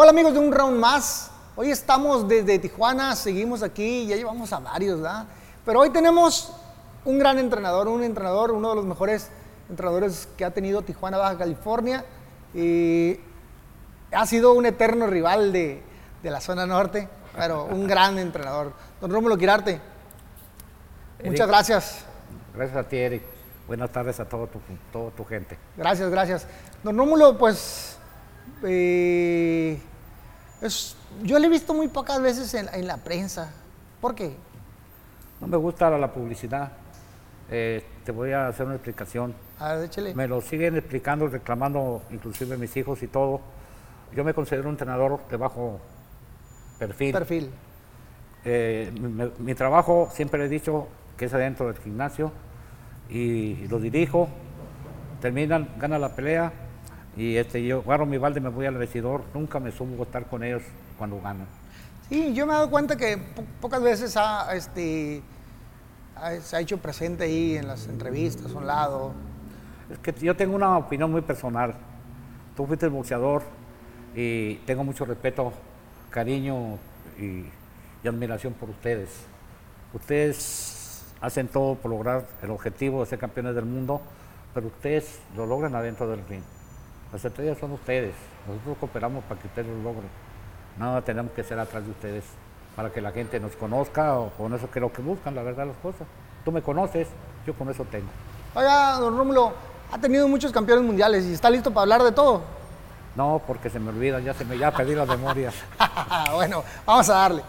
Hola amigos de un round más. Hoy estamos desde Tijuana, seguimos aquí, ya llevamos a varios, ¿verdad? Pero hoy tenemos un gran entrenador, un entrenador, uno de los mejores entrenadores que ha tenido Tijuana, Baja California. Y ha sido un eterno rival de, de la zona norte, pero un gran entrenador. Don Rómulo Quirarte, muchas gracias. Gracias a ti, Eric. Buenas tardes a todo tu, toda tu gente. Gracias, gracias. Don Rómulo, pues eh, es- yo le he visto muy pocas veces en, en la prensa. ¿Por qué? No me gusta la publicidad. Eh, te voy a hacer una explicación. A ver. Me lo siguen explicando, reclamando, inclusive mis hijos y todo. Yo me considero un entrenador de bajo perfil. Perfil. Eh, mi, mi- mi trabajo siempre he dicho que es adentro del gimnasio y, lo dirijo. Terminan, gana la pelea y este, yo agarro mi balde me voy al vestidor. Nunca me subo a estar con ellos cuando ganan. Sí, yo me he dado cuenta que po- pocas veces ha, este, ha- se ha hecho presente ahí en las entrevistas, a un lado. Es que yo tengo una opinión muy personal. Tú fuiste el boxeador y tengo mucho respeto, cariño y, y admiración por ustedes. Ustedes hacen todo por lograr el objetivo de ser campeones del mundo, pero ustedes lo logran adentro del ring. Las estrellas son ustedes. Nosotros cooperamos para que ustedes lo logren. Nada tenemos que ser atrás de ustedes para que la gente nos conozca o con eso que lo que buscan, la verdad, las cosas. Tú me conoces, yo con eso tengo. Oiga, don Rómulo, ha tenido muchos campeones mundiales y está listo para hablar de todo. No, porque se me olvida, ya se me ya perdí la memoria. bueno, vamos a darle.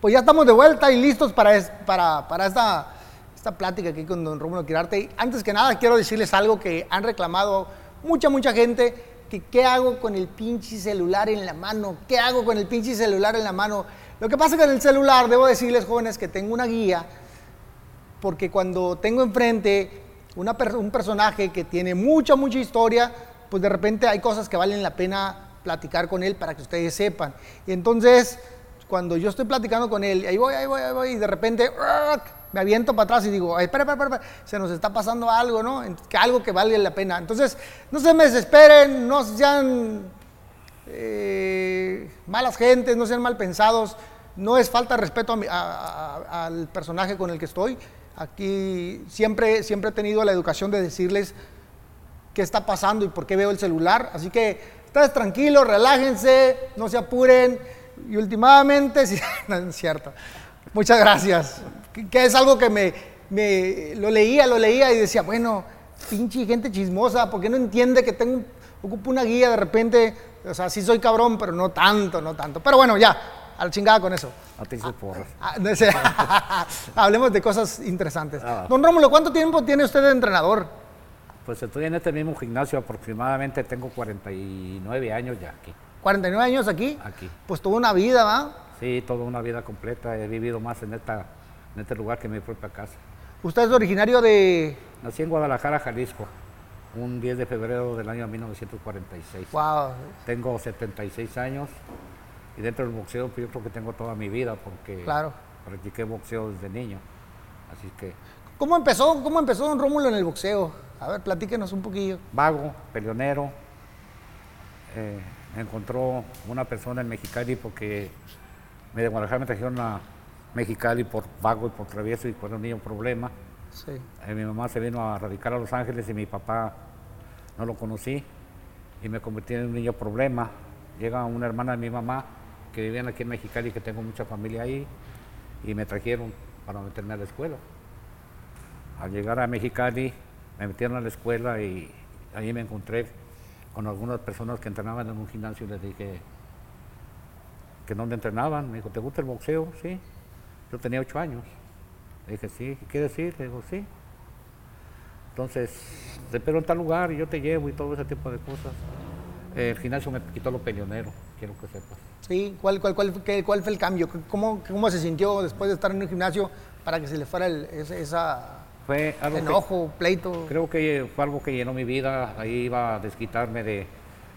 Pues ya estamos de vuelta y listos para, es- para, para esta, esta plática aquí con don Rómulo Quirarte. Antes que nada, quiero decirles algo que han reclamado mucha, mucha gente, que qué hago con el pinche celular en la mano, qué hago con el pinche celular en la mano. Lo que pasa en el celular, debo decirles, jóvenes, que tengo una guía, porque cuando tengo enfrente una un personaje que tiene mucha, mucha historia, pues de repente hay cosas que valen la pena platicar con él para que ustedes sepan. Y entonces, cuando yo estoy platicando con él, ahí voy, ahí voy, ahí voy, y de repente me aviento para atrás y digo, "Ay, espera, espera, espera, se nos está pasando algo, ¿no? Algo que valga la pena. Entonces, no se me desesperen, no sean eh, malas gentes, no sean mal pensados, no es falta de respeto al personaje con el que estoy. Aquí siempre, siempre he tenido la educación de decirles qué está pasando y por qué veo el celular. Así que ustedes tranquilos, relájense, no se apuren. Y últimamente, sí, no es cierto. Muchas gracias. Que, que es algo que me, me- lo leía, lo leía y decía, bueno, pinche gente chismosa, ¿por qué no entiende que tengo, ocupo una guía de repente? O sea, sí soy cabrón, pero no tanto, no tanto. Pero bueno, ya, a la chingada con eso. Te hice porras. Ah, no sé. Hablemos de cosas interesantes. Ah. Don Rómulo, ¿cuánto tiempo tiene usted de entrenador? Pues estoy en este mismo gimnasio aproximadamente, tengo 49 años ya aquí. 49 años aquí. Aquí. Pues tuvo una vida, ¿va? Sí, toda una vida completa, he vivido más en, esta, en este lugar que en mi propia casa. Usted es originario de... Nací en Guadalajara, Jalisco, un 10 de febrero del año 1946. Wow. Tengo 76 años y dentro del boxeo pues yo creo que tengo toda mi vida porque Claro. practiqué boxeo desde niño. Así que ¿Cómo empezó, ¿Cómo empezó don Rómulo en el boxeo? A ver, platíquenos un poquillo. vago, peleonero. eh, encontró una persona en Mexicali porque me de Guadalajara me trajeron a Mexicali por vago y por travieso y por un niño problema. Sí. Eh, mi mamá se vino a radicar a Los Ángeles y mi papá no lo conocí y me convertí en un niño problema. Llega una hermana de mi mamá que vivían aquí en Mexicali, que tengo mucha familia ahí, y me trajeron para meterme a la escuela. Al llegar a Mexicali, me metieron a la escuela y ahí me encontré con algunas personas que entrenaban en un gimnasio les dije que dónde entrenaban. Me dijo, ¿te gusta el boxeo? Sí. Yo tenía ocho años. Le dije, sí, ¿qué quiere decir? Le digo, sí. Entonces, te espero en tal lugar y yo te llevo y todo ese tipo de cosas. El gimnasio me quitó lo peleonero. quiero que sepas. Sí, ¿cuál, cuál, cuál, qué- cuál fue el cambio? ¿Cómo, ¿Cómo se sintió después de estar en un gimnasio para que se le fuera esa Fue algo que- enojo, pleito? Creo que fue algo que llenó mi vida, ahí iba a desquitarme de,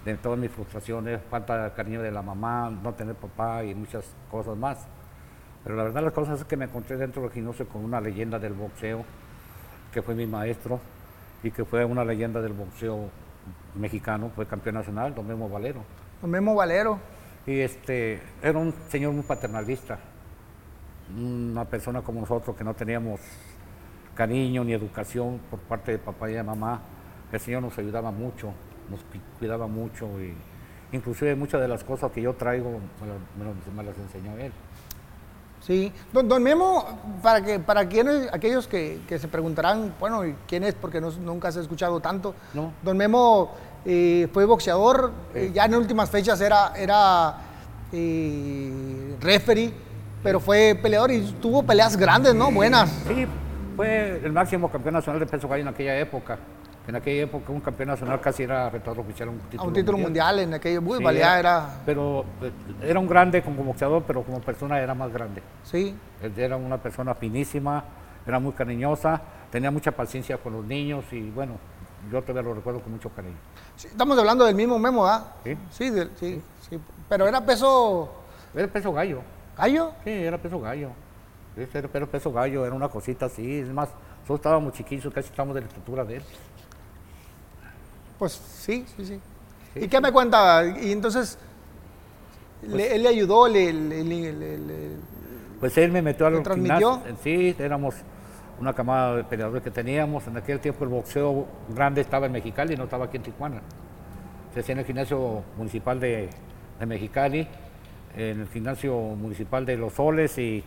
de todas mis frustraciones, falta de cariño de la mamá, no tener papá y muchas cosas más. Pero la verdad las cosas es que me encontré dentro del gimnasio con una leyenda del boxeo, que fue mi maestro y que fue una leyenda del boxeo mexicano, fue campeón nacional, don Memo Valero. Don Memo Valero. Y este, era un señor muy paternalista, una persona como nosotros que no teníamos cariño ni educación por parte de papá y de mamá. El señor nos ayudaba mucho, nos cu- cuidaba mucho y inclusive muchas de las cosas que yo traigo me, las- me las- enseñó él. Sí. Don, don Memo, para, que, para quienes, aquellos que, que se preguntarán, bueno, ¿y ¿quién es? Porque no- nunca se ha escuchado tanto. No. Don Memo eh, fue boxeador, eh, ya en últimas fechas era, era eh, referee, pero fue peleador y tuvo peleas grandes, ¿no? Buenas. Sí, fue el máximo campeón nacional de peso gallo en aquella época. En aquella época un campeón nacional casi era retador oficial a un título, A un título mundial, en aquello, uy, Sí, valía, era, Pero eh, era un grande como boxeador, pero como persona era más grande. sí. Era una persona finísima, era muy cariñosa, tenía mucha paciencia con los niños y bueno, yo todavía lo recuerdo con mucho cariño. Sí, Estamos hablando del mismo Memo, ¿ah? Sí. Sí, sí. Pero era peso Era peso gallo, gallo. sí, era peso gallo. Ese Era, peso gallo, era una cosita así, es más, nosotros estábamos chiquitos, casi estábamos de la estatura de él. Pues sí, sí, sí. Sí, ¿Y qué me cuenta? Y entonces, le- él le ayudó, le, le- Pues él me metió ¿Le al transmitió? gimnasio. Sí, éramos una camada de peleadores que teníamos. En aquel tiempo el boxeo grande estaba en Mexicali, no estaba aquí en Tijuana. Se hacía en el gimnasio municipal de, de Mexicali, en el gimnasio municipal de Los Soles y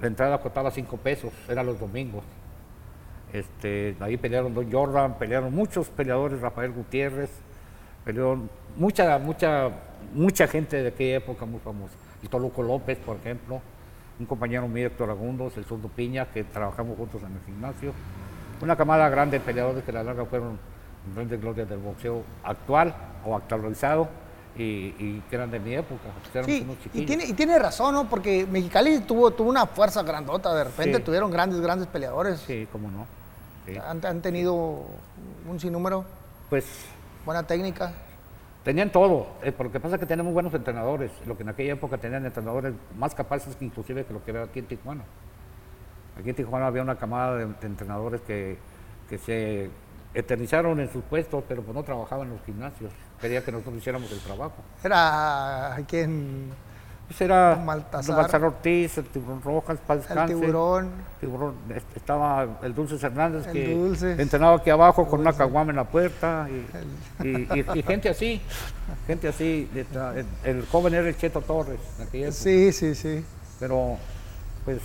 la entrada costaba cinco pesos, era los domingos. Este, ahí pelearon Don Jordan, pelearon muchos peleadores, Rafael Gutiérrez, peleó mucha, mucha, mucha gente de aquella época muy famosa. El Toluco López, por ejemplo, un compañero mío, Héctor Agundos, el Zurdo Piña, que trabajamos juntos en el gimnasio. Una camada grande de peleadores que a la larga fueron grandes glorias del boxeo actual o actualizado y, y que eran de mi época. Sí, unos y tiene, y tiene razón, ¿no? Porque Mexicali tuvo, tuvo una fuerza grandota, de repente Sí. tuvieron grandes, grandes peleadores. Sí, cómo no. Sí. Han, han tenido un sinnúmero, Pues buena técnica. Tenían todo, eh, lo que pasa es que tenemos buenos entrenadores, lo que en aquella época tenían entrenadores más capaces que inclusive que lo que veo aquí en Tijuana. Aquí en Tijuana había una camada de, de entrenadores que, que se eternizaron en sus puestos, pero pues no trabajaban en los gimnasios, quería que nosotros hiciéramos el trabajo. Era quien, Pues era Baltasar. Ortiz, el Tiburón Rojas, paz el tiburón. Tiburón, estaba el Dulces Hernández El que Dulces. entrenaba aquí abajo con una caguama en la puerta y, y- y- y gente así, gente así. El, el joven era el Cheto Torres, en aquella época, Sí, sí, sí. pero pues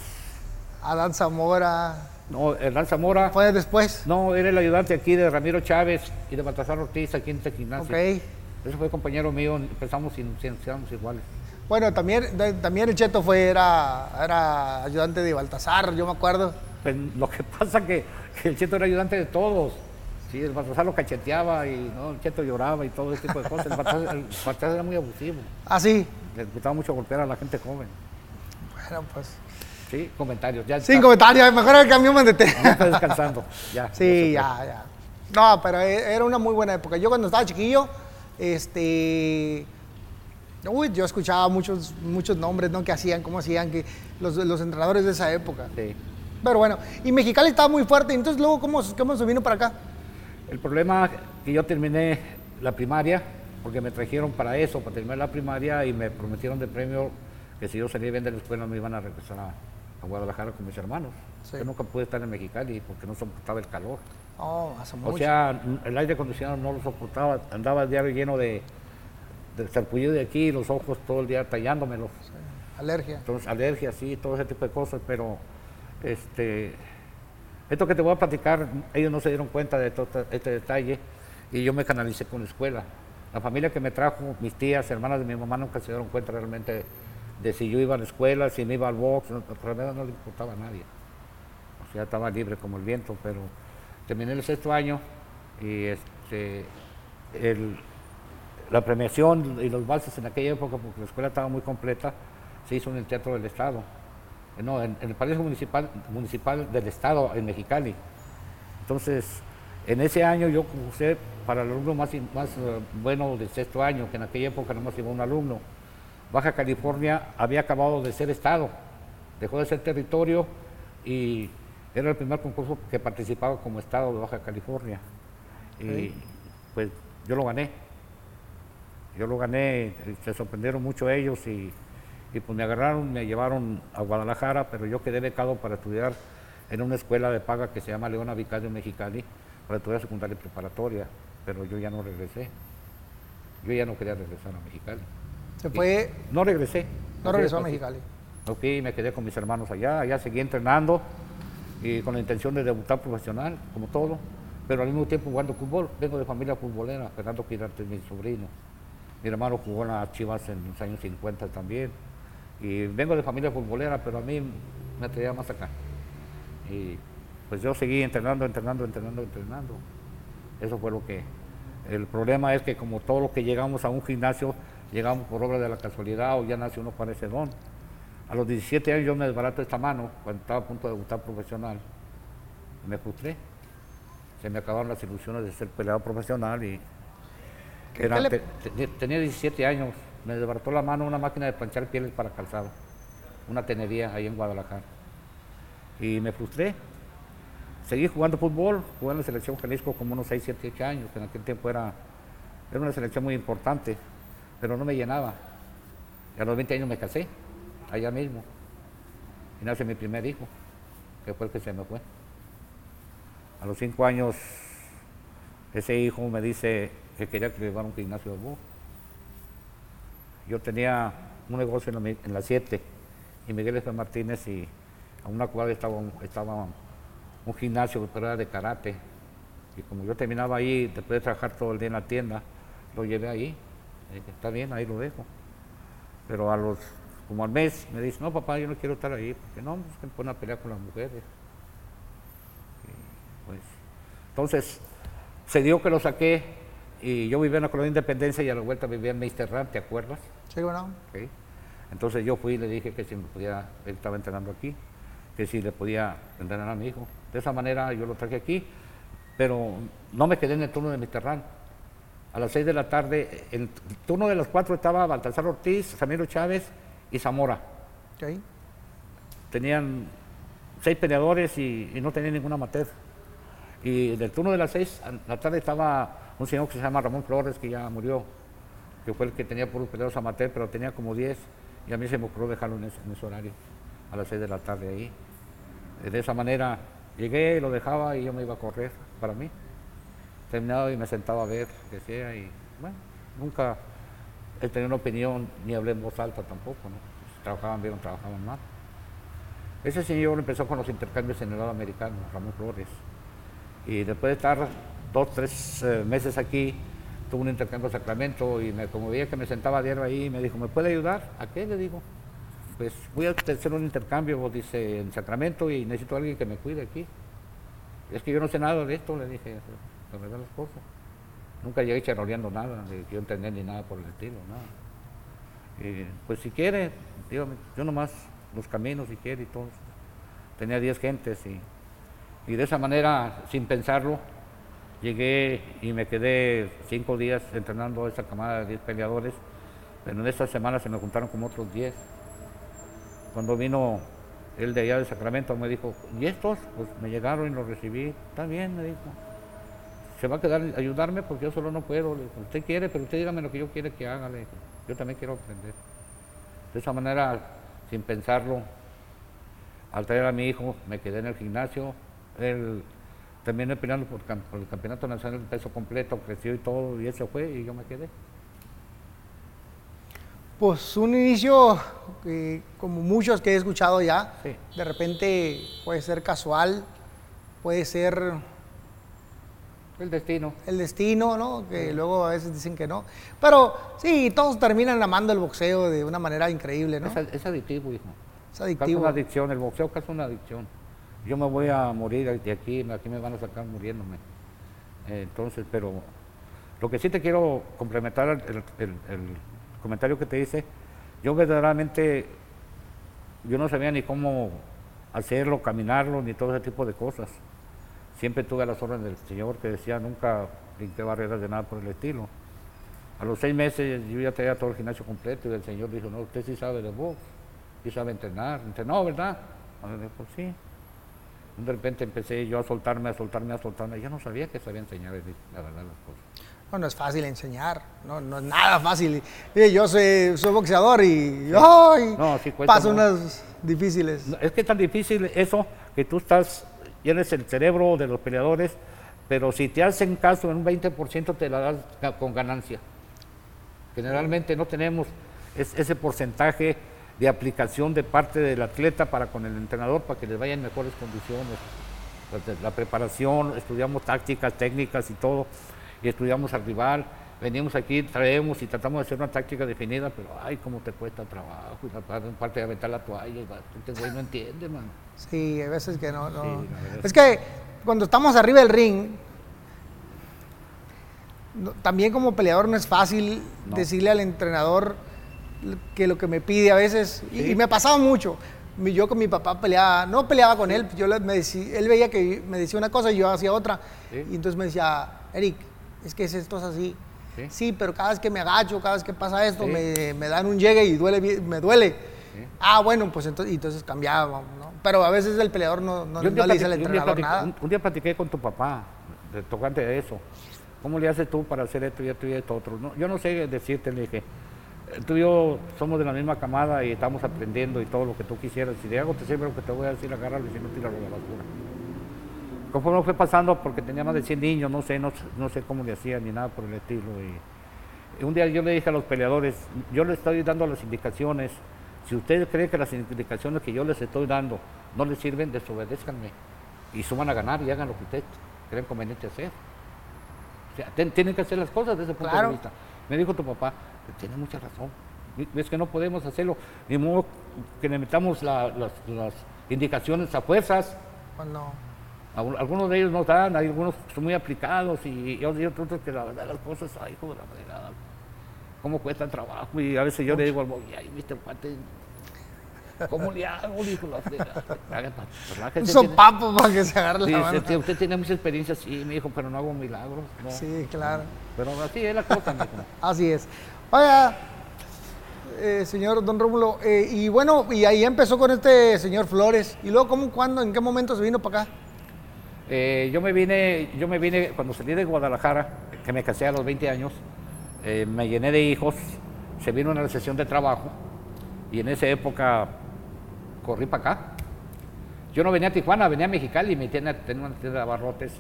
Adán Zamora. No, Hernán Zamora Fue después. no era el ayudante aquí de Ramiro Chávez y de Baltasar Ortiz aquí en este gimnasio. Ok. Ese fue compañero mío, empezamos y iguales. Bueno, también, de- también el Cheto fue, era, era ayudante de Baltasar, yo me acuerdo. Pues lo que pasa que, que el Cheto era ayudante de todos. Sí, el Baltasar lo cacheteaba y ¿no? el Cheto lloraba y todo ese tipo de cosas. El Baltasar, el Baltasar era muy abusivo. Ah, sí. Le gustaba mucho golpear a la gente joven. Bueno, pues. Sí, comentarios. Ya Sin está. comentarios, mejor el camión. Ya está descansando. Ya. Sí, ya. ya, ya. No, pero e- era una muy buena época. Yo cuando estaba chiquillo, este. Uy, yo escuchaba muchos, muchos nombres, ¿no? Que hacían, cómo hacían, que los, los entrenadores de esa época. Sí. Pero bueno, y Mexicali estaba muy fuerte, entonces luego, ¿cómo, cómo se vino para acá? El problema que yo terminé la primaria, porque me trajeron para eso, para terminar la primaria y me prometieron de premio que si yo salía bien de la escuela me iban a regresar a, a Guadalajara con mis hermanos. Sí. Yo nunca pude estar en Mexicali porque no soportaba el calor. Oh, hace mucho. O sea, el aire acondicionado no lo soportaba, andaba el diario lleno de, de sarpullido de aquí, los ojos todo el día tallándomelos. Alergia. Entonces, alergias, sí, todo ese tipo de cosas, pero este, esto que te voy a platicar, ellos no se dieron cuenta de todo este- este detalle y yo me canalicé con la escuela. La familia que me trajo, mis tías, hermanas de mi mamá, nunca se dieron cuenta realmente de si yo iba a la escuela, si me iba al box, no, no le importaba a nadie. O sea, estaba libre como el viento, pero terminé el sexto año y este, el, la premiación y los valses en aquella época, porque la escuela estaba muy completa, se hizo en el Teatro del Estado. No, en, el Palacio Municipal, Municipal del Estado, en Mexicali. Entonces, en ese año yo cursé para el alumno más eh, bueno del sexto año, que en aquella época nomás iba un alumno. Baja California había acabado de ser Estado, dejó de ser territorio y era el primer concurso que participaba como Estado de Baja California. Y pues yo lo gané. Yo lo gané, se sorprendieron mucho ellos y, y, pues me agarraron, me llevaron a Guadalajara, pero yo quedé becado para estudiar en una escuela de paga que se llama Leona Vicario Mexicali, para estudiar secundaria y preparatoria, pero yo ya no regresé. Yo ya no quería regresar a Mexicali. Se fue, No regresé. no regresó a. Mexicali. Ok, me quedé con mis hermanos allá, allá seguí entrenando y con la intención de debutar profesional, como todo, pero al mismo tiempo jugando fútbol. Vengo de familia futbolera, Fernando Quirarte es mi sobrino. Mi hermano jugó en las Chivas en los años 50 también. Y vengo de familia futbolera, pero a mí me atraía más acá. Y pues yo seguí entrenando, entrenando, entrenando, entrenando. Eso fue lo que... El problema es que como todo lo que llegamos a un gimnasio, llegamos por obra de la casualidad o ya nace uno con ese don. A los 17 años yo me desbarato esta mano, cuando estaba a punto de debutar profesional. Me frustré. Se me acabaron las ilusiones de ser peleador profesional y... ¿Qué- era- qué le- te- te- tenía 17 años, me desbarató la mano una máquina de planchar pieles para calzado, una tenería ahí en Guadalajara. Y me frustré. Seguí jugando fútbol, jugué en la selección Jalisco como unos 6, 7, 8 años, que en aquel tiempo era, era una selección muy importante, pero no me llenaba. Y a los 20 años me casé, allá mismo. Y nace mi primer hijo, que fue el que se me fue. A los 5 años, ese hijo me dice que quería que le llevara un gimnasio de box. Yo tenía un negocio en la 7 y Miguel F. Martínez y a una cuadra estaba, un- estaba un gimnasio pero era de karate. Y como yo terminaba ahí, después de trabajar todo el día en la tienda, lo llevé ahí. Dije, está bien, ahí lo dejo. Pero a los, como al mes, me dice, no papá, yo no quiero estar ahí, porque no, pues, me ponen a pelear con las mujeres. Y, pues, entonces, se dio que lo saqué y yo vivía en la colonia Independencia y a la vuelta vivía en Meisterran, ¿te acuerdas? Sí, bueno. Entonces yo fui y le dije que si me podía, él estaba entrenando aquí, que si le podía entrenar a mi hijo. De esa manera yo lo traje aquí, pero no me quedé en el turno de Miterrán. A las 6 de la tarde, en el turno de las 4 estaba Baltasar Ortiz, Ramiro Chávez y Zamora. Tenían seis peleadores y, y no tenían ninguna amateur. Y del turno de las 6 a la tarde estaba un señor que se llama Ramón Flores, que ya murió, que fue el que tenía puros peleadores amateur, pero tenía como 10. Y a mí se me ocurrió dejarlo en ese, en ese horario, a las 6 de la tarde ahí. De esa manera llegué, lo dejaba y yo me iba a correr para mí. Terminaba y me sentaba a ver qué hacía y bueno, nunca he tenido una opinión ni hablé en voz alta tampoco, ¿no? Si trabajaban bien o trabajaban mal. Ese señor empezó con los intercambios en el lado americano, Ramón Flores. Y después de estar dos, tres eh, meses aquí, tuvo un intercambio en Sacramento y me, como veía que me sentaba a diario ahí, me dijo, ¿me puede ayudar? ¿A qué? Le digo. Pues voy a hacer un intercambio, dice, en Sacramento y necesito a alguien que me cuide aquí. Es que yo no sé nada de esto, le dije, la verdad las cosas. Nunca llegué charoleando nada, de que yo entender ni nada por el estilo, nada. Y, pues si quiere, dígame, yo nomás los caminos si quiere y todo. Tenía 10 gentes y, y de esa manera, sin pensarlo, llegué y me quedé cinco días entrenando esa camada de 10 peleadores, pero en esta semana se me juntaron como otros 10. Cuando vino él de allá de Sacramento me dijo, ¿y estos? Pues me llegaron y los recibí. Está bien, me dijo. Se va a quedar a ayudarme porque yo solo no puedo. Le usted quiere, pero usted dígame lo que yo quiere que haga. Le yo también quiero aprender. De esa manera, sin pensarlo, al traer a mi hijo, me quedé en el gimnasio. Él terminé peleando por, el campeonato nacional de peso completo, creció y todo, y él se fue y yo me quedé. Pues un inicio, eh, como muchos que he escuchado ya, Sí. de repente puede ser casual, puede ser El destino. el destino, ¿no? Que luego a veces dicen que no. Pero sí, todos terminan amando el boxeo de una manera increíble, ¿no? Es, ad- es adictivo, hijo. Es Casi adictivo. una adicción, el boxeo casi una adicción. Yo me voy a morir de aquí, aquí me van a sacar muriéndome. Entonces, pero Lo que sí te quiero complementar el, el- el- el comentario que te hice, yo verdaderamente, yo no sabía ni cómo hacerlo, caminarlo, ni todo ese tipo de cosas. Siempre tuve las órdenes del Señor que decía, nunca brinqué barreras de nada por el estilo. A los seis meses yo ya tenía todo el gimnasio completo y el Señor dijo, no, usted sí sabe de box, sí sabe entrenar. Entrenó, ¿verdad? Pues sí. De repente empecé yo a soltarme, a soltarme, a soltarme. Yo no sabía que sabía enseñar, la verdad, las cosas. No, no es fácil enseñar, no, no es nada fácil. Yo soy, soy boxeador y ¡ay! No, sí cuesta, paso ¿no? unas difíciles. No, Es que es tan difícil eso que tú estás, tienes el cerebro de los peleadores, pero si te hacen caso en un 20% te la das con ganancia. Generalmente no tenemos es- ese porcentaje de aplicación de parte del atleta para con el entrenador para que les vaya en mejores condiciones. La preparación, estudiamos tácticas, técnicas y todo, y estudiamos al rival. Venimos aquí, traemos y tratamos de hacer una táctica definida, pero ay, cómo te cuesta trabajo, y la parte, de aventar la toalla, este güey no entiende, man. Sí, hay veces que no. no. Sí, es que cuando estamos arriba del ring, no- también como peleador no es fácil No. decirle al entrenador que lo que me pide a veces, y- Sí. y, me pasaba mucho. Mi- Yo con mi papá peleaba, no peleaba con él, yo me decía- él veía que me decía una cosa y yo hacía otra. Y entonces me decía, Eric, es que es esto es así. Sí. Sí, pero cada vez que me agacho, cada vez que pasa esto, Sí. me, me dan un llegue y duele, me duele. Ah, bueno, pues entonces, entonces cambiaba, ¿no? Pero a veces el peleador no, no, un le dice al un entrenador platiqué- nada. un- un día platiqué con tu papá, de, tocante de eso. ¿Cómo le haces tú para hacer esto y esto y esto otro? No, yo no sé decirte, le dije, tú y yo somos de la misma camada y estamos aprendiendo y todo lo que tú quisieras. Si de algo te sirve lo que te voy a decir, agárralo y si no, tíralo a la basura. Conforme fue pasando, porque tenía más de 100 niños, no sé, no, sé- no sé cómo le hacía ni nada por el estilo. Y, y un día yo le dije a los peleadores, yo les estoy dando las indicaciones, si ustedes creen que las indicaciones que yo les estoy dando no les sirven, desobedézcanme y suban a ganar y hagan lo que ustedes creen conveniente hacer. O sea, ten- tienen que hacer las cosas desde ese punto Claro. de vista. Me dijo tu papá, tiene mucha razón. Es que no podemos hacerlo, ni modo que le metamos la- las, las indicaciones a fuerzas. Pues no. Algun- Algunos de ellos no dan, hay algunos que son muy aplicados y, y otros que la verdad las cosas, ay, hijo de la fregada, cómo cuesta el trabajo. Y a veces yo le digo al boy, ay, mister Pate, ¿cómo le hago? Dijo la fregada. Un sopapo para que se agarre Sí, la usted, mano. tiene- usted tiene mucha experiencia, sí, me dijo, pero no hago milagros. No. Sí, claro. Pero así es la cosa, mijo. Así es. Oiga, eh, señor Don Rómulo, eh, y bueno, y ahí empezó con este señor Flores. ¿Y luego cómo, cuándo, en qué momento se vino para acá? Eh, yo me vine, yo me vine cuando salí de Guadalajara, que me casé a los 20 años, eh, me llené de hijos, se vino una recesión de trabajo y en esa época corrí para acá. Yo no venía a Tijuana, venía a Mexicali, mi tienda tenía una tienda de abarrotes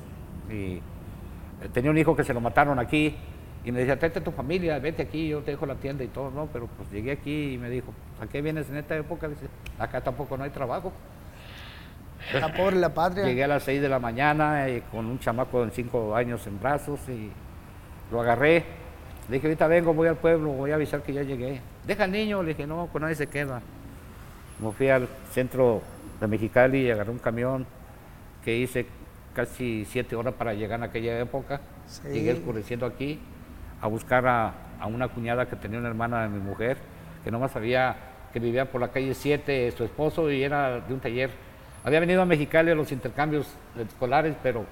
y eh, tenía un hijo que se lo mataron aquí y me decía, tráete a tu familia, vete aquí, yo te dejo la tienda y todo, no, pero pues llegué aquí y me dijo, ¿a qué vienes en esta época? Dice, acá tampoco no hay trabajo. Pobre la patria. Llegué a las 6 de la mañana eh, con un chamaco de 5 años en brazos y lo agarré. Le dije, ahorita vengo, voy al pueblo, voy a avisar que ya llegué. Deja al niño, le dije, no, con nadie se queda. Me fui al centro de Mexicali y agarré un camión que hice casi 7 horas para llegar en aquella época. Sí. Llegué oscureciendo aquí a buscar a, a una cuñada que tenía una hermana de mi mujer, que nomás sabía que vivía por la calle 7, su esposo, y era de un taller. Había venido a Mexicali a los intercambios escolares, pero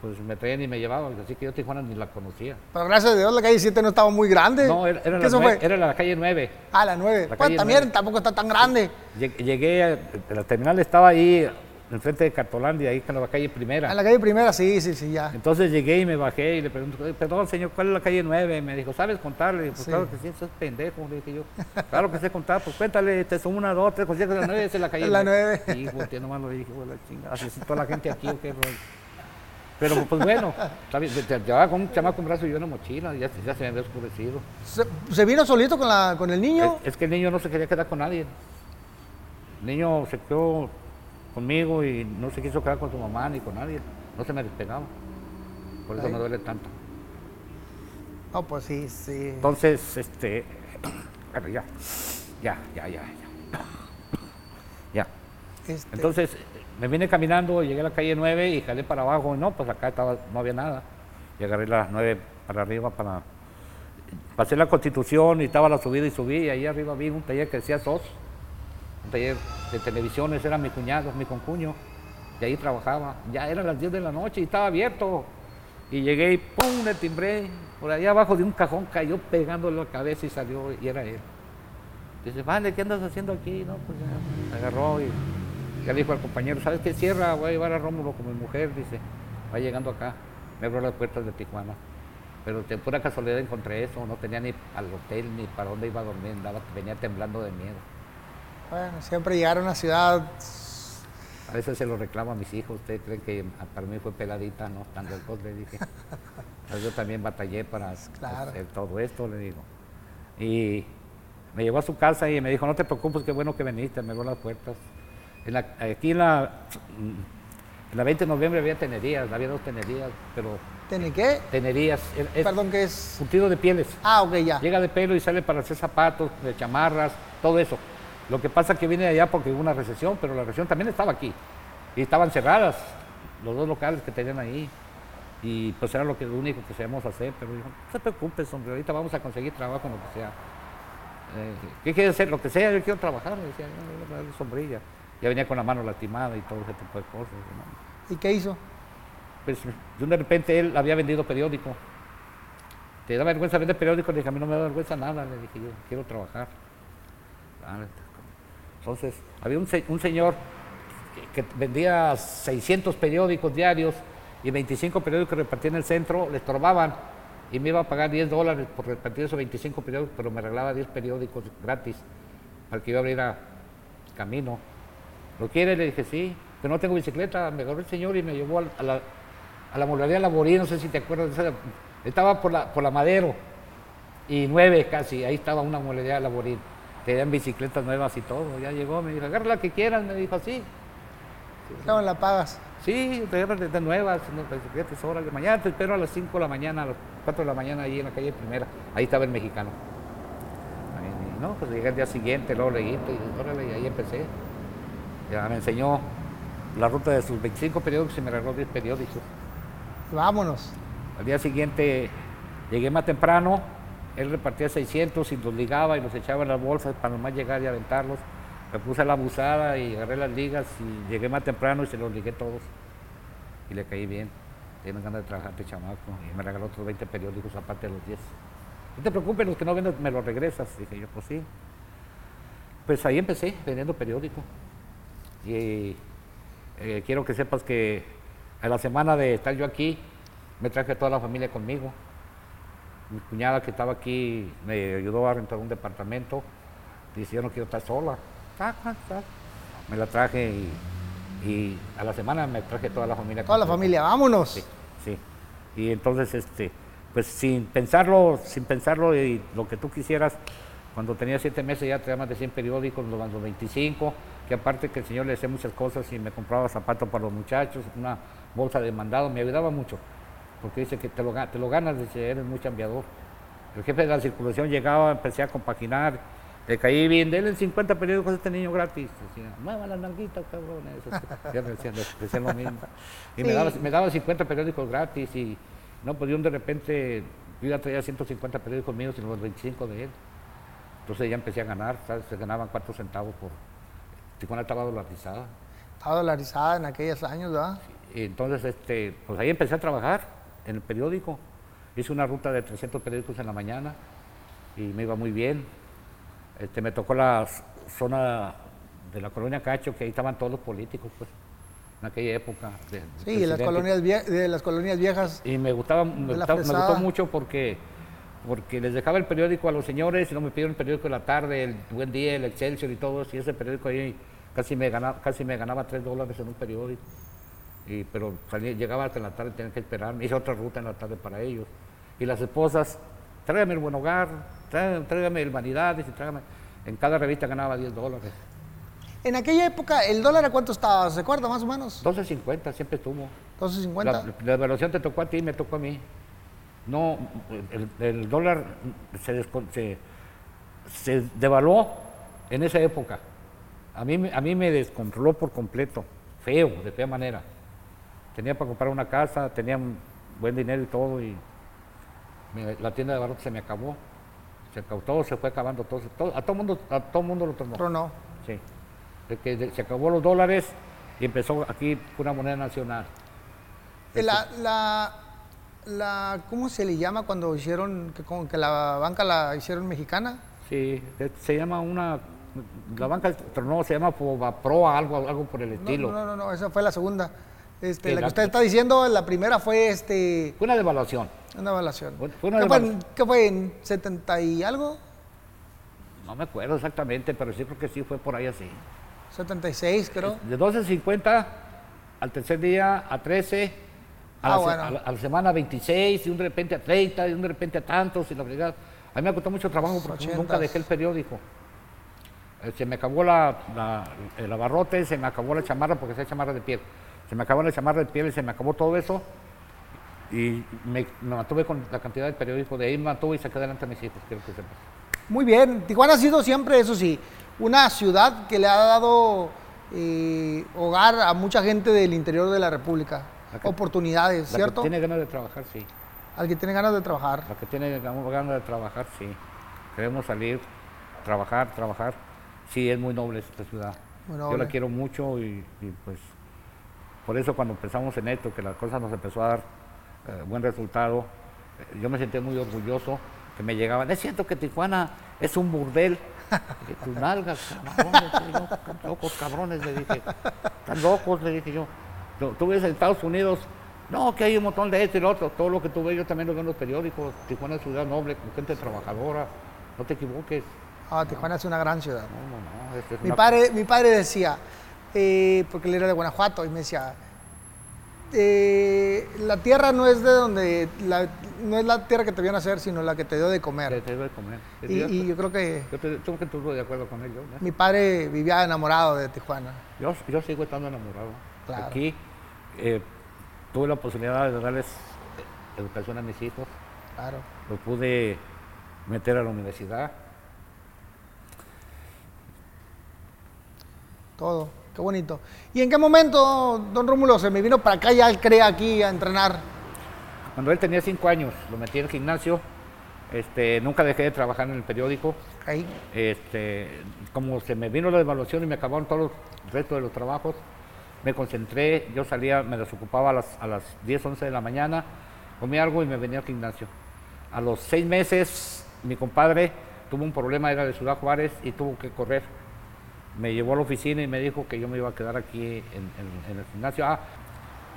pues me traían y me llevaban, así que yo Tijuana ni la conocía. Pero gracias a Dios la calle 7 no estaba muy grande. No, era, era ¿Qué la, eso nue- fue? era la calle 9. Ah, la 9. la Pues también nueve. tampoco está tan grande. Lleg- Llegué, a, la terminal estaba ahí, enfrente de Cartolandia, ahí con la calle primera. En la calle primera, sí, sí, sí, ya. Entonces llegué y me bajé y le pregunto, "Oye, perdón señor, ¿cuál es la calle 9? Me dijo, ¿sabes contarle? Le dije, pues Sí. claro que sí, eso es pendejo, le dije yo. Claro que sé contar, pues cuéntale, este son una, dos, tres, cuatro, la 9 es la calle La 9. nueve. Y volteé nomás lo dije, "Hijo de la chingada, así es toda la gente aquí o qué rollo?". Pero pues bueno, te- te llevaba con un chamaco en brazo y yo una mochila, ya, se- ya se me había oscurecido. ¿Se, se vino solito con, la, con el niño? Es, es que el niño no se quería quedar con nadie. El niño se quedó conmigo y no se quiso quedar con su mamá ni con nadie. No se me despegaba. Por eso Ay. me duele tanto. No, pues sí, sí. Entonces, este. Bueno, ya. Ya, ya, ya, ya. Ya. Este, Entonces, me vine caminando, llegué a la calle 9 y jalé para abajo. Y no, pues acá estaba, no había nada. Y agarré la 9 para arriba, para... Pasé la constitución y estaba la subida y subí, y ahí arriba vi un taller que decía SOS, un taller de televisiones, era mi cuñado, mi concuño, y ahí trabajaba. Ya eran las 10 de la noche y estaba abierto. Y llegué y ¡pum! le timbré. Por allá abajo de un cajón cayó pegándole la cabeza y salió y era él. Dice, vale, ¿qué andas haciendo aquí? No, pues ya, agarró y ya dijo al compañero, ¿sabes qué? Cierra, voy a llevar a Rómulo con mi mujer, dice, va llegando acá. Me abrió las puertas de Tijuana. Pero de pura casualidad encontré eso, no tenía ni al hotel ni para dónde iba a dormir, andaba, venía temblando de miedo. Bueno, siempre llegar a una ciudad. A veces se lo reclamo a mis hijos, ¿ustedes creen que para mí fue peladita? No, tan lejos, le dije. Entonces, yo también batallé para Claro. hacer todo esto, le digo. Y me llevó a su casa y me dijo, no te preocupes, qué bueno que viniste, me abrió las puertas. En la- aquí en la, en la 20 de noviembre había tenerías, había dos tenerías, pero ¿Tiene qué? tenerías, es, Perdón, ¿qué es? surtido de pieles. Ah, ok, ya. Llega de pelo y sale para hacer zapatos, de chamarras, todo eso. Lo que pasa es que viene de allá porque hubo una recesión, pero la recesión también estaba aquí. Y estaban cerradas los dos locales que tenían ahí. Y pues era lo, que, lo único que sabíamos hacer. Pero dijo, no te preocupes, hombre, ahorita vamos a conseguir trabajo en lo que sea. Eh, ¿Qué quieres hacer? Lo que sea, yo quiero trabajar. Le decía, "No, no, no, sombrilla. Ya venía con la mano lastimada y todo ese tipo de cosas. ¿no? ¿Y qué hizo? Pues de de repente él había vendido periódico. ¿Te da vergüenza vender periódico? Le dije, a mí no me da vergüenza nada. Le dije, yo quiero trabajar. Ah, Entonces, había un, se- un señor que, vendía 600 periódicos diarios y 25 periódicos repartía en el centro, le estorbaban y me iba a pagar 10 dólares por repartir esos 25 periódicos, pero me regalaba 10 periódicos gratis para que yo abriera camino. ¿Lo quiere? Le dije, sí, pero no tengo bicicleta. Me agarró el señor y me llevó a, la, a la mueblería Laborí, no sé si te acuerdas de esa. Estaba por la, por la Madero y nueve casi, ahí estaba una mueblería Laborí. Tenían bicicletas nuevas y todo. Ya llegó, me dijo, agarra la que quieras, me dijo así. ¿Cómo la pagas? Sí, te agarras de, de nuevas, no, bicicletas, órale. Mañana te espero a las 5 de la mañana, a las 4 de la mañana, ahí en la calle Primera. Ahí estaba el mexicano. Y no, pues llegué el día siguiente, luego leí, y órale, y ahí empecé. Ya me enseñó la ruta de sus 25 periódicos y me regaló 10 periódicos. Vámonos. Al día siguiente llegué más temprano, él repartía 600 y los ligaba y los echaba en las bolsas para nomás llegar y aventarlos. Me puse la abusada y agarré las ligas y llegué más temprano y se los ligué todos. Y le caí bien. Tienes ganas de trabajar, este chamaco. Y me regaló otros 20 periódicos aparte de los 10. No te preocupes, los que no vendes me los regresas. Dije yo, pues sí. Pues ahí empecé vendiendo periódico. Y eh, quiero que sepas que a la semana de estar yo aquí, me traje toda la familia conmigo. Mi cuñada que estaba aquí me ayudó a rentar un departamento. Dice, yo no quiero estar sola. Tac, tac, tac. Me la traje y, y a la semana me traje toda la familia. Toda la familia, vámonos. Sí, sí. Y entonces, este, pues sin pensarlo, sin pensarlo y lo que tú quisieras, cuando tenía siete meses ya traía más de 100 periódicos, los los 25, que aparte que el señor le hacía muchas cosas y me compraba zapatos para los muchachos, una bolsa de mandado, me ayudaba mucho, porque dice que te lo, te lo ganas, dice, eres muy chambeador. El jefe de la circulación llegaba, empecé a compaginar, le caí bien, denle 50 periódicos a este niño gratis. Decía, mueva las nalguitas, cabrones. Ya me decían, decían lo mismo. Y me, daba, me daba 50 periódicos gratis y no, pues yo de repente, yo ya traía 150 periódicos míos y los 25 de él. Entonces ya empecé a ganar, ¿sabes? Se ganaban 4 centavos por... Tijuana estaba dolarizada. Estaba dolarizada en aquellos años, ¿verdad? Y entonces, este, pues ahí empecé a trabajar en el periódico. Hice una ruta de 300 periódicos en la mañana y me iba muy bien. Este, me tocó la zona de la colonia Cacho, que ahí estaban todos los políticos, pues, en aquella época. de- de Sí, de las, colonias de las colonias viejas. Y me gustaba, me, gustaba- gustó mucho porque, porque les dejaba el periódico a los señores y no me pidieron el periódico de la tarde, el Buen Día, el Excelsior y todo eso. Y ese periódico ahí casi me ganaba, casi me ganaba 3 dólares en un periódico. Y, pero salía, llegaba hasta en la tarde, tenía que esperar. Hice otra ruta en la tarde para ellos. Y las esposas, tráigame el Buen Hogar, tráigame, tráigame el Vanidades y tráigame. En cada revista ganaba 10 dólares. En aquella época, ¿el dólar a cuánto estaba? ¿Se acuerda más o menos? 12.50 siempre estuvo. 12.50. La, la evaluación te tocó a ti, me tocó a mí. No, el, el dólar se, se, se devaluó en esa época. A mí, a mí me descontroló por completo, feo, de fea manera. Tenía para comprar una casa, tenía buen dinero y todo, y Me- la tienda de barrotes se me acabó. Se acabó, todo se fue acabando, todo, todo- a todo mundo, a todo mundo lo tomó. Tronó. Sí. De que de- se acabó los dólares y empezó aquí una moneda nacional. Eh, La, la, la, ¿Cómo se le llama cuando hicieron, que, como que la banca la hicieron mexicana? Sí, se- llama una, la banca tronó, se llama Proa, algo, algo por el No, estilo. No, no, no, esa fue la segunda. Este, la que usted está diciendo, la primera fue este, Fue una devaluación. una evaluación. Fue- una ¿Qué, fue, en- qué fue en 70 y algo? No me acuerdo exactamente, pero sí creo que sí fue por ahí así. 76, creo. De 12.50 al tercer día a 13, a, Ah, la, bueno. a la- a la semana 26, y un de repente a 30, y un de repente a tantos, y la verdad. A mí me costó mucho trabajo porque nunca dejé el periódico. Eh, Se me acabó la, la- el abarrote, se me acabó la chamarra porque es chamarra de piel. Se me acabó la chamarra de piel se me acabó todo eso. Y me, me mantuve con la cantidad de periódico de ahí, me mantuve y saqué adelante a mis hijos, quiero que sepas. Muy bien. Tijuana ha sido siempre, eso sí, una ciudad que le ha dado eh, hogar a mucha gente del interior de la República. La que- Oportunidades, La ¿cierto? que tiene ganas de trabajar, sí. Al que tiene ganas de trabajar. La que tiene ganas de trabajar, sí. Queremos salir, trabajar, trabajar. Sí, es muy noble esta ciudad. Muy Yo la quiero mucho y, y, pues por eso cuando empezamos en esto, que la cosa nos empezó a dar eh, buen resultado, eh, yo me sentí muy orgulloso que me llegaban. Es cierto que Tijuana es un burdel. Dije, tus nalgas, cabrones, le digo, "Están locos cabrones, le dije. Están locos, le dije yo. Tú, ves en Estados Unidos, no, que hay un montón de esto y lo otro. Todo lo que tú ves, yo también lo veo en los periódicos. Tijuana es ciudad noble, con gente trabajadora. No te equivoques. Ah, Tijuana es una gran ciudad. No, no, no. este es Mi una- padre, mi padre decía, eh, porque él era de Guanajuato, y me decía, eh, la tierra no es de donde, la- no es la tierra que te vio nacer, sino la que te dio de comer. te debe comer. Y, y yo creo que Yo te- que estuve de acuerdo con. ¿no? mi padre vivía enamorado de Tijuana. Yo, yo sigo estando enamorado. Claro. Aquí eh, tuve la posibilidad de darles eh, educación a mis hijos. Claro. Los pude meter a la universidad. Todo. Qué bonito. ¿Y en qué momento, don Rómulo, se me vino para acá ya el CREA aquí a entrenar? Cuando él tenía cinco años, lo metí en el gimnasio. Este, nunca dejé de trabajar en el periódico. Ahí. Este, como se me vino la devaluación y me acabaron todos los el resto de los trabajos, me concentré, yo salía, me desocupaba a las, a las 10, 11 de la mañana, comía algo y me venía al gimnasio. A los seis meses, mi compadre tuvo un problema, era de Ciudad Juárez y tuvo que correr. Me llevó a la oficina y me dijo que yo me iba a quedar aquí en, el gimnasio. Ah,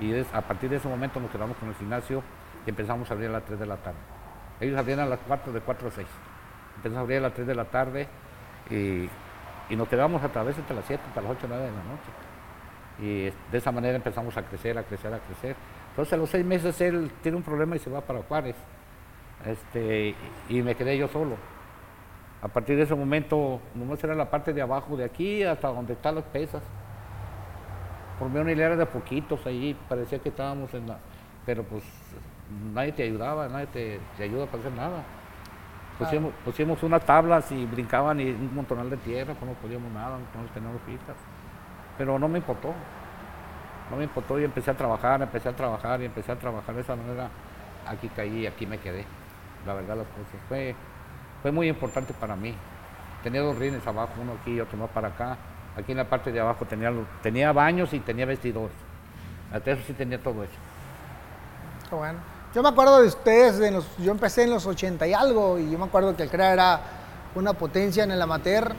y a partir de ese momento nos quedamos con el gimnasio y empezamos a abrir a las 3 de la tarde. Ellos abrían a las 4, de 4 a 6. Empezamos a abrir a las 3 de la tarde y, y nos quedamos a través hasta las 7, hasta las 8, 9 de la noche. Y de esa manera empezamos a crecer, a crecer, a crecer. Entonces a los seis meses él tiene un problema y se va para Juárez. Este, y me quedé yo solo. A partir de ese momento, nomás era la parte de abajo, de aquí hasta donde están las pesas. Formé una hilera de poquitos ahí, parecía que estábamos en la... Pero pues nadie te ayudaba, nadie te, te ayuda para hacer nada. Pusimos, pusimos unas tablas y brincaban y un montonal de tierra, pues no podíamos nada, no teníamos pistas. Pero no me importó. No me importó y empecé a trabajar, empecé a trabajar y empecé a trabajar de esa manera. Aquí caí y aquí me quedé. La verdad las cosas. Fue, fue muy importante para mí. Tenía dos rines abajo, uno aquí y otro más para acá. Aquí en la parte de abajo tenía, tenía baños y tenía vestidores. Hasta eso sí tenía todo eso. Qué bueno. Yo me acuerdo de ustedes, de los- yo empecé en los 80 y algo, y yo me acuerdo que el CREA era una potencia en el amateur,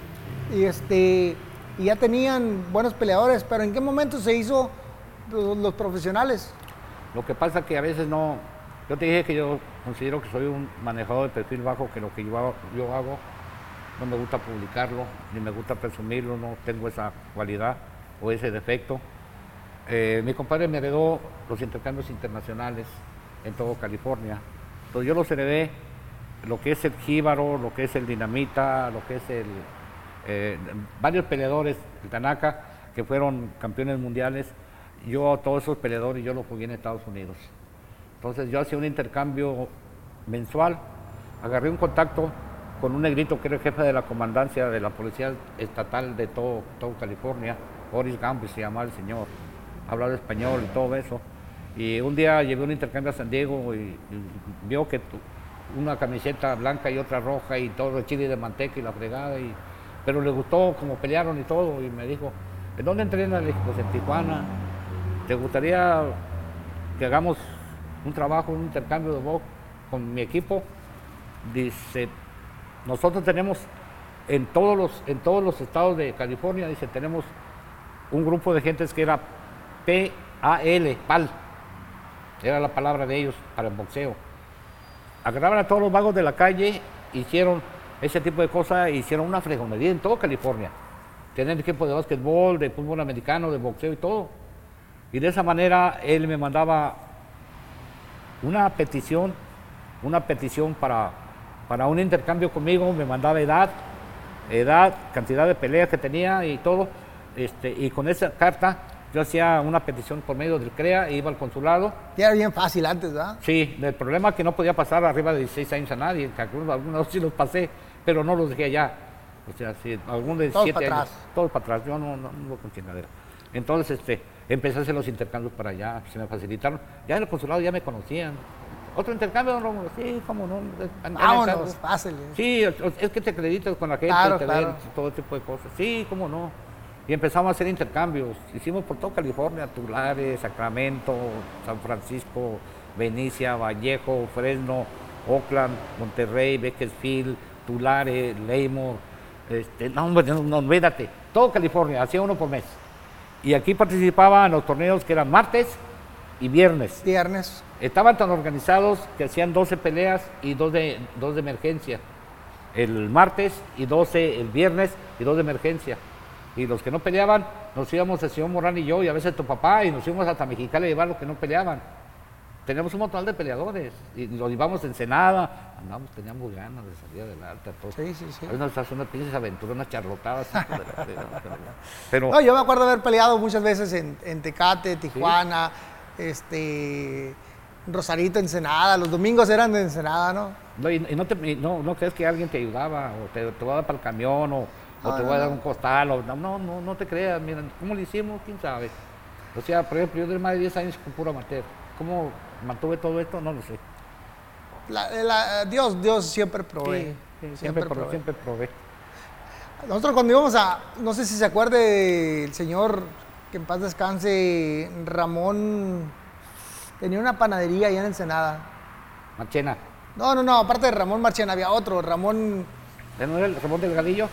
y, este, y ya tenían buenos peleadores, pero ¿en qué momento se hizo los, los profesionales? Lo que pasa que a veces no. Yo te dije que yo considero que soy un manejador de perfil bajo, que lo que yo hago, no me gusta publicarlo, ni me gusta presumirlo, no tengo esa cualidad o ese defecto. Eh, mi compadre me heredó los intercambios internacionales en todo California. Entonces yo los heredé, lo que es el jíbaro, lo que es el dinamita, lo que es el... eh, varios peleadores, el Tanaka, que fueron campeones mundiales. Yo a todos esos peleadores yo los jugué en Estados Unidos. Entonces yo hacía un intercambio mensual, agarré un contacto con un negrito que era el jefe de la comandancia de la policía estatal de todo, California, Boris Gambis se llamaba el señor, hablaba español y todo eso. Y un día llevé un intercambio a San Diego y, vio que una camiseta blanca y otra roja y todo de chile de manteca y la fregada. Y, pero le gustó como pelearon y todo y me dijo, ¿en dónde entrenas? Le dije, pues en Tijuana. ¿Te gustaría que hagamos un trabajo, un intercambio de box con mi equipo? Dice, nosotros tenemos en todos los, en todos los estados de California, dice, tenemos un grupo de gentes que era P-A-L, PAL. Era la palabra de ellos para el boxeo. Agarraban a todos los vagos de la calle, hicieron ese tipo de cosas, hicieron una fregonería en toda California. Tenían equipo de básquetbol, de fútbol americano, de boxeo y todo. Y de esa manera él me mandaba una petición, una petición para, para un intercambio conmigo, me mandaba edad, edad, cantidad de peleas que tenía y todo. Este, y con esa carta yo hacía una petición por medio del CREA, iba al consulado. Y era bien fácil antes, ¿verdad? Sí, el problema es que no podía pasar arriba de 16 años a nadie, algunos, algunos sí los pasé, pero no los dejé allá. O sea, sí, algunos de Todos 7 para años, atrás. todos para atrás, yo no, no, no con chingadera. Entonces, este, empecé a hacer los intercambios para allá, se me facilitaron. Ya en el consulado ya me conocían. ¿Otro intercambio, don Rómulo? Sí, cómo no. Vámonos, fácil. ¿eh? Sí, es que te acreditas con la gente, Claro, te claro. ven todo tipo de cosas. Sí, cómo no. Y empezamos a hacer intercambios. Hicimos por toda California, Tulares, Sacramento, San Francisco, Benicia, Vallejo, Fresno, Oakland, Monterrey, Bakersfield, Tulare, Leymore. Este, no, hombre, no, no, olvídate. Todo California, hacía uno por mes. Y aquí participaba en los torneos que eran martes y viernes. Viernes. Estaban tan organizados que hacían 12 peleas y dos de, dos de emergencia. El martes y 12 el viernes y dos de emergencia. Y los que no peleaban, nos íbamos el señor Morán y yo, y a veces tu papá, y nos íbamos hasta Mexicali a llevar los que no peleaban. Teníamos un montón de peleadores, y los llevamos en Ensenada, andamos, teníamos ganas de salir adelante a todos. Sí, sí, sí. A veces nos hace unas pinches aventuras, unas charlotadas. de pero- No, yo me acuerdo haber peleado muchas veces en, en Tecate, Tijuana, este, Rosarito, Ensenada. Los domingos eran de Ensenada, ¿no? No, y, y no, te, y no, no crees que alguien te ayudaba, o te, te voy a dar para el camión, o, o te voy a dar un costal, o no, no, no, te creas, miren, ¿cómo lo hicimos? ¿Quién sabe? O sea, por ejemplo, yo duré más de 10 años con puro amateur. ¿Cómo mantuve todo esto? No lo sé. La- la- Dios, Dios siempre provee. Sí, sí, siempre siempre, provee. siempre probé. Nosotros cuando íbamos a, no sé si se acuerde el señor, que en paz descanse, Ramón, tenía una panadería allá en Ensenada. Machena. No, no, no, aparte de Ramón Marchena había otro, Ramón ¿No era el Ramón Delgadillo?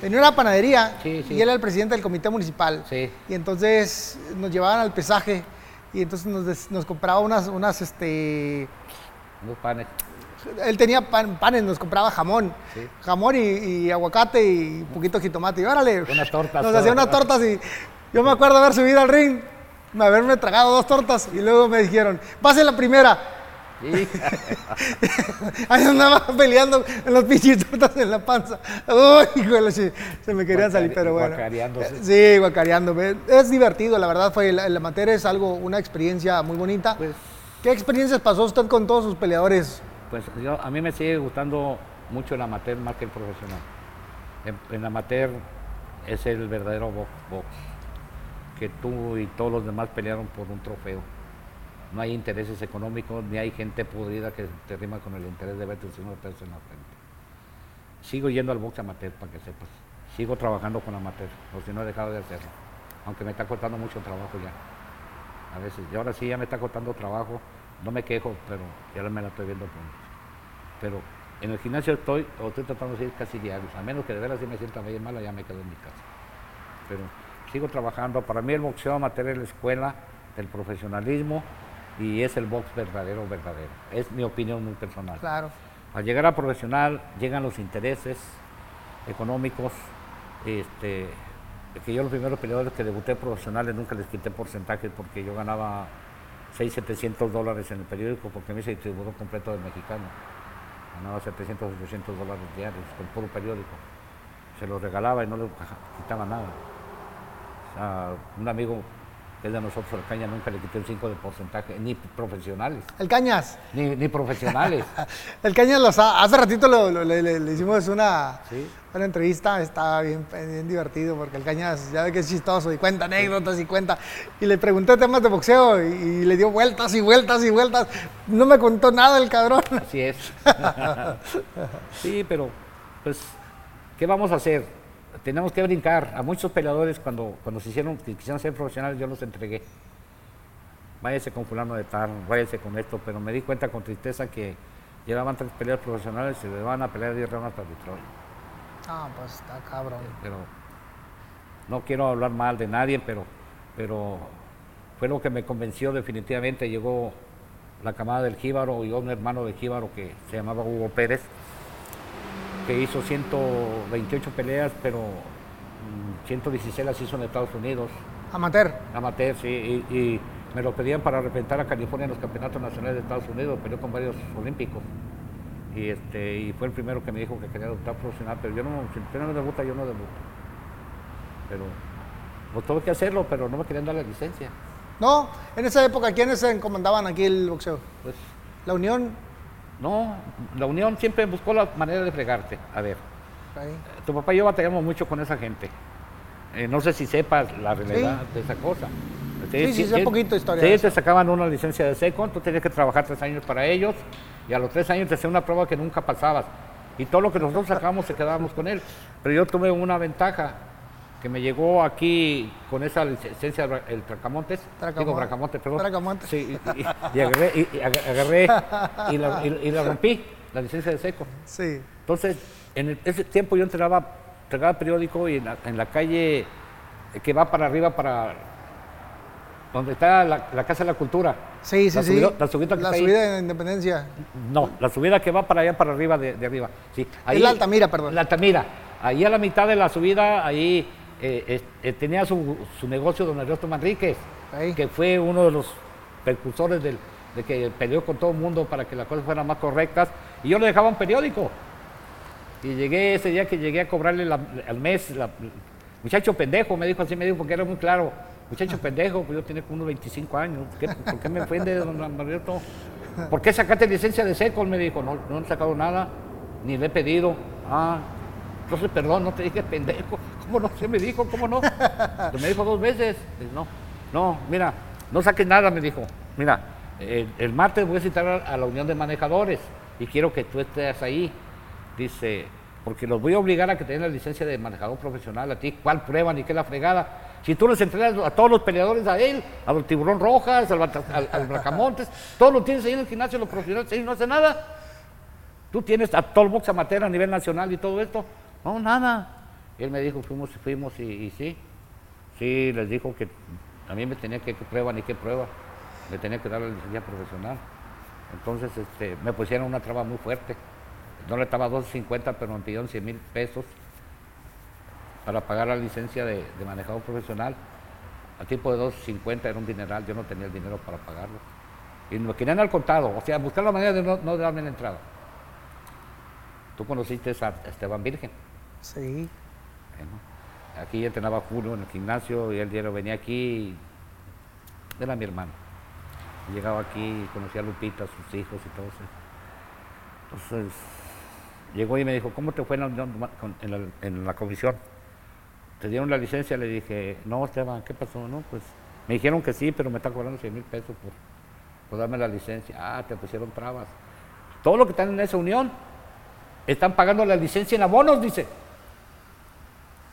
tenía una panadería sí. y él era el presidente del comité municipal. Sí. Y entonces nos llevaban al pesaje y entonces nos, des- nos compraba unas, unas, este, Unos panes. él tenía pan- panes, nos compraba jamón, Sí. jamón y, y aguacate y un poquito de jitomate. Y órale, Unas tortas, Nos hacía unas tortas y yo me acuerdo haber subido al ring, haberme tragado dos tortas y luego me dijeron, pase la primera. Ahí andaba peleando en los pinches tortas en la panza. Uy, híjole, se me querían salir, Guacare- pero bueno. guacareándose. Sí, guacareándome. Es divertido, la verdad, fue el, el amateur es algo, una experiencia muy bonita. Pues, ¿Qué experiencias pasó usted con todos sus peleadores? Pues yo, a mí me sigue gustando mucho el amateur más que el profesional. En, en amateur es el verdadero box, box, que tú y todos los demás pelearon por un trofeo. No hay intereses económicos, ni hay gente podrida que te rima con el interés de verte uno pesos en la frente. Sigo yendo al box amateur, para que sepas. Sigo trabajando con amateur, o si no he dejado de hacerlo. Aunque me está costando mucho trabajo ya. A veces, y ahora sí ya me está costando trabajo, no me quejo, pero ya me la estoy viendo con pero en el gimnasio estoy, o estoy tratando de ir casi diarios, a menos que de veras si me sienta medio malo, ya me quedo en mi casa. Pero sigo trabajando, para mí el boxeo amateur es la escuela del profesionalismo y es el box verdadero, verdadero. Es mi opinión muy personal. Claro. Al llegar a profesional llegan los intereses económicos, este, que yo los primeros peleadores que debuté profesionales nunca les quité porcentajes porque yo ganaba 6, 700 dólares en el periódico porque me hice distribuidor completo del mexicano. Ganaba 700, 800 dólares diarios con puro periódico. Se los regalaba y no les quitaba nada. O sea, un amigo que es de nosotros, el Caña nunca le quité el 5 de porcentaje, ni profesionales, El Cañas. ni, ni profesionales. El Cañas los ha- hace ratito lo- lo- le, le- le hicimos una, Sí. una entrevista, está bien, bien divertido porque el Cañas ya ve que es chistoso y cuenta anécdotas y cuenta. Y le pregunté temas de boxeo y, y le dio vueltas y vueltas y vueltas. No me contó nada el cabrón. Así es. sí, pero pues, ¿qué vamos a hacer? Tenemos que brincar. A muchos peleadores cuando, cuando se hicieron, que quisieron ser profesionales, yo los entregué. Váyase con fulano de tal, váyase con esto, pero me di cuenta con tristeza que llevaban tres peleas profesionales y se le van a pelear 10 rounds para Detroit. Ah, pues está cabrón. Pero no quiero hablar mal de nadie, pero, pero fue lo que me convenció definitivamente. Llegó la camada del Jíbaro y un hermano de Jíbaro que se llamaba Hugo Pérez, que hizo 128 peleas, pero mm, 116 las hizo en Estados Unidos, Amateur. amateur, sí, y, y me lo pedían para representar a California en los campeonatos nacionales de Estados Unidos, peleó con varios olímpicos. Y, este, y fue el primero que me dijo que quería debutar profesional, pero yo no, si usted no me debuta, yo no debuto. Pero, pues tuve que hacerlo, pero no me querían dar la licencia. No, en esa época, ¿quiénes se comandaban aquí el boxeo? Pues, La Unión. No, la Unión siempre buscó la manera de fregarte. A ver, tu papá y yo batallamos mucho con esa gente. Eh, no sé si sepas la realidad de esa cosa. Sí, sí, sé poquito de historia Sí, te sacaban una licencia de seco, tú tenías que trabajar tres años para ellos y a los tres años te hacían una prueba que nunca pasabas. Y todo lo que nosotros sacábamos se quedábamos con él. Pero yo tuve una ventaja que me llegó aquí con esa licencia, el Tracamontes. Tracamon- Digo, Bracamontes, perdón. Tracamontes. Sí, y, y- y agarré, y, y ag- agarré y, la, y- la rompí, la licencia de seco. Sí. Entonces, en el- ese tiempo yo entregaba, entregaba periódico y en la, en la calle eh, que va para arriba, para donde está la, la Casa de la Cultura. Sí, sí, la sí. subida- la subida que La está ahí. subida de Independencia. No, la subida que va para allá, para arriba, de, de arriba. Sí, la Altamira, perdón. La Altamira. Ahí a la mitad de la subida, ahí eh, eh, tenía su, su negocio don Ernesto Manríquez, Ahí. que fue uno de los precursores del- de que peleó con todo el mundo para que las cosas fueran más correctas. Y yo le dejaba un periódico. Y llegué ese día que llegué a cobrarle la- al mes, la- muchacho pendejo, me dijo así, me dijo porque era muy claro. Muchacho pendejo, pues yo tenía como unos 25 años. ¿Qué- ¿Por qué me ofende, don Alberto? ¿Por qué sacaste licencia de seco? Me dijo, no, no he sacado nada, ni le he pedido. Ah, entonces perdón, no te dije pendejo. ¿Cómo no? Se me dijo, ¿cómo no? Me dijo dos veces. No, no, mira, no saques nada, me dijo. Mira, el, martes voy a citar a, la Unión de Manejadores y quiero que tú estés ahí. Dice, porque los voy a obligar a que tengan la licencia de manejador profesional a ti. ¿Cuál prueba ni qué la fregada? Si tú les entregas a todos los peleadores, a él, a los tiburón rojas, al, al Bracamontes, todos los tienes ahí en el gimnasio, los profesionales, ahí no hace nada. Tú tienes a todo el box amateur a nivel nacional y todo esto. No, nada. Él me dijo, fuimos y fuimos y, sí. Sí, les dijo que a mí me tenía que, que prueba ni qué prueba. Me tenía que dar la licencia profesional. Entonces este, me pusieron una traba muy fuerte. No le estaba 2.50, pero me pidieron 100 mil pesos para pagar la licencia de, de manejador profesional. A tipo de 2.50 era un dineral, yo no tenía el dinero para pagarlo. Y me querían al contado, o sea, buscar la manera de no, no darme la entrada. Tú conociste a Esteban Virgen. Sí. Bueno, aquí ya entrenaba Julio en el gimnasio y él diario venía aquí. Era mi hermano. Llegaba aquí conocía a Lupita, sus hijos y todo eso. Entonces, llegó y me dijo, ¿cómo te fue en la, en en la comisión? ¿Te dieron la licencia? Le dije, no, Esteban, ¿qué pasó? No, pues me dijeron que sí, pero me están cobrando 100 mil pesos por, por darme la licencia. Ah, te pusieron trabas. Todo lo que están en esa unión están pagando la licencia en abonos, dice.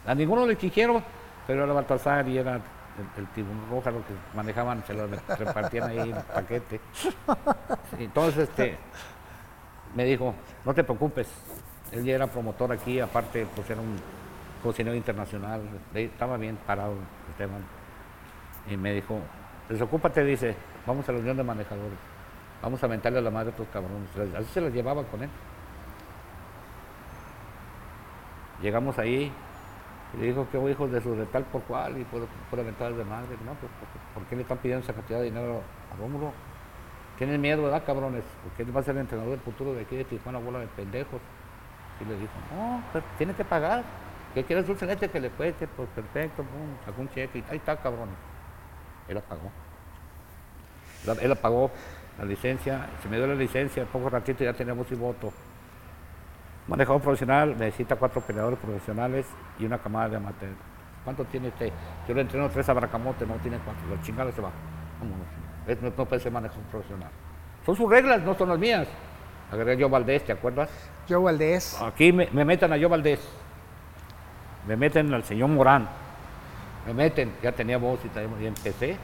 A ninguno le exigieron, pero era Baltasar y era el, el tiburón roja lo que manejaban, se lo repartían ahí en paquete. Entonces, este, me dijo, no te preocupes, él ya era promotor aquí, aparte, pues era un cocinero internacional, estaba bien parado Esteban. Y me dijo, desocúpate, dice, vamos a la unión de manejadores, vamos a mentarle a la madre a estos cabrones. Así se las llevaba con él. Llegamos ahí, y le dijo que hubo hijos de su de tal por cual y por, por aventadas de madre. No, pues, ¿por, qué- le están pidiendo esa cantidad de dinero a Rómulo? Tienen miedo, ¿verdad, cabrones? Porque él va a ser el entrenador del futuro de aquí de Tijuana, bola de pendejos. Y le dijo, no, pero tiene que pagar. ¿Qué quieres un celeste que le cueste? Pues perfecto, pum, sacó un cheque y ahí está, cabrones. Él la pagó. Él la pagó la licencia, se me dio la licencia, poco ratito ya teníamos y voto. Manejador profesional necesita cuatro peleadores profesionales y una camada de amateur. ¿Cuánto tiene usted? Yo le entreno tres a Bracamote, no tiene cuatro. La chingada se va. Vámonos. Es- no, no puede ser manejador profesional. Son sus reglas, no son las mías. Agarré yo Valdés, ¿te acuerdas? Joe Valdés. Aquí me, me meten a yo Valdés. Me meten al señor Morán. Me meten, ya tenía voz y, y empecé.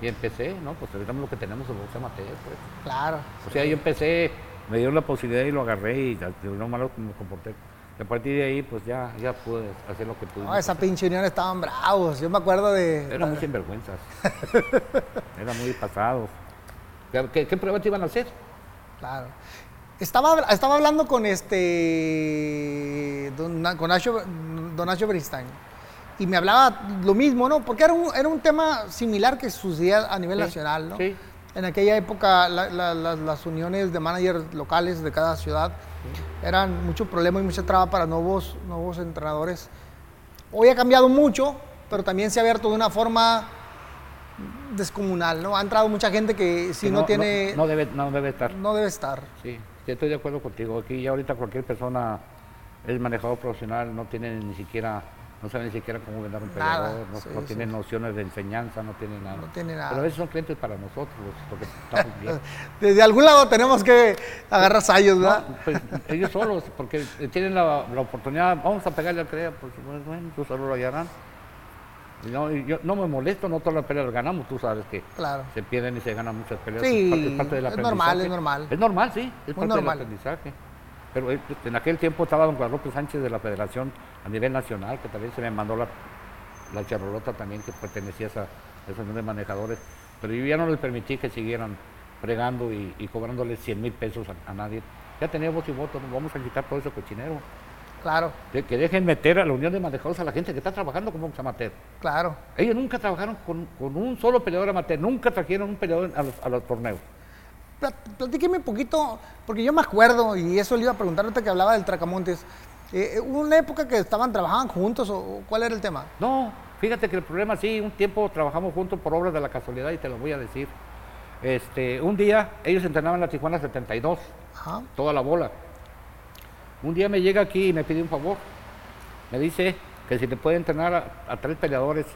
Y empecé, ¿no? Pues tenemos lo que tenemos, el box amateur, pues. Claro. O sea, yo empecé, me dieron la posibilidad y lo agarré y de lo malo que me comporté. Y a partir de ahí, pues ya, ya pude hacer lo que pude. No, esa pinche unión estaban bravos. Yo me acuerdo de. Eran muy sinvergüenzas. Eran muy pasados. ¿Qué, qué, prueba te iban a hacer? Claro. Estaba, estaba hablando con este. Don, con Nacho, don Nacho Beristain. Y me hablaba lo mismo, ¿no? Porque era un, era un tema similar que sucedía a nivel Sí, nacional, ¿no? sí. En aquella época, la- la- la- las uniones de managers locales de cada ciudad eran mucho problema y mucha traba para nuevos, nuevos entrenadores. Hoy ha cambiado mucho, pero también se ha abierto de una forma descomunal, ¿no? Ha entrado mucha gente que si Que no, tiene, No, debe, no debe estar. no debe estar. Sí, estoy de acuerdo contigo. Aquí ya ahorita cualquier persona es manejador profesional, no tiene ni siquiera, no sabe ni siquiera cómo vender un Nada, peleador, no, sí, no sí. tiene nociones de enseñanza, no tiene nada. No tiene nada. Pero a veces son clientes para nosotros, porque estamos bien. Desde algún lado tenemos que agarrar sayos, ¿verdad? No, pues, ellos solos, porque tienen la, la oportunidad, vamos a pegarle al crea, pues bueno, tú solo lo hallarán. No, yo no me molesto, no todas las peleas las ganamos, tú sabes que Claro. se pierden y se ganan muchas peleas. Sí, es parte, es parte del es normal, es normal. Es normal, sí, es Muy parte normal. del aprendizaje. Pero eh, en aquel tiempo estaba don Guadalupe Sánchez de la Federación a nivel nacional, que también se me mandó la, la charolota también, que pertenecía a esa, a esa unión de manejadores. Pero yo ya no les permití que siguieran fregando y, y cobrándole 100 mil pesos a, a nadie. Ya tenía voz y voto, vamos a quitar todo ese cochinero. Claro, De- que dejen meter a la unión de manejadores a la gente que está trabajando como amateur. claro. Ellos nunca trabajaron con, con un solo peleador amateur, nunca trajeron un peleador a los, a los torneos. Plat- Platíqueme un poquito, porque yo me acuerdo, y eso le iba a preguntar ahorita que hablaba del Tracamontes. Eh, eh, ¿Hubo una época que estaban, trabajaban juntos o, cuál era el tema? No, fíjate que el problema sí, un tiempo trabajamos juntos por obras de la casualidad y te lo voy a decir. Este, un día ellos entrenaban en la Tijuana 72, Ajá. toda la bola. Un día me llega aquí y me pide un favor. Me dice que si le puede entrenar a, a tres peleadores.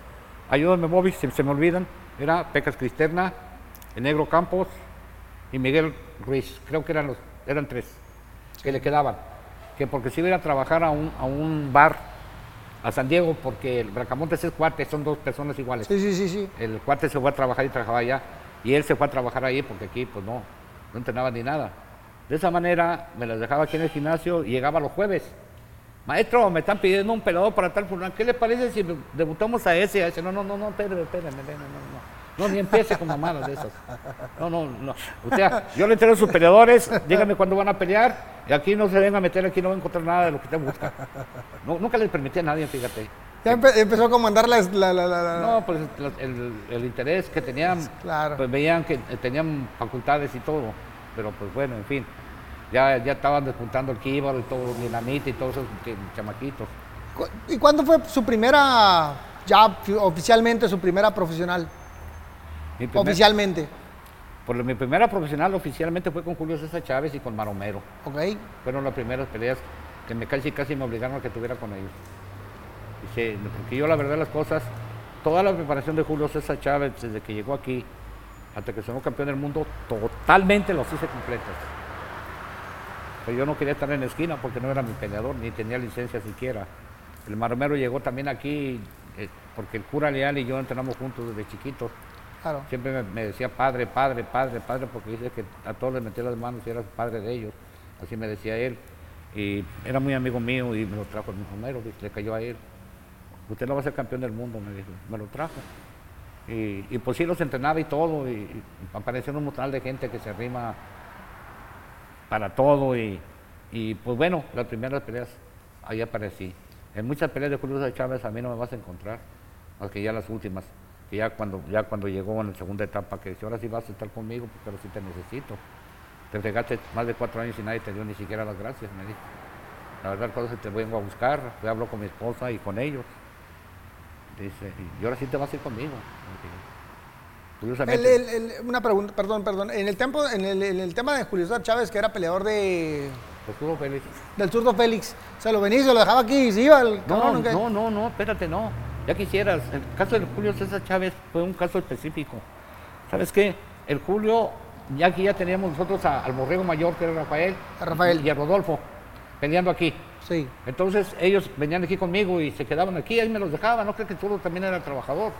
Ayúdame, Bobby, se, se me olvidan. Era Pecas Cristerna, el Negro Campos y Miguel Ruiz. Creo que eran los, eran tres que le quedaban. Que porque si iba a trabajar a un, a un bar a San Diego, porque el Bracamontes es cuate, son dos personas iguales. Sí, sí, sí, sí. El cuate se fue a trabajar y trabajaba allá. Y él se fue a trabajar ahí porque aquí, pues no, no entrenaba ni nada. De esa manera me las dejaba aquí en el gimnasio y llegaba los jueves. Maestro, me están pidiendo un peleador para tal fulano. ¿Qué le parece si debutamos a ese? A ese? No, no, no, no, espérame, espérame, no, no. No, ni empiece con mamadas de esas. No, no, no. O sea, yo le entreno a sus peleadores, díganme cuándo van a pelear, y aquí no se venga a meter, aquí no va a encontrar nada de lo que usted busca. No, nunca les permití a nadie, fíjate. Ya empe- empezó a comandar la... la, la, la- No, pues el, el- interés que tenían, Claro. pues veían que eh, tenían facultades y todo, pero pues bueno, en fin, ya, ya estaban despuntando el kíbaro y todo, el dinamita y todos esos chamaquitos. ¿Y cuándo fue su primera, ya fi- oficialmente, su primera profesional? Primer- Oficialmente, Por mi primera profesional oficialmente fue con Julio César Chávez y con Maromero. ¿ok? Fueron las primeras peleas que me casi casi me obligaron a que tuviera con ellos. Dice, porque yo la verdad las cosas, toda la preparación de Julio César Chávez desde que llegó aquí hasta que sonó campeón del mundo, totalmente los hice completas. Pero yo no quería estar en la esquina porque no era mi peleador, ni tenía licencia siquiera. El maromero llegó también aquí eh, porque el cura Leal y yo entrenamos juntos desde chiquitos. Siempre me, decía padre, padre, padre, padre, porque dice que a todos les metía las manos y era padre de ellos. Así me decía él. Y era muy amigo mío y me lo trajo el Romero, le cayó a él. Usted no va a ser campeón del mundo, me dijo. Me lo trajo. Y, y pues sí los entrenaba y todo. Y, y apareció un montón de gente que se arrima para todo. Y, y, pues bueno, las primeras peleas ahí aparecí. En muchas peleas de Julio César Chávez a mí no me vas a encontrar, más que ya las últimas. Que ya cuando, ya cuando llegó en la segunda etapa, que dice, ahora sí vas a estar conmigo, porque ahora sí te necesito. Te fregaste más de cuatro años y nadie te dio ni siquiera las gracias, me dijo. La verdad, cosas te vengo a buscar, yo hablo con mi esposa y con ellos. Dice, y ahora sí te vas a ir conmigo. El- el- el- una pregunta, perdón, perdón. En el, tiempo, en, el, en el tema de Julio César Chávez, que era peleador de, Arturo Félix. del zurdo Félix, se lo venía se lo dejaba aquí y se iba el No, cabrón, no, no, no, espérate, no. Ya quisieras. El caso de Julio César Chávez fue un caso específico. ¿Sabes qué? El Julio, ya aquí ya teníamos nosotros a- al borrego mayor, que era Rafael. A Rafael. Y a Rodolfo, peleando aquí. Sí. Entonces ellos venían aquí conmigo y se quedaban aquí, ahí me los dejaban. No creo que zurdo también era trabajador.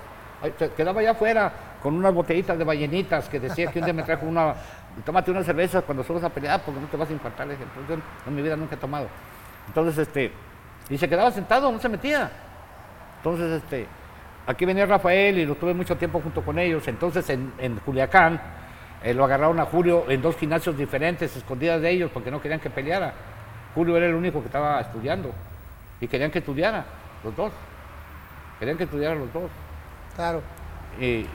Se quedaba allá afuera con unas botellitas de ballenitas que decía que un día me trajo una, tómate una cerveza cuando subes a pelear porque no te vas a infartar. Entonces, yo en mi vida nunca he tomado. Entonces, este, y se quedaba sentado, no se metía. Entonces, este, aquí venía Rafael y lo tuve mucho tiempo junto con ellos. Entonces, en, en Culiacán, eh, lo agarraron a Julio en dos gimnasios diferentes, escondidas de ellos, porque no querían que peleara. Julio era el único que estaba estudiando y querían que estudiara, los dos. Querían que estudiaran los dos. Claro. Y,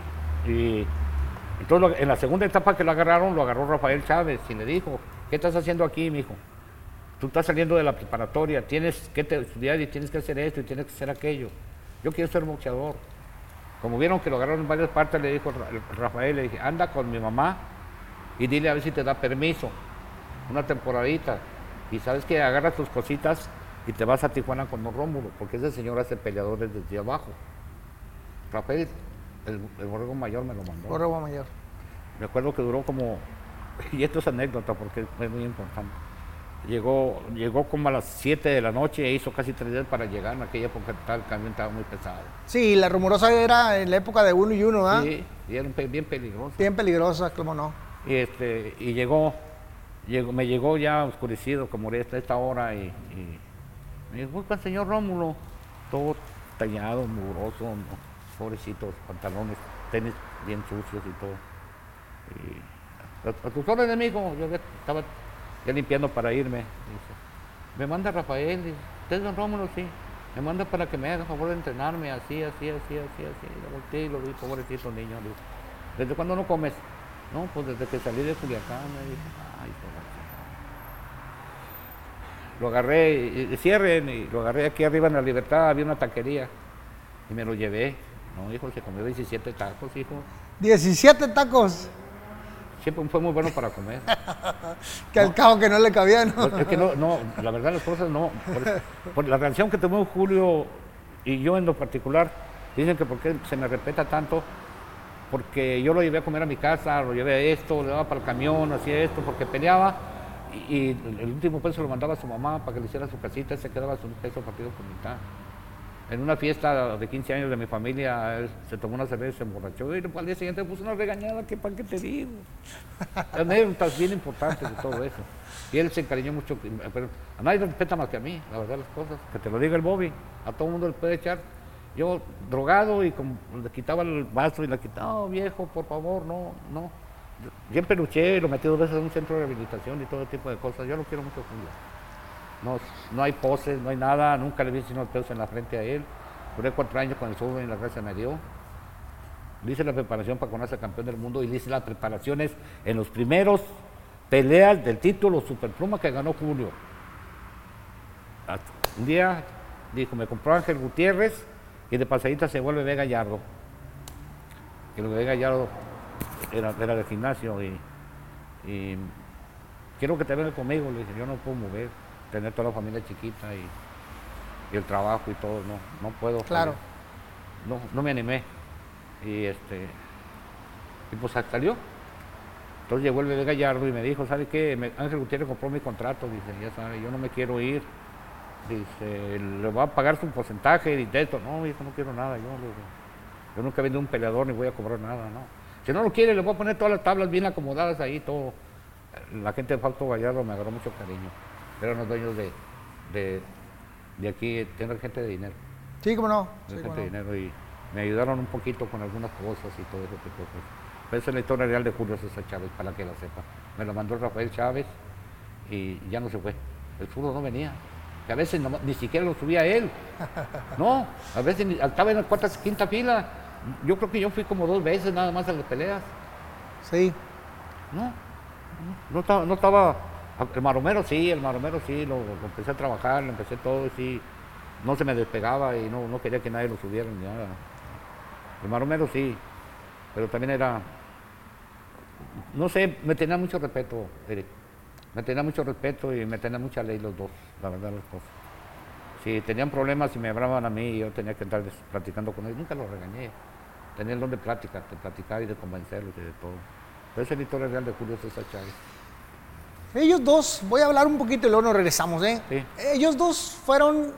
y entonces en la segunda etapa que lo agarraron, lo agarró Rafael Chávez y le dijo, ¿qué estás haciendo aquí, mijo? Tú estás saliendo de la preparatoria, tienes que estudiar y tienes que hacer esto y tienes que hacer aquello. Yo quiero ser boxeador. Como vieron que lo agarraron en varias partes, le dijo Ra- Rafael, le dije, anda con mi mamá y dile a ver si te da permiso, una temporadita. Y sabes que agarras tus cositas y te vas a Tijuana con Don Rómulo, porque ese señor hace peleadores desde abajo. Rafael, el, el borrego mayor me lo mandó. Borrego mayor. Me acuerdo que duró como, y esto es anécdota porque es muy importante. Llegó, llegó como a las 7 de la noche e hizo casi tres días para llegar. En aquella época tal, el camión estaba muy pesado. Sí, la rumorosa era en la época de uno y uno, ¿ah? Sí, y era bien peligroso. Bien peligrosa, cómo no. Y, este, y llegó, llegó, me llegó ya oscurecido, como era esta, esta hora, y, y me dijo, busca al señor Rómulo, todo tallado, mugroso, ¿no? pobrecitos, pantalones, tenis bien sucios y todo. Y, a, a tus órdenes, amigo, yo estaba limpiando para irme. Dice, me manda Rafael, dice, ¿usted es don Rómulo? Sí. Me manda para que me haga favor de entrenarme, así, así, así, así, así. Lo volteé y lo vi, pobrecito niño. digo, ¿Desde cuándo no comes? No, pues desde que salí de Culiacán, me dijo, ay, chingada". Lo agarré, y cierren, y lo agarré aquí arriba en la Libertad, había una taquería, y me lo llevé. No, hijo, se comió 17 tacos, hijo. 17 tacos, Siempre fue muy bueno para comer. que al cabo que no le cabían. ¿no? Es que no, no, la verdad las cosas no. Por, por la reacción que tomó Julio y yo en lo particular, dicen que por qué se me respeta tanto, porque yo lo llevé a comer a mi casa, lo llevé a esto, le daba para el camión, hacía esto, porque peleaba y, y el último peso lo mandaba a su mamá para que le hiciera su casita y se quedaba su peso partido por mitad. En una fiesta de 15 años de mi familia, él se tomó una cerveza y se emborrachó y al día siguiente puso una regañada, ¿qué para qué te digo? Anécdotas bien importantes de todo eso. Y él se encariñó mucho, pero a nadie le respeta más que a mí, la verdad las cosas. Que te lo diga el Bobby, a todo el mundo le puede echar. Yo drogado y como le quitaba el vaso y le quitaba, no viejo, por favor, no, no. Siempre luché, lo metí dos veces en un centro de rehabilitación y todo tipo de cosas. Yo lo quiero mucho, Julio. No, no hay poses, no hay nada, nunca le vi el peso en la frente a él. Duré cuatro años con el sur y la gracia me dio. Le hice la preparación para conocer campeón del mundo y le hice las preparaciones en los primeros peleas del título Superpluma que ganó Julio. Un día dijo, me compró Ángel Gutiérrez y de pasadita se vuelve Vega Gallardo. Que el Vega Gallardo era, era del gimnasio y, y quiero que te venga conmigo. Le dije, yo no puedo mover, tener toda la familia chiquita y, y el trabajo y todo, no, no puedo. Claro. No, no me animé. Y este, y pues salió. Entonces llegó el bebé Gallardo y me dijo, ¿sabe qué? Me- Ángel Gutiérrez compró mi contrato, dice, ya sabe, yo no me quiero ir. Dice, le va a pagar su porcentaje y de esto. No, hijo, no quiero nada, yo, yo nunca he vendido un peleador ni voy a cobrar nada, no. Si no lo quiere, le voy a poner todas las tablas bien acomodadas ahí, todo. La gente de Fausto Gallardo me agarró mucho cariño. Eran los dueños de, de, de aquí, tienen gente de dinero Sí, cómo no. Sí, cómo gente de no. dinero y me ayudaron un poquito con algunas cosas y todo ese tipo de cosas. Pero esa es la historia real de Julio César Chávez, para que la sepa. Me lo mandó Rafael Chávez y ya no se fue. El fútbol no venía. Que a veces no- ni siquiera lo subía él. No, a veces ni- estaba en la cuarta, quinta fila. Yo creo que yo fui como dos veces nada más a las peleas. Sí. No, no, no estaba, no estaba- el maromero sí, el maromero sí, lo, empecé a trabajar, lo empecé todo, y sí, no se me despegaba y no, no quería que nadie lo subiera ni nada. El maromero sí, Pero también era, no sé, me tenía mucho respeto, Eric. Me tenía mucho respeto y me tenía mucha ley los dos, la verdad, los dos. Si tenían problemas y me hablaban a mí, yo tenía que des- platicando con ellos. Nunca los regañé. Tenía el don de plática, de platicar y de convencerlos y de todo. Pero esa es la historia real de Julio César Chávez. Ellos dos, voy a hablar un poquito y luego nos regresamos, ¿eh? Sí. Ellos dos fueron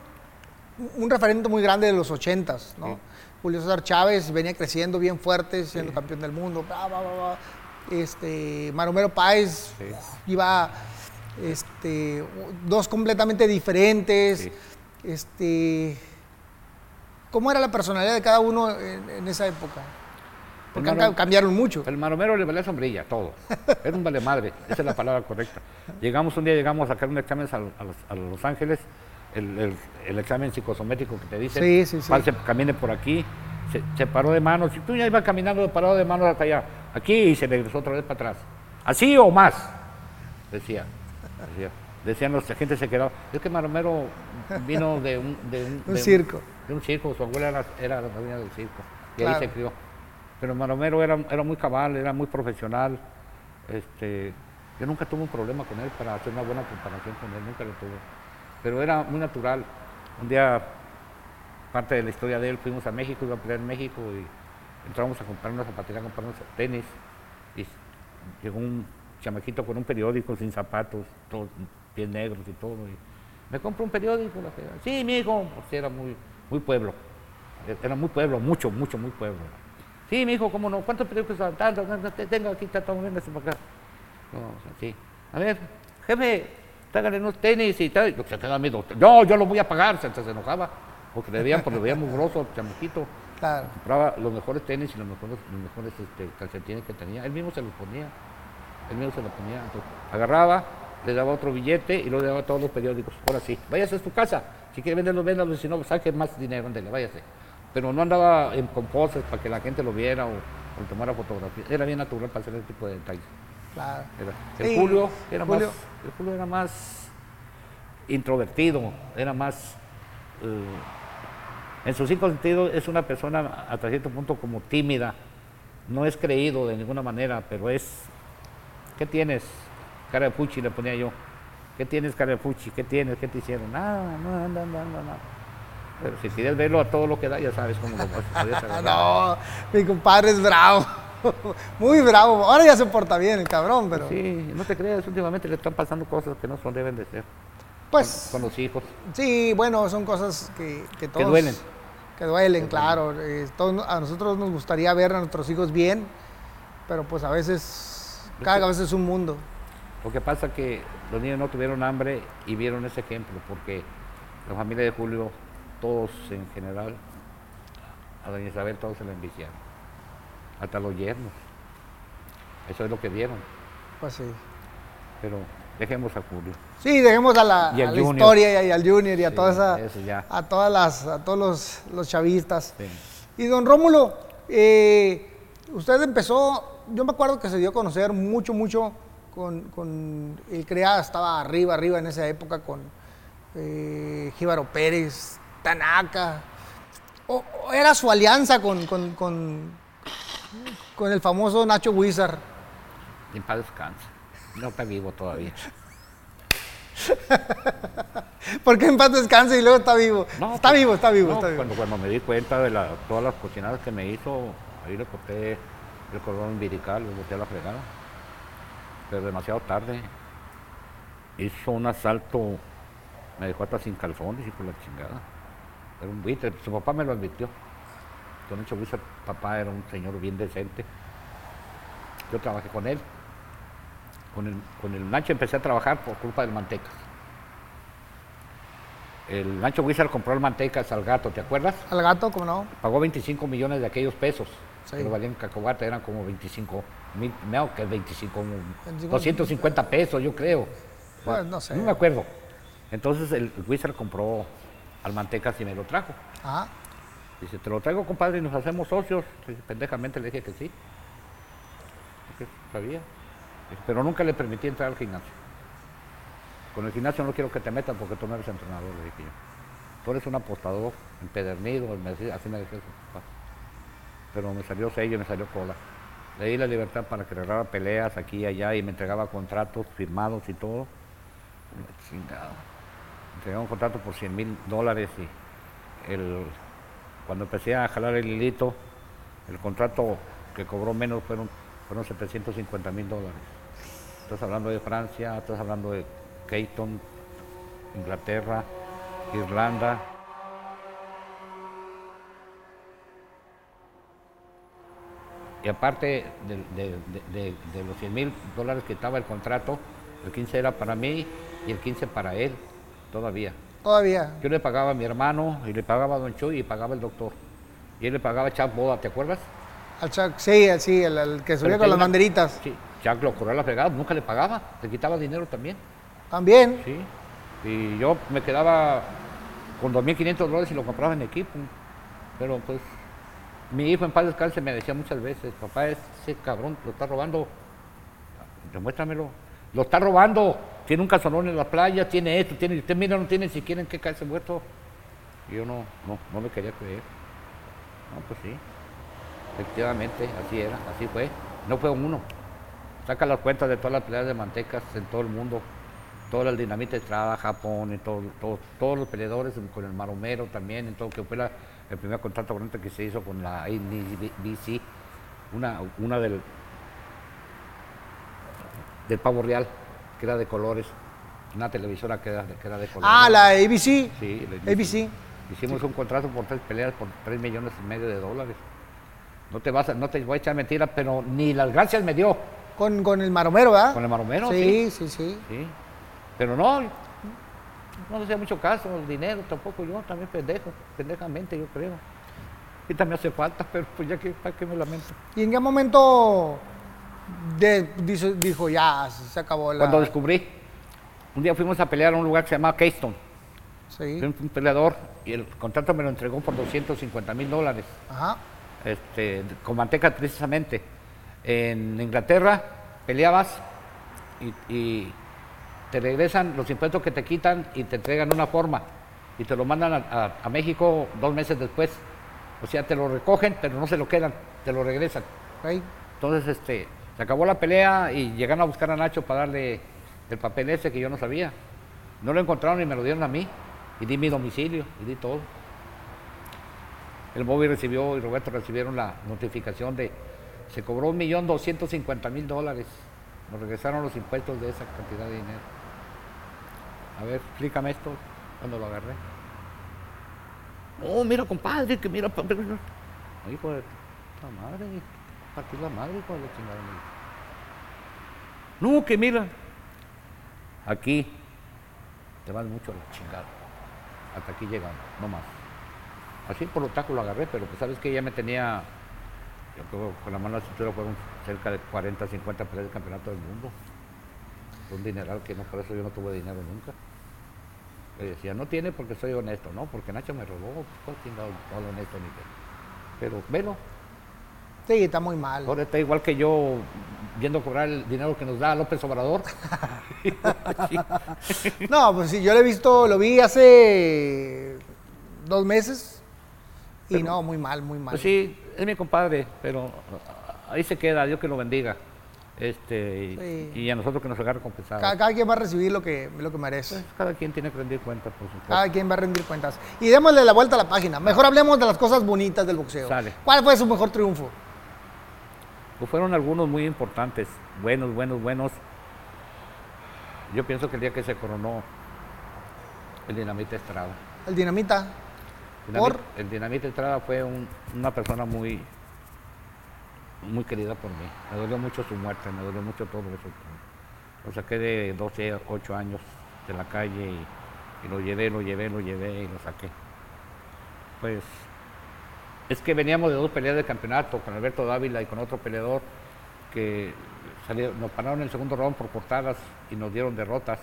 un referente muy grande de los ochentas, ¿no? Sí. Julio César Chávez venía creciendo bien fuerte, siendo Sí. campeón del mundo, bla, bla, bla, bla. Este, Maromero Páez iba, este, dos completamente diferentes, este, ¿cómo era la personalidad de cada uno en, en esa época? Porque cambiaron mucho. El maromero le valía sombrilla, todo. Era un vale madre, esa es la palabra correcta. Llegamos un día, llegamos a sacar un examen a, a los, a Los Ángeles, el, el- el examen psicosométrico que te dicen. Sí, sí, sí. Pase, camine por aquí, se, se paró de manos. Y tú ya ibas caminando parado de manos hasta allá, aquí y se regresó otra vez para atrás. ¿Así o más? Decía. decía. Decían los la gente se quedaba. Es que Maromero vino de un, de un, circo. de un circo, su abuela era, era la dueña del circo. Y Claro. ahí se crió. Pero Maromero era, era muy cabal, era muy profesional. Este, yo nunca tuve un problema con él para hacer una buena comparación con él, nunca lo tuve. Pero era muy natural. Un día, parte de la historia de él, fuimos a México, iba a pelear en México y entramos a comprar una zapatilla, a comprar unos tenis. Y llegó un chamaquito con un periódico sin zapatos, todos pies negros y todo. Y me compró un periódico. La sí, mi hijo, pues era muy, muy pueblo. Era muy pueblo, mucho, mucho, muy pueblo. Sí, mi hijo, ¿cómo no? ¿Cuántos periódicos son? Tenga aquí, está todo, véngase para acá. No, o sea, sí. A ver, jefe, tráigale unos tenis y tal. Se queda miedo. No, yo lo voy a pagar, se, se enojaba. Porque le veían, porque le veían muy grosso, chamaquito. Claro. Compraba los mejores tenis y los mejores, los mejores este, calcetines que tenía. Él mismo se los ponía. Él mismo se los ponía. Entonces, agarraba, le daba otro billete y luego le daba todos los periódicos. Ahora sí, váyase a su casa. Si quiere venderlos, véndalos. Si no, saque más dinero, ándele, váyase. Pero no andaba en, con poses para que la gente lo viera o, o tomara fotografías. Era bien natural para hacer ese tipo de detalles. Claro. Era- El Sí, Julio era Julio. más, el Julio era más introvertido, era más, eh, en sus cinco sentidos es una persona hasta cierto punto como tímida, no es creído de ninguna manera, pero es, ¿qué tienes? Cara de fuchi le ponía yo, ¿qué tienes cara de fuchi? ¿Qué tienes? ¿Qué te hicieron? Nada, nada, nada, nada, nada. Pero si quieres verlo a todo lo que da, ya sabes cómo lo vas a no, mi compadre es bravo. Muy bravo. Ahora ya se porta bien el cabrón, pero. Sí, no te creas, últimamente le están pasando cosas que no son, deben de ser, Pues con los hijos. sí, bueno, son cosas que, que todos. duelen. Que duelen, claro. Eh, todos- a nosotros nos gustaría ver a nuestros hijos bien, pero pues a veces. Cada vez es un mundo. Lo que pasa que los niños no tuvieron hambre y vieron ese ejemplo, porque la familia de Julio, todos en general, a doña Isabel todos se la enviciaron, hasta los yernos. Eso es lo que vieron, Pues sí. pero dejemos a Julio. Sí, dejemos a la, Y a al la Junior. historia y al Junior y a Sí, toda esa, a todas las, a todos los, los chavistas. Sí. Y don Rómulo, eh, usted empezó, yo me acuerdo que se dio a conocer mucho, mucho con, con el CREA, estaba arriba, arriba en esa época con eh, Jíbaro Pérez, Tanaka. O- o era su alianza con, con, con, con el famoso Nacho Wizard. En paz descanse. No está vivo todavía. Porque en paz descanse y luego está vivo. No, está pues, vivo, está vivo, no, está vivo. Cuando, cuando me di cuenta de la- todas las cocinadas que me hizo, ahí le corté el cordón umbilical, le boté a la fregada. Pero demasiado tarde. Hizo un asalto, me dejó hasta sin calzones y por la chingada. Era un buitre, su papá me lo advirtió. Don Nacho Buitre, papá era un señor bien decente. Yo trabajé con él. Con el, con el Nacho empecé a trabajar por culpa del Mantecas. El Nacho Wizard compró el Mantecas al gato, ¿te acuerdas? Al gato, como no. Pagó 25 millones de aquellos pesos. Sí. Pero valían cacobata, eran como 25 mil, no, que 25, 25, 250 pesos, yo creo. Pues, no sé. No me acuerdo. Entonces el Wizard compró al Mantecas y me lo trajo. Ajá. Dice, te lo traigo, compadre, y nos hacemos socios. Dice, pendejamente le dije que sí. Porque sabía. Dice, Pero nunca le permití entrar al gimnasio. Con el gimnasio no quiero que te metas porque tú no eres entrenador, le dije yo. Tú eres un apostador empedernido, me decía- así me decía su papá. pero me salió sello y me salió cola. Le di la libertad para que peleas aquí y allá y me entregaba contratos firmados y todo. La entregaba un contrato por 100 mil dólares y el, cuando empecé a jalar el hilito, el contrato que cobró menos fueron, fueron 750 mil dólares. Estás hablando de Francia, estás hablando de Keaton, Inglaterra, Irlanda. Y aparte de- de los 100 mil dólares que estaba el contrato, el 15 era para mí y el 15 para él, todavía. Todavía. Yo le pagaba a mi hermano y le pagaba a Don Chuy y pagaba el doctor. Y él le pagaba a Chuck Boda, ¿te acuerdas? Al Chuck, sí, el- sí, el, el que subía Pero con las banderitas. Sí, Chuck lo corrió a la fregada, nunca le pagaba, le quitaba dinero también. También. Sí. Y yo me quedaba con 2.500 dólares y lo compraba en equipo. Pero pues mi hijo en paz descanse me decía muchas veces, papá, ese cabrón lo está robando. Demuéstramelo. Lo está robando. Tiene un calzonón en la playa, tiene esto, tiene, usted mira, no tiene ni siquiera en qué caerse muerto. Y yo no, no, no me quería creer. No, pues sí. Efectivamente, así era, así fue. No fue uno. Saca las cuentas de todas las peleas de mantecas en todo el mundo. Todo el dinamita Estrada, Japón, y todo, todo- todos los peleadores, con el Maromero también, en todo que fue la- el primer contrato que se hizo con la NBC, una, una del, del Pavo Real, que era de colores, una televisora que era, de- que era de colores. Ah, la ABC. Sí, la ABC. Hicimos un contrato por tres peleas por tres millones y medio de dólares. No te vas a, no te voy a echar mentiras, pero ni las gracias me dio Con, con el maromero, ¿verdad? con el maromero. Sí, sí, sí. Sí. Pero no, no hacía mucho caso, el dinero tampoco, yo también pendejo, pendejamente yo creo. Y también hace falta, pero pues ya que, ¿para qué me lamento? ¿Y en qué momento de- dice- dijo, ya, se acabó la... Cuando descubrí, un día fuimos a pelear a un lugar que se llama Keystone, Sí. Fui un, peleador y el contrato me lo entregó por 250 mil dólares. Ajá. este, con manteca precisamente. En Inglaterra peleabas y, y te regresan los impuestos que te quitan y te entregan una forma y te lo mandan a, a- a México dos meses después. O sea, te lo recogen, pero no se lo quedan, te lo regresan. Entonces, este, se acabó la pelea y llegaron a buscar a Nacho para darle el papel ese que yo no sabía. No lo encontraron y me lo dieron a mí. Y di mi domicilio y di todo. El Bobby recibió y Roberto recibieron la notificación de se cobró un millón doscientos cincuenta mil dólares. Nos regresaron los impuestos de esa cantidad de dinero. A ver, explícame esto cuando lo agarré. Oh, mira, compadre, que mira. Hijo de la madre, partí la madre, chingada. me dijo. No, que mira. Aquí te vas mucho a la chingada. Hasta aquí llegamos, no más. Así por tacos lo agarré, pero pues sabes que ya me tenía, yo creo con la mano a la cintura fueron cerca de 40, 50 peleas de campeonato del mundo. Un dineral que no, por eso yo no tuve dinero nunca. Le decía, no tiene porque soy honesto, no, porque Nacho me robó, pues chingado, cuál honesto ni qué. Pero, velo, Sí, está muy mal. ahora está igual que yo viendo cobrar el dinero que nos da López Obrador. No, pues sí, yo lo he visto, lo vi hace dos meses y no, muy mal, muy mal. Pues sí, es mi compadre, pero ahí se queda, Dios que lo bendiga. Este, y- Sí. y a nosotros que nos haga recompensar. Cada, cada quien va a recibir lo que, lo que merece. Pues, cada quien tiene que rendir cuentas por supuesto. Cada quien va a rendir cuentas. Y démosle la vuelta a la página. Mejor hablemos de las cosas bonitas del boxeo. Sale. ¿Cuál fue su mejor triunfo? Pues fueron algunos muy importantes, buenos, buenos, buenos. Yo pienso que el día que se coronó el Dinamita Estrada. El dinamita. Dinamita- ¿Por? El Dinamita Estrada fue un- una persona muy, muy querida por mí. Me dolió mucho su muerte, me dolió mucho todo eso. Lo saqué de 12, 8 años de la calle y, y lo llevé, lo llevé, lo llevé y lo saqué. Pues es que veníamos de dos peleas de campeonato con Alberto Dávila y con otro peleador que nos pararon en el segundo round por cortadas y nos dieron derrotas.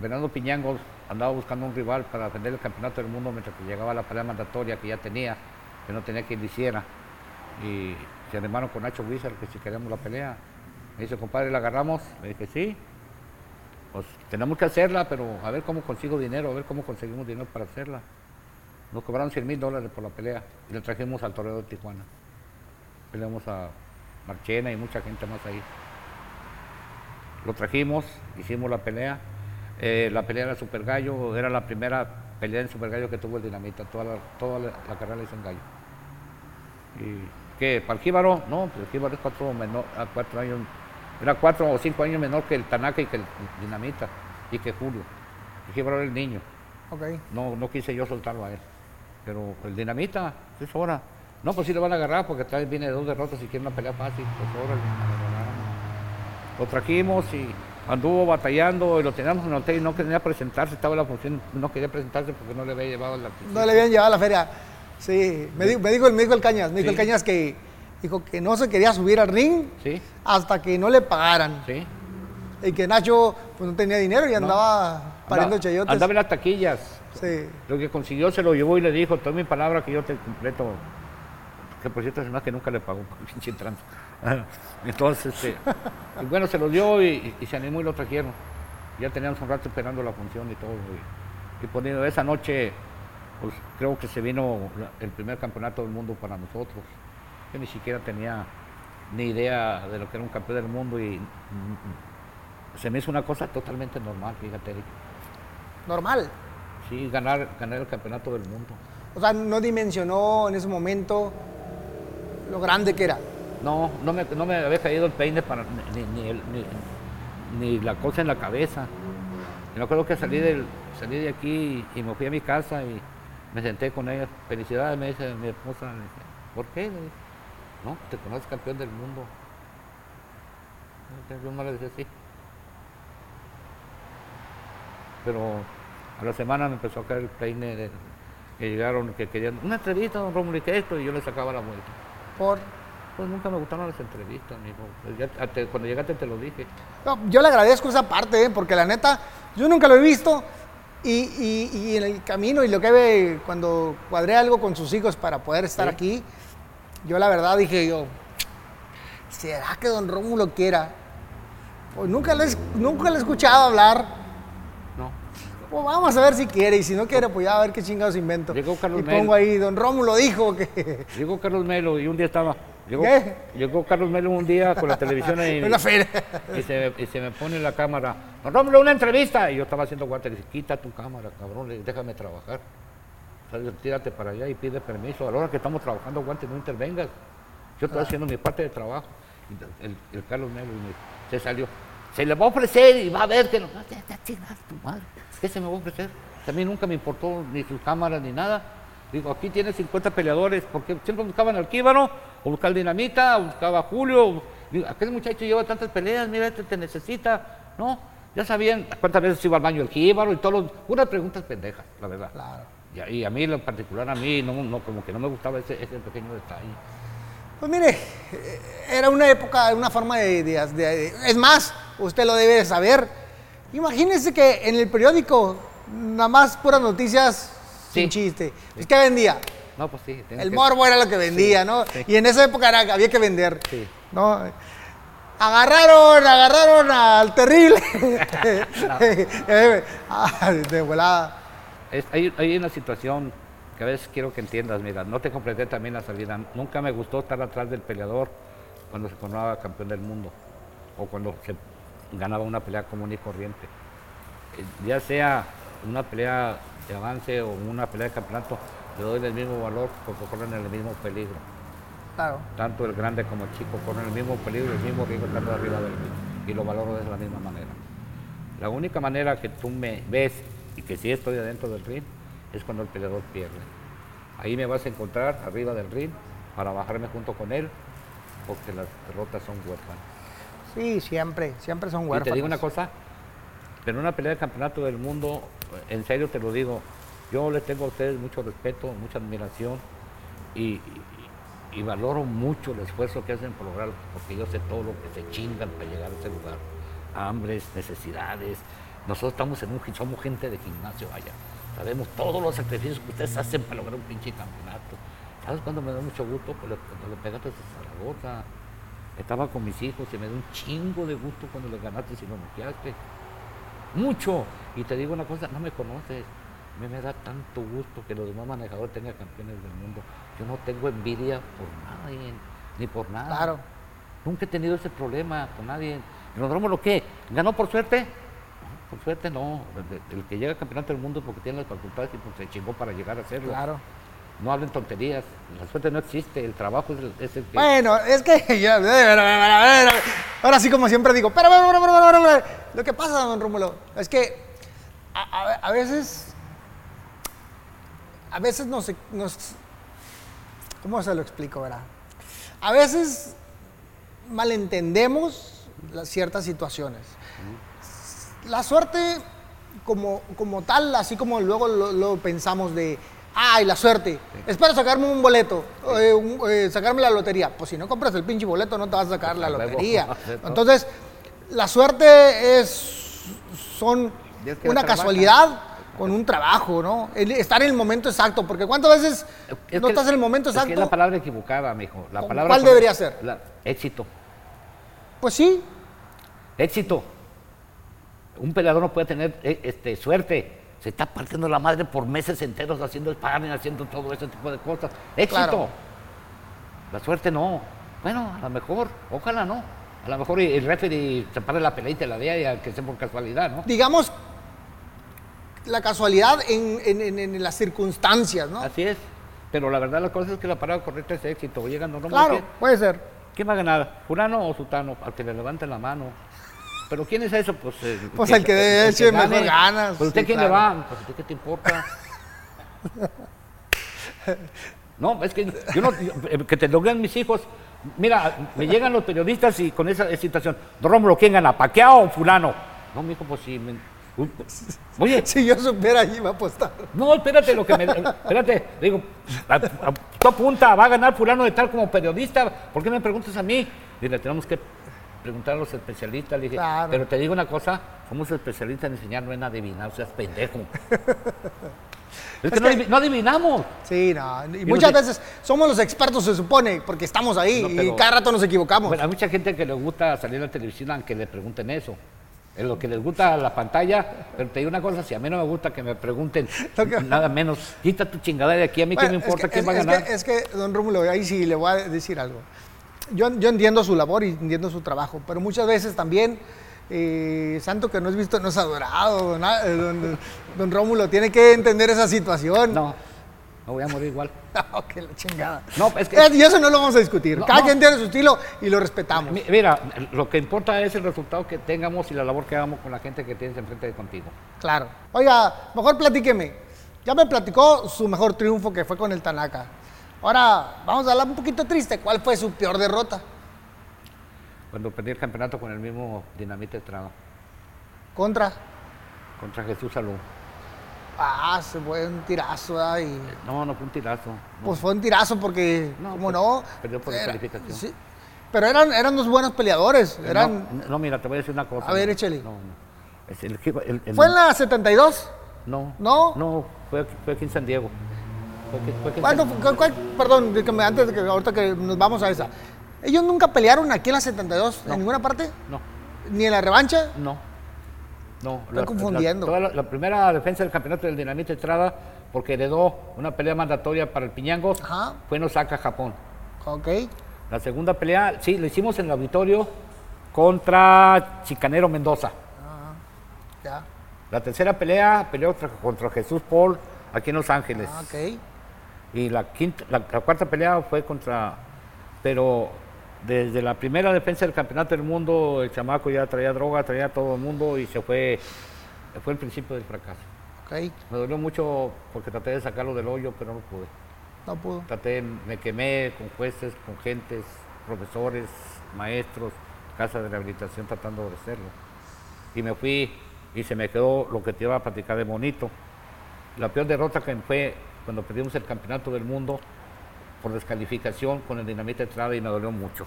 Bernardo Piñango andaba buscando un rival para defender el campeonato del mundo mientras que llegaba la pelea mandatoria que ya tenía, que no tenía quien hiciera. Y se animaron con Nacho Wizard que si queríamos la pelea. Me dice, compadre, ¿la agarramos? Le dije, sí. Pues tenemos que hacerla, pero a ver cómo consigo dinero, a ver cómo conseguimos dinero para hacerla. Nos cobraron 100 mil dólares por la pelea y le trajimos al toreo de Tijuana. peleamos a Marchena y mucha gente más ahí. Lo trajimos, hicimos la pelea. Eh, la pelea era Super Gallo, era la primera pelea en Super Gallo que tuvo el Dinamita, toda la, toda la, la carrera la hizo en Gallo. ¿Y qué? ¿Para el Jíbaro? No, pues el Jíbaro es cuatro, menor, a cuatro años, era cuatro o cinco años menor que el Tanaka y que el Dinamita y que Julio. El Jíbaro era el niño. No, no quise yo soltarlo a él. Pero el dinamita, es hora. No, pues sí lo van a agarrar porque trae viene de dos derrotas y quiere una pelea fácil. Pues órale, lo trajimos y anduvo batallando y lo teníamos en el hotel y no quería presentarse, estaba en la función, no quería presentarse porque no le había llevado la No le habían llevado a la feria. Sí, me, di- me dijo, el- me dijo el Cañas, me dijo el. Cañas que dijo que no se quería subir al ring Sí, hasta que no le pagaran. sí. Y que Nacho pues, no tenía dinero y andaba pariendo Andaba- chayotes. Andaba en las taquillas. Sí. Lo que consiguió se lo llevó y le dijo, toma mi palabra que yo te completo. Que por cierto es más que nunca le pagó, pinche tranza. Entonces, este, y bueno, se lo dio y, y se animó y lo trajeron. Ya teníamos un rato esperando la función y todo. Y, y poniendo esa noche, pues creo que se vino la- el primer campeonato del mundo para nosotros. Yo ni siquiera tenía ni idea de lo que era un campeón del mundo y mm, se me hizo una cosa totalmente normal, fíjate, Eric. Normal. Sí, ganar, ganar el campeonato del mundo. O sea, no dimensionó en ese momento lo grande que era. No, no me, no me había caído el peine para ni, ni, ni- ni la cosa en la cabeza. Y me acuerdo que salí, del, salí de aquí y, y me fui a mi casa y me senté con ella. Felicidades, me dice mi esposa. Le dije, ¿Por qué? Le dije, no, te conoces campeón del mundo. Yo no le decía así. Pero a la semana me empezó a caer el peine de, que llegaron, que querían una entrevista, don Rómulo, y que esto, y yo le sacaba la vuelta. Por... Pues nunca me gustaron las entrevistas, mijo. Pues cuando llegaste te lo dije. No, yo le agradezco esa parte, ¿eh? porque la neta, yo nunca lo he visto. Y, y- y en el camino y lo que ve cuando cuadré algo con sus hijos para poder estar Sí. aquí, yo la verdad dije yo, ¿será que don Rómulo quiera? Pues nunca he- nunca le he escuchado hablar. Pues vamos a ver si quiere y si no quiere, pues ya a ver qué chingados invento. Llegó Carlos y pongo ahí, don Rómulo dijo que... Llegó Carlos Melo y un día estaba. Llegó, ¿Qué? llegó Carlos Melo un día con la televisión y, Una feria. y se, y se me pone la cámara. Don Rómulo, una entrevista. Y yo estaba haciendo guantes. Le dije, quita tu cámara, cabrón, le dije, déjame trabajar. Tírate para allá y pide permiso. A la hora que estamos trabajando guantes, no intervengas. Yo estoy haciendo mi parte de trabajo. Y el, el Carlos Melo y me- se salió. Se le va a ofrecer y va a ver que no. Tu madre. ¿Qué se me va a ofrecer? A mí nunca me importó ni sus cámaras ni nada. Digo, aquí tiene 50 peleadores, porque siempre buscaban al Kíbaro, o buscaba al Dinamita, o buscaba a Julio. Digo, aquel muchacho lleva tantas peleas, mira, este te necesita. No, ya sabían cuántas veces iba al baño el Kíbaro y todos los... Unas preguntas pendejas, la verdad. Claro. Y, a- y a mí, en particular, a mí, no, no, como que no me gustaba ese, ese pequeño detalle. Pues mire, eh, era una época, una forma de, de- de- Es más, usted lo debe de saber. Imagínese que en el periódico, nada más puras noticias sin Sí. chiste. Es que vendía. No, pues sí. El que- morbo era lo que vendía, ¿no? sí. Y en esa época era, había que vender. Sí. ¿no? Agarraron, agarraron al terrible. Ah, de volada. Es- hay, hay una situación que a veces quiero que entiendas, mira, no te completé también la salida. Nunca me gustó estar atrás del peleador cuando se coronaba campeón del mundo o cuando se ganaba una pelea común y corriente. Eh, Ya sea una pelea de avance o una pelea de campeonato, le doy el mismo valor porque corren el mismo peligro. Claro. Tanto el grande como el chico corren el mismo peligro, el mismo riesgo estando arriba del ring. Y lo valoro de la misma manera. La única manera que tú me ves y que sí estoy adentro del ring es cuando el peleador pierde. Ahí me vas a encontrar arriba del ring para bajarme junto con él porque las derrotas son huérfanas. Sí, siempre, siempre son Y huérfanos. te digo una cosa, pero en una pelea de campeonato del mundo, en serio te lo digo, yo les tengo a ustedes mucho respeto, mucha admiración y, y- y valoro mucho el esfuerzo que hacen por lograrlo, porque yo sé todo lo que se chingan para llegar a ese lugar. Hambres, necesidades. Nosotros estamos en un, somos gente de gimnasio, vaya. Sabemos todos los sacrificios que ustedes hacen para lograr un pinche campeonato. ¿Sabes cuándo me da mucho gusto? Pues cuando le pegaste a Zaragoza. Estaba con mis hijos y me da un chingo de gusto cuando le ganaste y lo noqueaste. Mucho. Y te digo una cosa, no me conoces. A mí me da tanto gusto que los demás manejadores tengan campeones del mundo. Yo no tengo envidia por nadie. ni por nada. Claro. Nunca he tenido ese problema con nadie. ¿El Rómulo qué? ¿Ganó por suerte? No, por suerte no. El, el que llega al campeonato del mundo es porque tiene las facultades y porque se chingó para llegar a hacerlo. Claro. No hablen tonterías. La suerte no existe. El trabajo es el, es el que. Bueno, es que ahora sí como siempre digo, pero, pero, pero, pero, pero, pero, lo que pasa, don Rómulo, es que a, a- a veces, a veces nos, nos, ¿cómo se lo explico, verdad? A veces malentendemos las ciertas situaciones. La suerte como, como tal, así como luego lo, lo pensamos de, ay, la suerte, espero sacarme un boleto, eh, un- eh, sacarme la lotería. Pues si no compras el pinche boleto no te vas a sacar la lotería. Entonces, la suerte es, son es que una trabaja. casualidad con un trabajo, ¿no? El estar en el momento exacto, porque ¿cuántas veces Es no que- estás en el momento es que exacto? es la palabra equivocada, mijo. La ¿Cu- palabra cuál debería ser? la- éxito. Pues sí, Éxito. Un peleador no puede tener eh, este, suerte. Se está partiendo la madre por meses enteros haciendo sparring, haciendo todo ese tipo de cosas. Éxito. Claro. La suerte no. Bueno, a lo mejor, ojalá no. A lo mejor el referee se para la pelea y te la vea y a que sea por casualidad, ¿no? digamos, la casualidad en, en- en- en las circunstancias, ¿no? Así es. Pero la verdad la cosa es que la parada correcta es éxito. Llegan no, Claro, ¿quién, puede ser. quién va a ganar? ¿Fulano o Sutano? Al que le levante la mano. ¿Pero quién es eso? Pues, el Pues el que dé eche mejor ganas, ¿Pues usted sí, quién claro. le va? Pues usted qué te importa. No, es que yo no, yo- eh, que te lo vean mis hijos. Mira, me llegan los periodistas y con esa situación, Don Rómulo, ¿quién gana? ¿Paqueado o fulano? No, mi hijo, pues sí. me- Oye, Si yo supiera, allí iba a apostar. no, espérate, lo que me. Espérate, digo, a- a- tú apunta, va a ganar fulano de tal como periodista, ¿por qué me preguntas a mí? Dile, tenemos que preguntar a los especialistas. Le dije, Claro. pero te digo una cosa, somos especialistas en enseñar, no en adivinar, o pendejo. es que, no, adivi- no adivinamos. Sí, no. Y muchas veces somos los expertos, se supone, porque estamos ahí No, y cada rato nos equivocamos. Bueno, hay mucha gente que le gusta salir a la televisión aunque le pregunten eso. Es lo que les gusta la pantalla, pero te digo una cosa, si a mí no me gusta que me pregunten que- nada menos, quita tu chingada de aquí, a mí Bueno, qué me es importa que- quién va a ganar. Que, es que, don Rómulo, ahí sí le voy a decir algo. Yo, yo entiendo su labor y entiendo su trabajo, pero muchas veces también, eh, santo que no es visto no es adorado, don, eh, don- don Rómulo tiene que entender esa situación. No, me voy a morir igual. Oh, que la chingada. No, es que- y eso no lo vamos a discutir. No, Cada no. quien tiene su estilo y lo respetamos. Mi- Mira, lo que importa es el resultado que tengamos y la labor que hagamos con la gente que tienes enfrente de contigo. Claro. Oiga, mejor platíqueme. Ya me platicó su mejor triunfo que fue con el Tanaka. Ahora, vamos a hablar un poquito triste. ¿Cuál fue su peor derrota? Cuando perdí el campeonato con el mismo Dinamita Estrada, Contra. contra Jesús Salud. Ah, se fue un tirazo. ¿verdad? Y, No, no fue un tirazo. no. Pues fue un tirazo porque, No, como pues, no. perdió por descalificación. sí. Pero eran, eran dos buenos peleadores. Eran, no, no, mira, te voy a decir una cosa. A ver, échale. No, no. Es el, el- el- ¿Fue en la 72? No. ¿No? No, fue, fue aquí en San Diego. Fue aquí, fue aquí en ¿Cuándo San- fu- cuál- cuál- perdón, antes de que ahorita que nos vamos a esa. ¿Ellos nunca pelearon aquí en la 72? No. ¿En ninguna parte? No, ¿Ni en la revancha? no. No. Estoy confundiendo. toda la, la primera defensa del campeonato del Dinamita Estrada, porque heredó una pelea mandatoria para el Piñangos, Ajá. fue en Osaka, Japón. Ok. La segunda pelea, sí, la hicimos en el auditorio contra Chicanero Mendoza. Ya. La tercera pelea peleó contra, contra Jesús Paul aquí en Los Ángeles. Ah, ok. Y la, quinta, la, la cuarta pelea fue contra. Pero desde la primera defensa del campeonato del mundo, el chamaco ya traía droga, traía todo el mundo y se fue. Fue el principio del fracaso. Ok. Me dolió mucho porque traté de sacarlo del hoyo, pero no pude. No pudo. Traté, me quemé con jueces, con gentes, profesores, maestros, casas de rehabilitación tratando de hacerlo. Y me fui y se me quedó lo que te iba a platicar de bonito. La peor derrota que fue cuando perdimos el campeonato del mundo por descalificación con el Dinamita Estrada y me dolió mucho.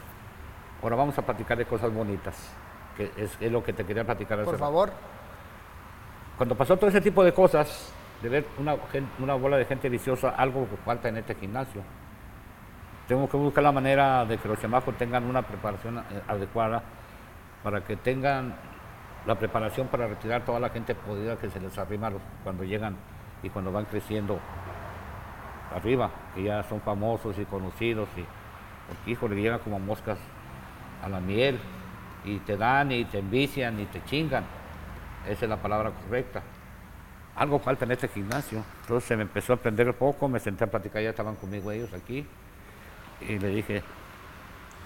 Ahora vamos a platicar de cosas bonitas, que es, es lo que te quería platicar Por rato favor. cuando pasó todo ese tipo de cosas, de ver una, bola de gente viciosa, algo que falta en este gimnasio. Tengo que buscar la manera de que los chamacos tengan una preparación eh, adecuada para que tengan la preparación para retirar toda la gente podrida que se les arrima cuando llegan y cuando van creciendo arriba, que ya son famosos y conocidos y porque hijo le llegan como moscas a la miel y te dan y te envician y te chingan. Esa es la palabra correcta. Algo falta en este gimnasio. Entonces se me empezó a aprender un poco, me senté a platicar, ya estaban conmigo ellos aquí. Y le dije,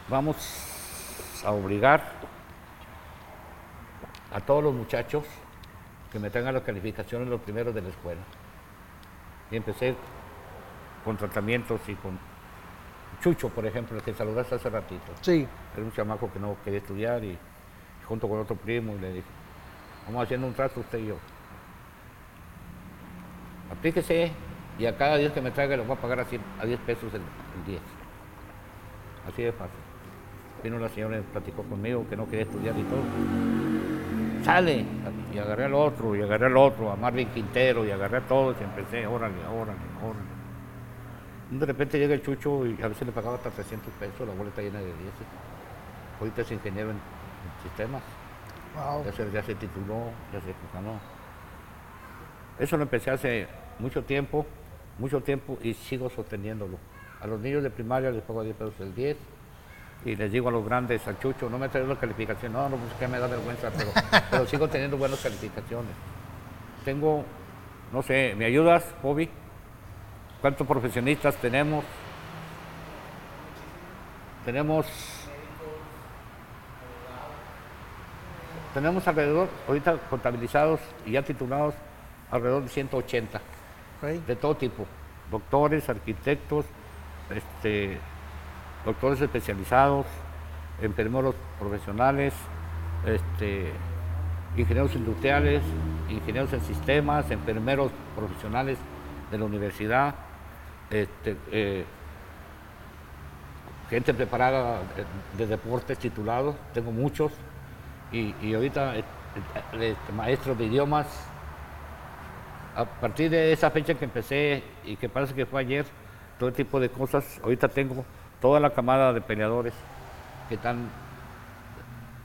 vamos a obligar a todos los muchachos que me traigan las calificaciones los primeros de la escuela. Y empecé con tratamientos y con Chucho, por ejemplo, el que saludaste hace ratito. Sí. Era un chamaco que no quería estudiar y junto con otro primo y le dije, vamos haciendo un trato usted y yo. Aplíquese y a cada 10 que me traiga le voy a pagar a, 100 a 10 pesos el, el 10. Así de fácil. Vino la señora y platicó conmigo que no quería estudiar y todo. Sale. Y agarré al otro, y agarré al otro, a Marvin Quintero, y agarré a todos y empecé, órale, órale, órale. De repente llega el chucho y a veces le pagaba hasta 300 pesos, la boleta llena de 10. Ahorita es ingeniero en, sistemas. Wow. Ya se, ya se tituló, ya se ganó. Eso lo empecé hace mucho tiempo, mucho tiempo y sigo sosteniéndolo. A los niños de primaria les pago 10 pesos el 10 y les digo a los grandes, al chucho, no me traigo la calificación, no, no, pues que me da vergüenza, pero, pero sigo teniendo buenas calificaciones. Tengo, no sé, ¿me ayudas, Bobby? ¿Cuántos profesionistas tenemos? Tenemos tenemos alrededor, ahorita contabilizados y ya titulados, alrededor de 180, Ok. de todo tipo, doctores, arquitectos, este, doctores especializados, enfermeros profesionales, este, ingenieros industriales, ingenieros en sistemas, enfermeros profesionales de la universidad, este, eh, gente preparada de, de deportes titulados, tengo muchos, y, ahorita eh, eh, este, maestros de idiomas. A partir de esa fecha que empecé y que parece que fue ayer, todo tipo de cosas, ahorita tengo toda la camada de peleadores que están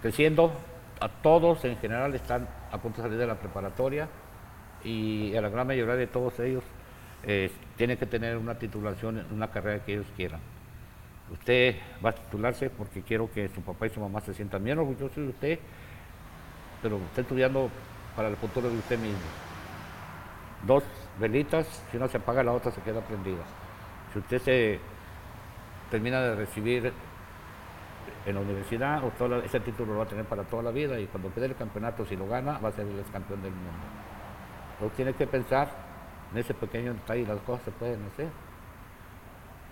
creciendo, a todos en general están a punto de salir de la preparatoria y a la gran mayoría de todos ellos eh, tienen que tener una titulación una carrera que ellos quieran. Usted va a titularse porque quiero que su papá y su mamá se sientan bien orgullosos de usted, pero está estudiando para el futuro de usted mismo. Dos velitas, si una se apaga la otra se queda prendida. Si usted se termina de recibir en la universidad, ese título lo va a tener para toda la vida y cuando quede el campeonato, si lo gana, va a ser el campeón del mundo. Entonces tiene que pensar en ese pequeño detalle, las cosas se pueden hacer.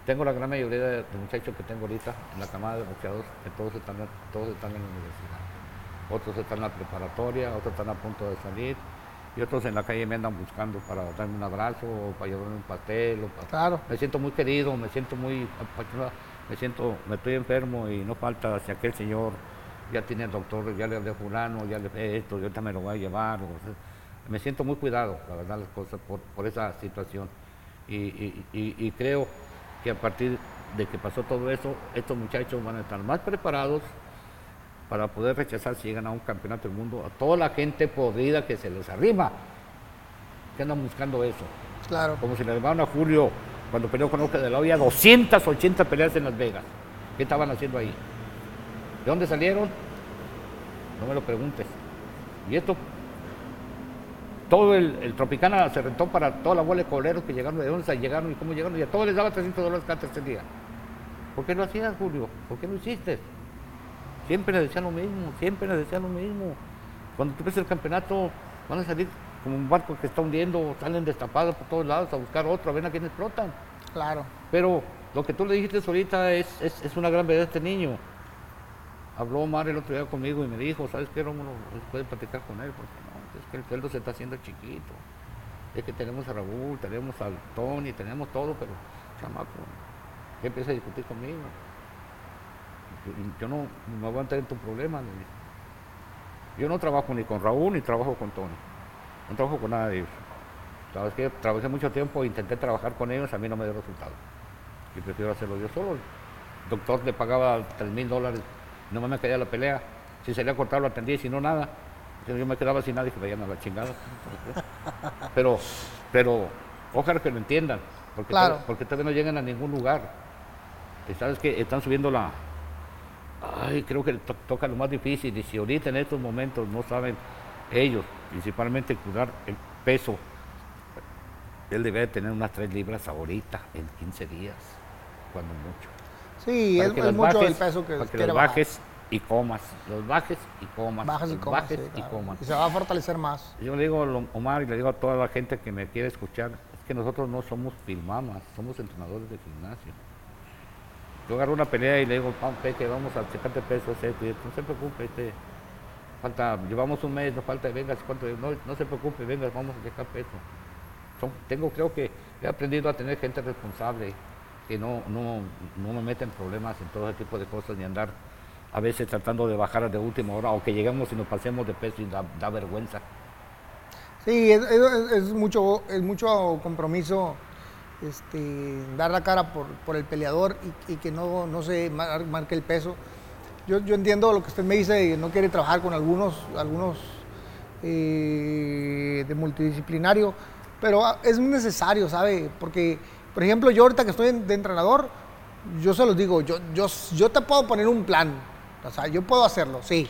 Tengo la gran mayoría de, de muchachos que tengo ahorita en la camada de boxeadores, que todos están, todos están en la universidad. Otros están en la preparatoria, otros están a punto de salir, y otros en la calle me andan buscando para darme un abrazo, o para llevarme un pastel, o para... Claro. Me siento muy querido, me siento muy apachurrado, me siento, me estoy enfermo y no falta si aquel señor ya tiene el doctor, ya le hablé fulano, ya le esto, y ahorita me lo voy a llevar. o sea, me siento muy cuidado, la verdad, las cosas por, por esa situación. Y, y- y- y creo que a partir de que pasó todo eso, estos muchachos van a estar más preparados para poder rechazar si llegan a un campeonato del mundo a toda la gente podrida que se les arrima, que andan buscando eso. Claro. Como si le llamaron a Julio cuando peleó con Oscar de la Hoya, 280 peleas en Las Vegas. ¿Qué estaban haciendo ahí? ¿De dónde salieron? No me lo preguntes. Y esto, todo el, el Tropicana se rentó para toda la bola de coleros que llegaron, de dónde llegaron y cómo llegaron, y a todos les daba 300 dólares cada tercer día. ¿Por qué lo hacías, Julio? ¿Por qué no hiciste? Siempre les decían lo mismo, siempre les decían lo mismo. Cuando tú ves el campeonato, van a salir como un barco que está hundiendo, salen destapados por todos lados a buscar otro, a ver a quién explotan. Claro. Pero lo que tú le dijiste ahorita es, es, es una gran verdad de este niño. Habló Omar el otro día conmigo y me dijo, ¿sabes qué, Rómulo? Puedes platicar con él, porque no, que el sueldo se está haciendo chiquito. Es que tenemos a Raúl, tenemos al Tony, tenemos todo, pero chamaco, ¿qué empieza a discutir conmigo? Yo no me voy a entrar en tu problema. Yo no trabajo ni con Raúl ni trabajo con Tony. No trabajo con nada de ellos. Sabes que trabajé mucho tiempo, intenté trabajar con ellos, a mí no me dio resultado. Y prefiero hacerlo yo solo. El doctor le pagaba 3 mil dólares, no me caía la pelea. Si salía a cortar lo atendía y si no nada. Yo me quedaba sin nada y que vayan a la chingada. Pero, pero ojalá que lo entiendan, porque, Claro. todavía- porque todavía no llegan a ningún lugar. Sabes que están subiendo la. Ay, creo que to- toca lo más difícil. Y si ahorita en estos momentos no saben ellos, principalmente cuidar el peso, él debe de tener unas 3 libras ahorita, en 15 días, cuando mucho. Sí, Para es, que es las mucho bajes, el peso que para que bajes y comas. Los bajes y comas. Bajas y los comas. bajes sí, y comas. Y se va a fortalecer más. Yo le digo a Omar y le digo a toda la gente que me quiere escuchar, es que nosotros no somos filmamas, somos entrenadores de gimnasio. Yo agarro una pelea y le digo, "Pam, Peque, vamos a checarte peso, esto y esto". no se preocupe, este, falta, llevamos un mes, no falta, venga, ¿cuánto? No, no se preocupe, venga, vamos a checar peso. Son- tengo, creo que he aprendido a tener gente responsable, que no, no, no me meten problemas en todo ese tipo de cosas, ni andar a veces tratando de bajar de última hora, o que lleguemos y nos pasemos de peso y da, da vergüenza. Sí, es, mucho, es mucho compromiso este, dar la cara por, por el peleador y, que no, no se mar- marque el peso. Yo, yo entiendo lo que usted me dice, no quiere trabajar con algunos, algunos eh, de multidisciplinario, pero ah, es necesario, ¿sabe? Porque, por ejemplo, yo ahorita que estoy de entrenador, yo se los digo, yo, yo, yo te puedo poner un plan, o sea, yo puedo hacerlo, sí,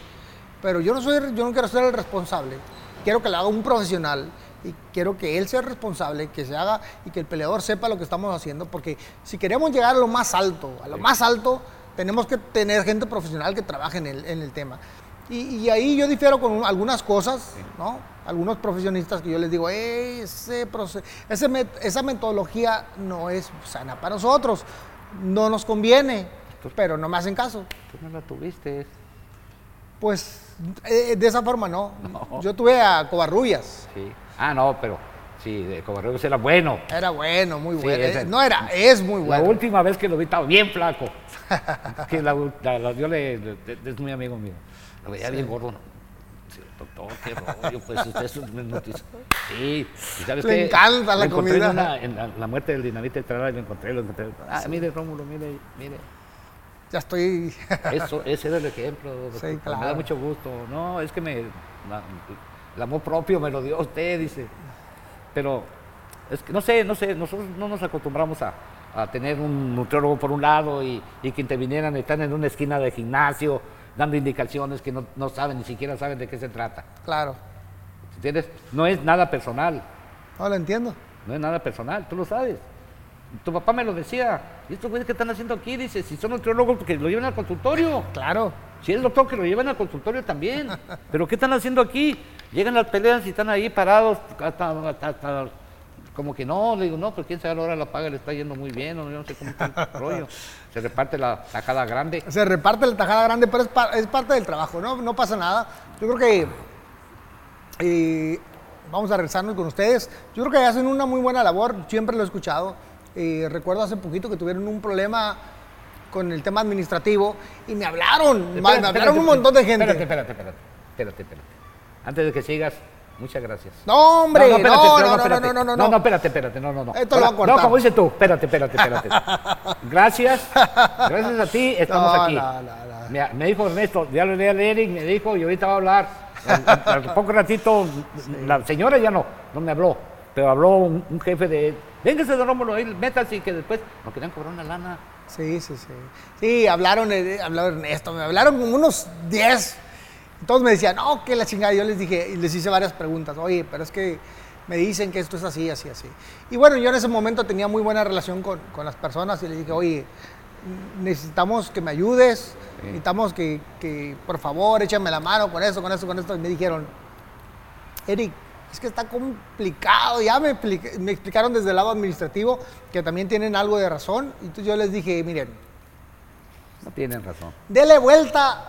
pero yo no soy, yo no quiero ser el responsable. Quiero que lo haga un profesional y quiero que él sea el responsable, que se haga y que el peleador sepa lo que estamos haciendo, porque si queremos llegar a lo más alto, a lo más alto, tenemos que tener gente profesional que trabaje en el, en el tema. Y, y ahí yo difiero con un- algunas cosas, ¿no? Algunos profesionistas que yo les digo, "Ey, ese proce- ese met- esa metodología no es sana para nosotros, no nos conviene, pero no me hacen caso. Tú no la tuviste. Pues eh, de esa forma no. No. Yo tuve a Covarrubias. Sí. Ah, no, pero sí, de Cobarrubias era bueno. Era bueno, muy Sí, bueno. ese- Eh, no era, es muy La bueno. última vez que lo vi estaba bien flaco. que la, la- la- yo le, le- es muy amigo mío. Lo veía bien gordo. Sí, doctor, qué rollo, pues usted es un noticia. Sí, y sabes Le qué? encanta la en comida. una- En, la, la muerte del dinamita Estrada, lo encontré, lo encontré. Ah, mire, Rómulo, mire, mire. Ya estoy. Eso, ese era el ejemplo. Sí, doctor. Me claro. da mucho gusto. No, es que me, la- el amor propio me lo dio usted, dice. Pero, es que no sé, no sé, nosotros no nos acostumbramos a, a tener un nutriólogo por un lado y, y que intervinieran, están en una esquina de gimnasio dando indicaciones que no, no saben, ni siquiera saben de qué se trata. claro. ¿Entiendes? No es nada personal, No lo entiendo. no es nada personal, tú lo sabes. Tu papá me lo decía. ¿Y estos güeyes qué están haciendo aquí? Dice, si son nutriólogos, que lo lleven al consultorio. Claro. Si es doctor, que lo lleven al consultorio también. Pero ¿qué están haciendo aquí? Llegan las peleas y están ahí parados, hasta, hasta- hasta- como que no, le digo, no, pues quién sabe la hora la paga, le está yendo muy bien, o yo no sé cómo está el rollo. Se reparte la tajada grande. Se reparte la tajada grande, pero es, pa- es parte del trabajo, ¿no? No pasa nada. Yo creo que. eh, vamos a regresarnos con ustedes. Yo creo que hacen una muy buena labor, siempre lo he escuchado. Eh, recuerdo hace poquito que tuvieron un problema con el tema administrativo y me hablaron, me hablaron un montón de gente. Espérate, espérate, espérate, espérate, espérate. Antes de que sigas, muchas gracias. No, hombre, no, no, no, no, espérate. no, no, no, no, no, espérate, espérate, no, no, no. Esto lo va a cortar. No, como dices tú, espérate, espérate, espérate. Gracias, gracias a ti, estamos No, aquí. no, no, no. Me, me dijo Ernesto, ya le leí a Eric, me dijo, y ahorita va a hablar. Al, poco ratito, la señora ya no, no me habló, pero habló un, un jefe de, véngase de Rómulo, ahí, métase y que después nos querían cobrar una lana. Sí, sí, sí. Sí, hablaron, eh, habló Ernesto, me hablaron como unos 10. Todos me decían, no, que la chingada. Yo les dije, y les hice varias preguntas. Oye, pero es que me dicen que esto es así, así, así. Y bueno, yo en ese momento tenía muy buena relación con, con las personas y les dije, oye, necesitamos que me ayudes, Sí. necesitamos que, que, por favor, échame la mano con eso, con eso, con esto. Y me dijeron, Eric, es que está complicado. Ya me, me explicaron desde el lado administrativo que también tienen algo de razón. Y entonces yo les dije, miren, No tienen razón. dele vuelta,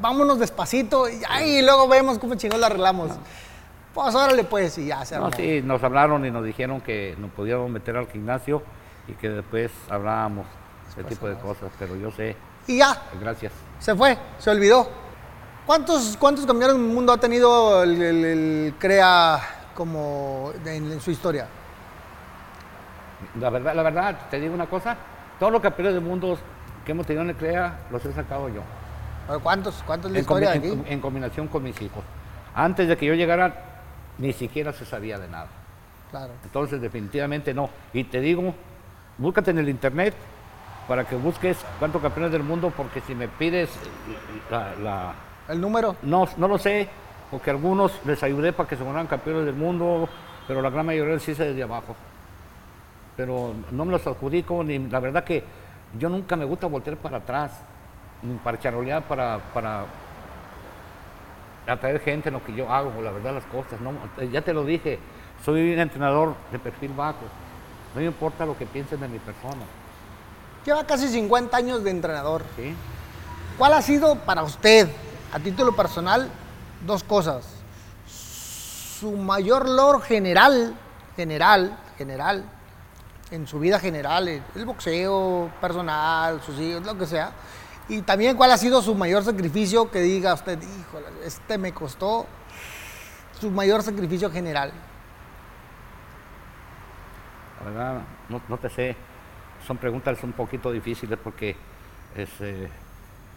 vámonos despacito y, y luego vemos cómo chingón la arreglamos. Pues órale pues y ya se armó. No, sí, nos hablaron y nos dijeron que nos podíamos meter al gimnasio y que después hablábamos ese tipo de cosas, pero yo sé, Y ya, gracias. se fue, se olvidó. ¿Cuántos, cuántos campeones del mundo ha tenido el, el- el CREA como en, en su historia? La verdad, la verdad, te digo una cosa, todos los campeones del mundo que hemos tenido en el CREA los he sacado yo. ¿Cuántos? ¿Cuántos la En, combi- historia en- aquí? en combinación con mis hijos. Antes de que yo llegara, ni siquiera se sabía de nada. Claro. Entonces, definitivamente no. Y te digo, búscate en el internet para que busques cuántos campeones del mundo, porque si me pides la, la- El número. no, no lo sé, porque algunos les ayudé para que se fueran campeones del mundo, pero la gran mayoría sí se desde abajo. Pero no me los adjudico, ni la verdad que yo nunca me gusta voltear para atrás, ni para charolear, para, para atraer gente en lo que yo hago, la verdad las cosas. No, ya te lo dije, soy un entrenador de perfil bajo, no me importa lo que piensen de mi persona. Lleva casi 50 años de entrenador. ¿sí? ¿Cuál ha sido para usted, a título personal, dos cosas? Su mayor logro general, general, general, en su vida general, el boxeo personal, sus hijos, lo que sea. Y también cuál ha sido su mayor sacrificio que diga usted, híjole, este me costó su mayor sacrificio general. La verdad, no, te sé. Son preguntas un poquito difíciles porque es, eh,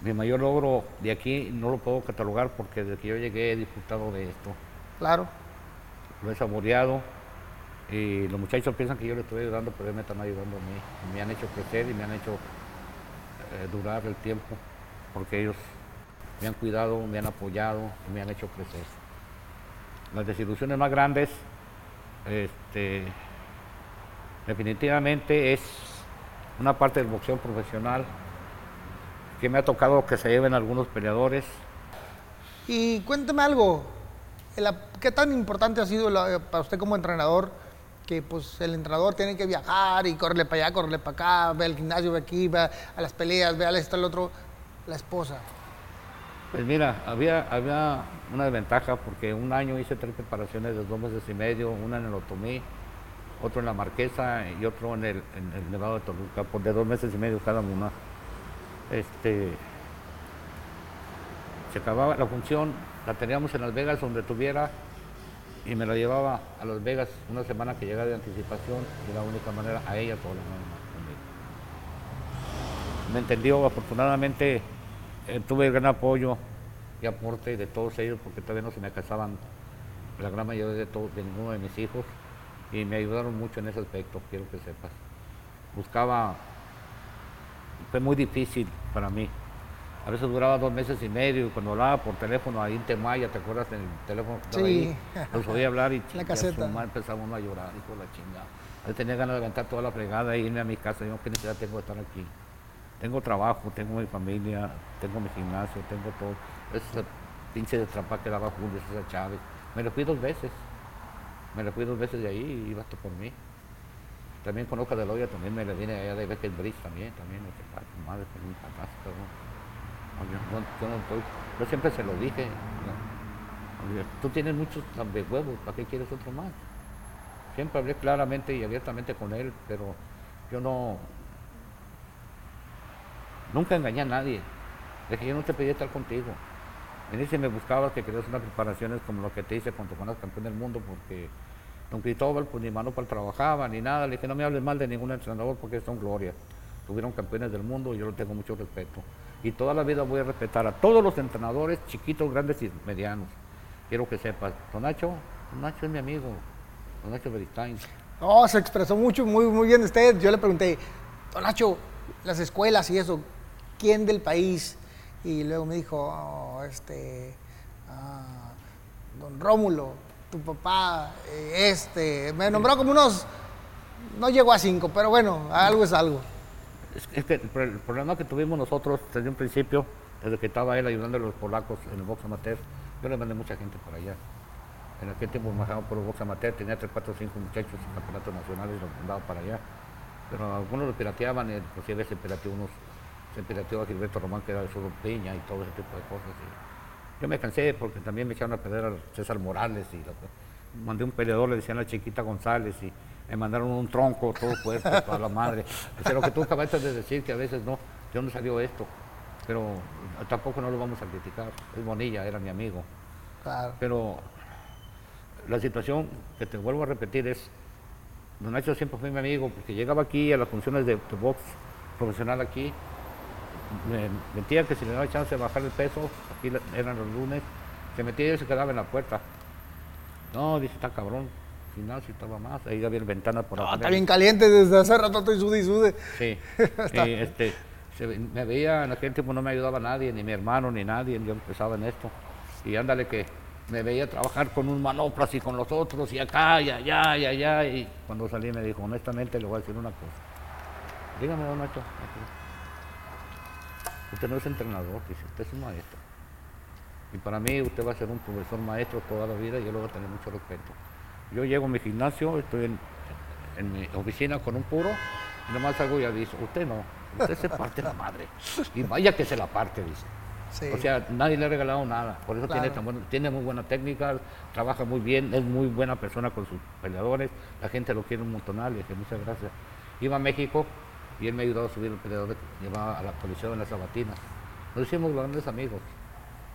mi mayor logro de aquí no lo puedo catalogar porque desde que yo llegué he disfrutado de esto. Claro. Lo he saboreado y los muchachos piensan que yo les estoy ayudando, pero ellos me están ayudando a mí. Me han hecho crecer y me han hecho eh, durar el tiempo porque ellos me han cuidado, me han apoyado y me han hecho crecer. Las desilusiones más grandes, este, definitivamente es una parte del boxeo profesional que me ha tocado que se lleven algunos peleadores. Y cuénteme algo, ¿qué tan importante ha sido la- para usted como entrenador que pues el entrenador tiene que viajar y correrle para allá, correrle para acá, ve al gimnasio, ve aquí, ve a las peleas, ve al esto, al otro, la esposa? Pues mira, había, había una desventaja porque un año hice tres preparaciones de dos meses y medio, una en el Otomí, otro en la Marquesa y otro en el, en el Nevado de Toluca, por de dos meses y medio cada una. Este, se acababa la función, la teníamos en Las Vegas donde tuviera y me la llevaba a Las Vegas una semana que llegaba de anticipación y la única manera a ella nada más conmigo me entendió, afortunadamente eh, tuve gran apoyo y aporte de todos ellos porque todavía no se me casaban la gran mayoría de, todos, de ninguno de mis hijos y me ayudaron mucho en ese aspecto, quiero que sepas. Buscaba, fue muy difícil para mí. A veces duraba dos meses y medio y cuando hablaba por teléfono ahí en Temaya, ¿te acuerdas del teléfono Sí. ahí? Los oía hablar y La caseta. uno a llorar, hijo de la chingada. Yo tenía ganas de levantar toda la fregada e irme a mi casa. Yo, ¿qué necesidad tengo de estar aquí? Tengo trabajo, tengo mi familia, tengo mi gimnasio, tengo todo. Esa pinche de trampa que daba Julio César Chávez. Me lo fui dos veces. Me lo fui dos veces de ahí y iba hasta por mí. También con Oca de Loya, también me le vine allá de Becker Bridge también, también, sé, ay, tu madre, pues un. Oye, no, yo no estoy, yo siempre se lo dije, ¿no? Tú tienes muchos huevos, ¿para qué quieres otro más? Siempre hablé claramente y abiertamente con él, pero yo no, nunca engañé a nadie. Dije, yo no te pedí estar contigo. Me dice, me buscabas que querías unas preparaciones como lo que te hice cuando fueras campeón del mundo, porque don Cristóbal, pues ni mano para trabajaba, ni nada. Le dije, no me hables mal de ningún entrenador porque son gloria. Tuvieron campeones del mundo y yo le tengo mucho respeto. Y toda la vida voy a respetar a todos los entrenadores, chiquitos, grandes y medianos. Quiero que sepas, don Nacho, don Nacho es mi amigo, don Nacho Beristain. No, se expresó mucho, muy, muy bien usted. Yo le pregunté, Don Nacho, las escuelas y eso, ¿quién del país? Y luego me dijo, "Oh, este, ah, Don Rómulo, tu papá, eh, este, me nombró como unos, no llegó a cinco, pero bueno, algo es algo. Es, es que el, pro- el problema que tuvimos nosotros desde un principio, desde que estaba él ayudando a los polacos en el box amateur, yo le mandé mucha gente para allá. En aquel tiempo manejaba por el box amateur, tenía 3, 4, 5 muchachos en campeonatos nacionales los mandaba para allá. Pero algunos los pirateaban, eh, inclusive se pirateó unos, se pirateó a Gilberto Román, que era de Sur Peña y todo ese tipo de cosas. Yo me cansé porque también me echaron a perder a César Morales y lo- mandé un peleador, le decían a Chiquita González y me mandaron un tronco todo fuerte para la madre. O sea, lo que tú acabaste de decir, que a veces no, ¿de dónde salió esto? Pero tampoco no lo vamos a criticar. Es Bonilla, era mi amigo. Claro. Pero la situación que te vuelvo a repetir es, Don Nacho siempre fue mi amigo, porque llegaba aquí a las funciones de, de box profesional aquí, me metía que si le daba chance de bajar el peso, aquí eran los lunes, se metía y se quedaba en la puerta. No, dice, está cabrón, gimnasio, estaba más. Ahí había ventanas por No, afuera. está bien caliente desde hace rato estoy sude y sude. Sí. Y, este, se me veía, en aquel tiempo no me ayudaba nadie, ni mi hermano, ni nadie, yo empezaba en esto. Y ándale que me veía trabajar con un manoplas y con los otros, y acá, y allá, y allá. Y cuando salí me dijo, honestamente le voy a decir una cosa. Dígame, don Nacho. Usted no es entrenador, dice, usted es un maestro. Y para mí usted va a ser un profesor maestro toda la vida y yo le voy a tener mucho respeto. Yo llego a mi gimnasio, estoy en, en mi oficina con un puro, y nomás salgo y aviso, usted no, usted se parte la madre. Y vaya que se la parte, dice. Sí. O sea, nadie le ha regalado nada, por eso tiene, tan bueno- tiene muy buena técnica, trabaja muy bien, es muy buena persona con sus peleadores, la gente lo quiere un montonal, y dije, muchas gracias. Iba a México y él me ayudó a subir el peleador, que llevaba a la colección en las sabatinas. Nos hicimos grandes amigos.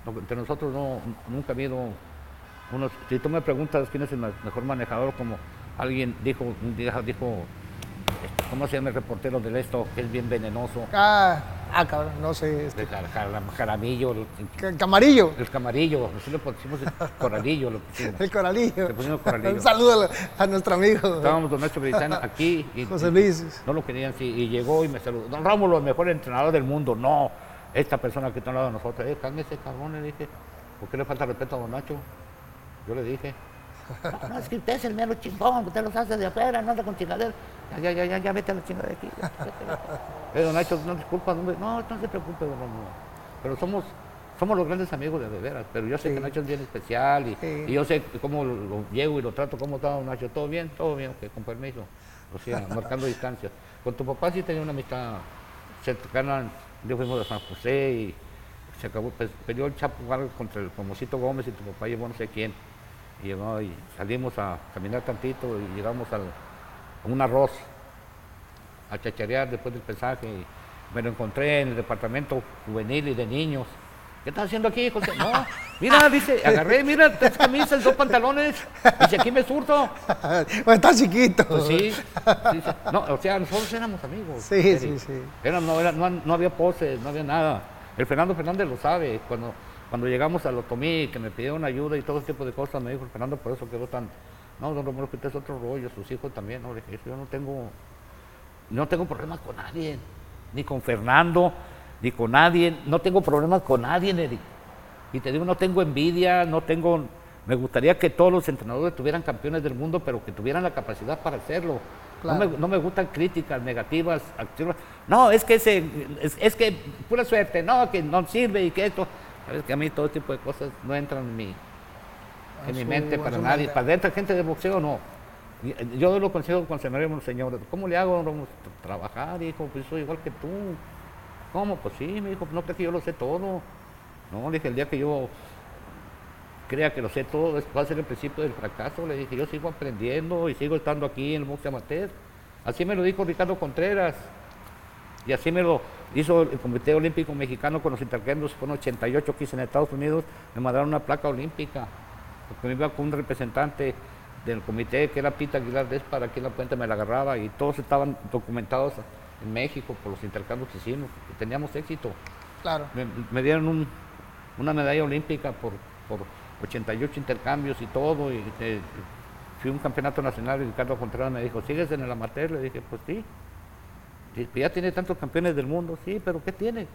Entre nosotros no, nunca ha habido unos... Si tú me preguntas quién es el me- mejor manejador, como alguien dijo, dijo, este, ¿cómo se llama el reportero del esto? Que es bien venenoso. Ah, ah, cabrón, no sé. este, jaramillo, el, ca- Camarillo, el camarillo, nosotros le pusimos el coralillo, lo pusimos. el coralillo. Le pusimos coralillo. Un saludo a, nuestro amigo Estábamos don Nacho Brizana aquí y, José y- Luis. no lo querían sí, y llegó y me saludó. Don Rómulo, el mejor entrenador del mundo. No, esta persona que está al lado de nosotros. Eh, cálmese, cabrón, le dije. ¿Por qué le falta respeto a don Nacho? Yo le dije. No, es que usted es el mero chingón, usted los hace de afuera, no anda con chingadera. Ya, ya, ya, ya, ya, vete a la chingada de aquí. don Nacho, no disculpa. No, no se preocupe, don Rómulo. Pero somos, somos los grandes amigos de de veras. Pero yo sé Sí. que Nacho es bien especial y, Sí. y yo sé cómo lo, lo llego y lo trato, cómo está don Nacho. Todo bien, todo bien, ok, con permiso. O sea, marcando distancia. Con tu papá sí tenía una amistad cercana. Yo fuimos de San José y se acabó, pues, peleó el Chapo Vargas contra el famosito Gómez y tu papá llevó no sé quién. Y, llegó y salimos a caminar tantito y llegamos al, a un arroz a chacharear después del pesaje. Y me lo encontré en el departamento juvenil y de niños. ¿Qué estás haciendo aquí, José? No, mira, dice, agarré, mira, tres camisas, dos pantalones. Dice, aquí me surto. Bueno, está chiquito. Pues sí, sí. No, o sea, nosotros éramos amigos. Sí, sí, sí. Era- no, era- no, no había poses, no había nada. El Fernando Fernández lo sabe. Cuando, cuando llegamos a Lotomí, que me pidieron ayuda y todo ese tipo de cosas, me dijo Fernando, por eso quedó tan... No, don Romero, que usted es otro rollo, sus hijos también. No, le dije, yo no tengo, no tengo problemas con nadie, ni con Fernando, ni con nadie. No tengo problemas con nadie, Eric. Y te digo, no tengo envidia, no tengo... Me gustaría que todos los entrenadores tuvieran campeones del mundo, pero que tuvieran la capacidad para hacerlo. No, me, no me gustan críticas negativas, activas. No, es que ese, es, es que pura suerte, no, que no sirve y que esto. Sabes que a mí todo tipo de cosas no entran en mi, A en mi mente para nadie. mente. Para dentro gente de boxeo no. Y- Yo lo consejo con señores, ¿cómo le hago? A trabajar, hijo, pues soy igual que tú. ¿Cómo? Pues sí, me dijo, no crees que yo lo sé todo. No, le dije, el día que yo crea que lo sé todo, va a ser el principio del fracaso. Le dije, yo sigo aprendiendo y sigo estando aquí en el boxeo amateur. Así me lo dijo Ricardo Contreras. Y así me lo hizo el Comité Olímpico Mexicano con los intercambios, fueron 88 que hice en Estados Unidos, me mandaron una placa olímpica, porque me iba con un representante del comité que era Pita Aguilar para aquí en la puente me la agarraba y todos estaban documentados en México por los intercambios que hicimos, que teníamos éxito. Claro. Me, me dieron un- una medalla olímpica por, por 88 intercambios y todo. Y eh, fui a un campeonato nacional y Ricardo Contreras me dijo, ¿sigues en el amateur? Le dije, pues sí. "Sí, Ya tiene tantos campeones del mundo, sí, pero ¿qué tiene?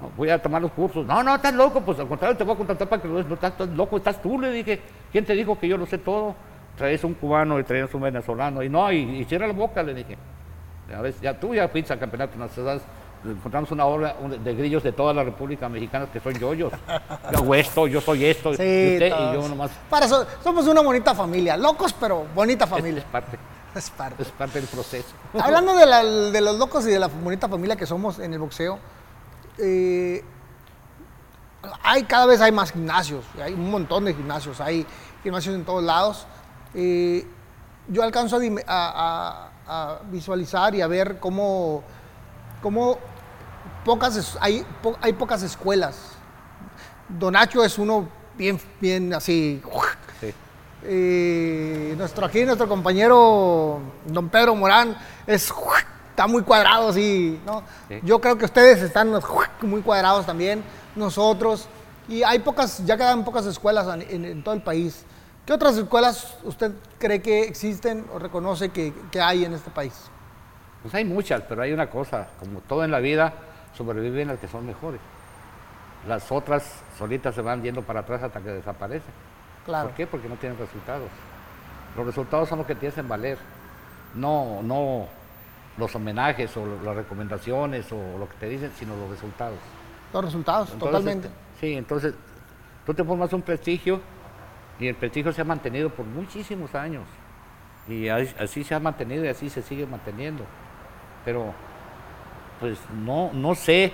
"No, voy a tomar los cursos. No, no, estás loco, pues al contrario, te voy a contratar para que lo des. No, estás, loco, estás tú, le dije. ¿Quién te dijo que yo lo sé todo? Traes un cubano y traes un venezolano. Y no, y, y cierra la boca, le dije. A ver, ya tú ya fuiste al campeonato nacional, encontramos una obra de grillos de toda la República Mexicana que son yoyos. Yo hago esto, yo soy esto, Sí, y usted y yo nomás. Para eso, somos una bonita familia. Locos, pero bonita familia. es parte, Es parte. es parte del proceso. Hablando de, la- de los locos y de la bonita familia que somos en el boxeo, eh, hay cada vez hay más gimnasios, hay un montón de gimnasios, hay gimnasios en todos lados. Eh, yo alcanzo a, visualizar y a ver cómo, cómo pocas hay, po- hay pocas escuelas. Donacho es uno bien, bien así, Sí. eh, nuestro aquí, nuestro compañero don Pedro Morán, es, está muy cuadrado así, ¿no? Sí. Yo creo que ustedes están muy cuadrados también, nosotros, y hay pocas, ya quedan pocas escuelas en, en- en todo el país. ¿Qué otras escuelas usted cree que existen o reconoce que, que hay en este país? Pues hay muchas, pero hay una cosa, como todo en la vida, sobreviven las que son mejores. Las otras solitas se van yendo para atrás hasta que desaparecen. Claro. ¿Por qué? Porque no tienen resultados. Los resultados son los que te hacen valer, no, no los homenajes o las recomendaciones o lo que te dicen, sino los resultados. Los resultados, Entonces, totalmente. sí, entonces tú te formas un prestigio y el prestigio se ha mantenido por muchísimos años. Y así, así se ha mantenido y así se sigue manteniendo. Pero, pues no, no sé,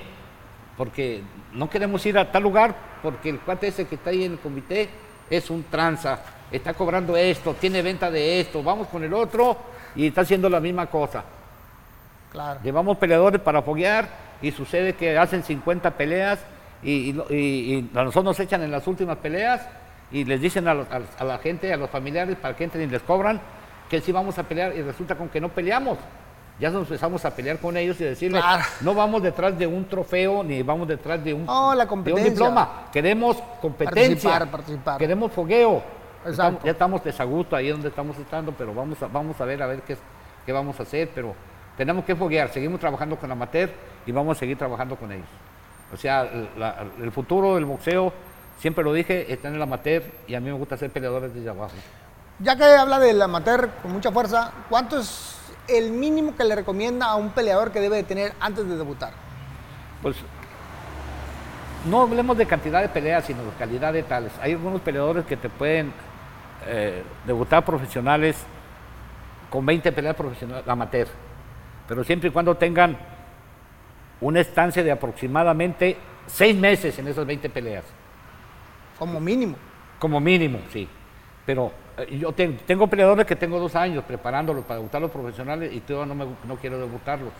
porque no queremos ir a tal lugar porque el cuate ese que está ahí en el comité es un tranza, está cobrando esto, tiene venta de esto, vamos con el otro y está haciendo la misma cosa. Claro. Llevamos peleadores para foguear y sucede que hacen 50 peleas y, y lo- y- y a nosotros nos echan en las últimas peleas y les dicen a, los- a los- a la gente, a los familiares para que entren y les cobran que sí vamos a pelear y resulta con que no peleamos. Ya nos empezamos a pelear con ellos y decirles, Claro. no vamos detrás de un trofeo ni vamos detrás de un, No, la de un competencia. diploma. Queremos competencia. Participar, participar. Queremos fogueo. Exacto. Ya estamos desagusto ahí donde estamos estando, pero vamos a, vamos a ver a ver qué, qué vamos a hacer, pero tenemos que foguear, seguimos trabajando con amateur y vamos a seguir trabajando con ellos. O sea, el, la- el futuro del boxeo, siempre lo dije, está en el amateur y a mí me gusta ser peleadores desde abajo. Ya que habla del amateur con mucha fuerza, ¿cuánto es el mínimo que le recomienda a un peleador que debe de tener antes de debutar? Pues no hablemos de cantidad de peleas, sino de calidad de tales. Hay algunos peleadores que te pueden eh, debutar profesionales con 20 peleas profesionales amateur, pero siempre y cuando tengan una estancia de aproximadamente 6 meses en esas 20 peleas, Como mínimo. como mínimo, sí. Pero eh, yo ten- tengo peleadores que tengo dos años preparándolos para debutar los profesionales y todavía no, me, no quiero debutarlos.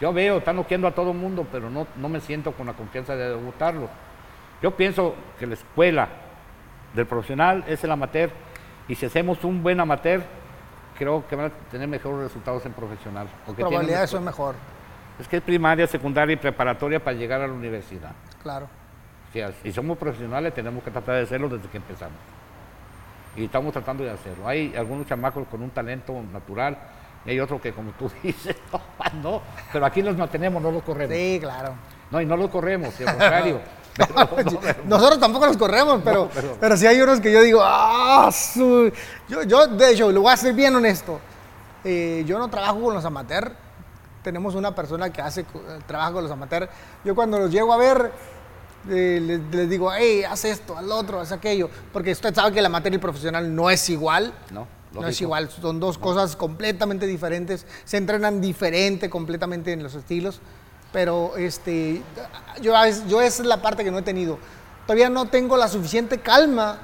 Yo veo, están noqueando a todo el mundo, pero no, no me siento con la confianza de debutarlos. Yo pienso que la escuela del profesional es el amateur y si hacemos un buen amateur, creo que van a tener mejores resultados en profesional. Probabilidades son mejor. Es que es primaria, secundaria y preparatoria para llegar a la universidad. Claro. O sea, si somos profesionales tenemos que tratar de hacerlo desde que empezamos. Y estamos tratando de hacerlo. Hay algunos chamacos con un talento natural y hay otros que, como tú dices, no, no, pero aquí los mantenemos, no los corremos. Sí, claro. No, y no los corremos, al contrario. No, Nosotros tampoco los corremos, pero, pero- pero sí hay unos que yo digo, ah, su-". yo, yo, de hecho, lo voy a ser bien honesto. Eh, yo no trabajo con los amateurs. Tenemos una persona que hace eh, trabajo con los amateurs. Yo cuando los llego a ver, eh, les, les digo, hey, haz esto, haz lo otro, haz aquello. Porque usted sabe que el amateur y el profesional no es igual. No, No es lógico. igual, son dos cosas completamente diferentes, se entrenan diferente completamente en los estilos, pero este, yo, yo esa es la parte que no he tenido. Todavía no tengo la suficiente calma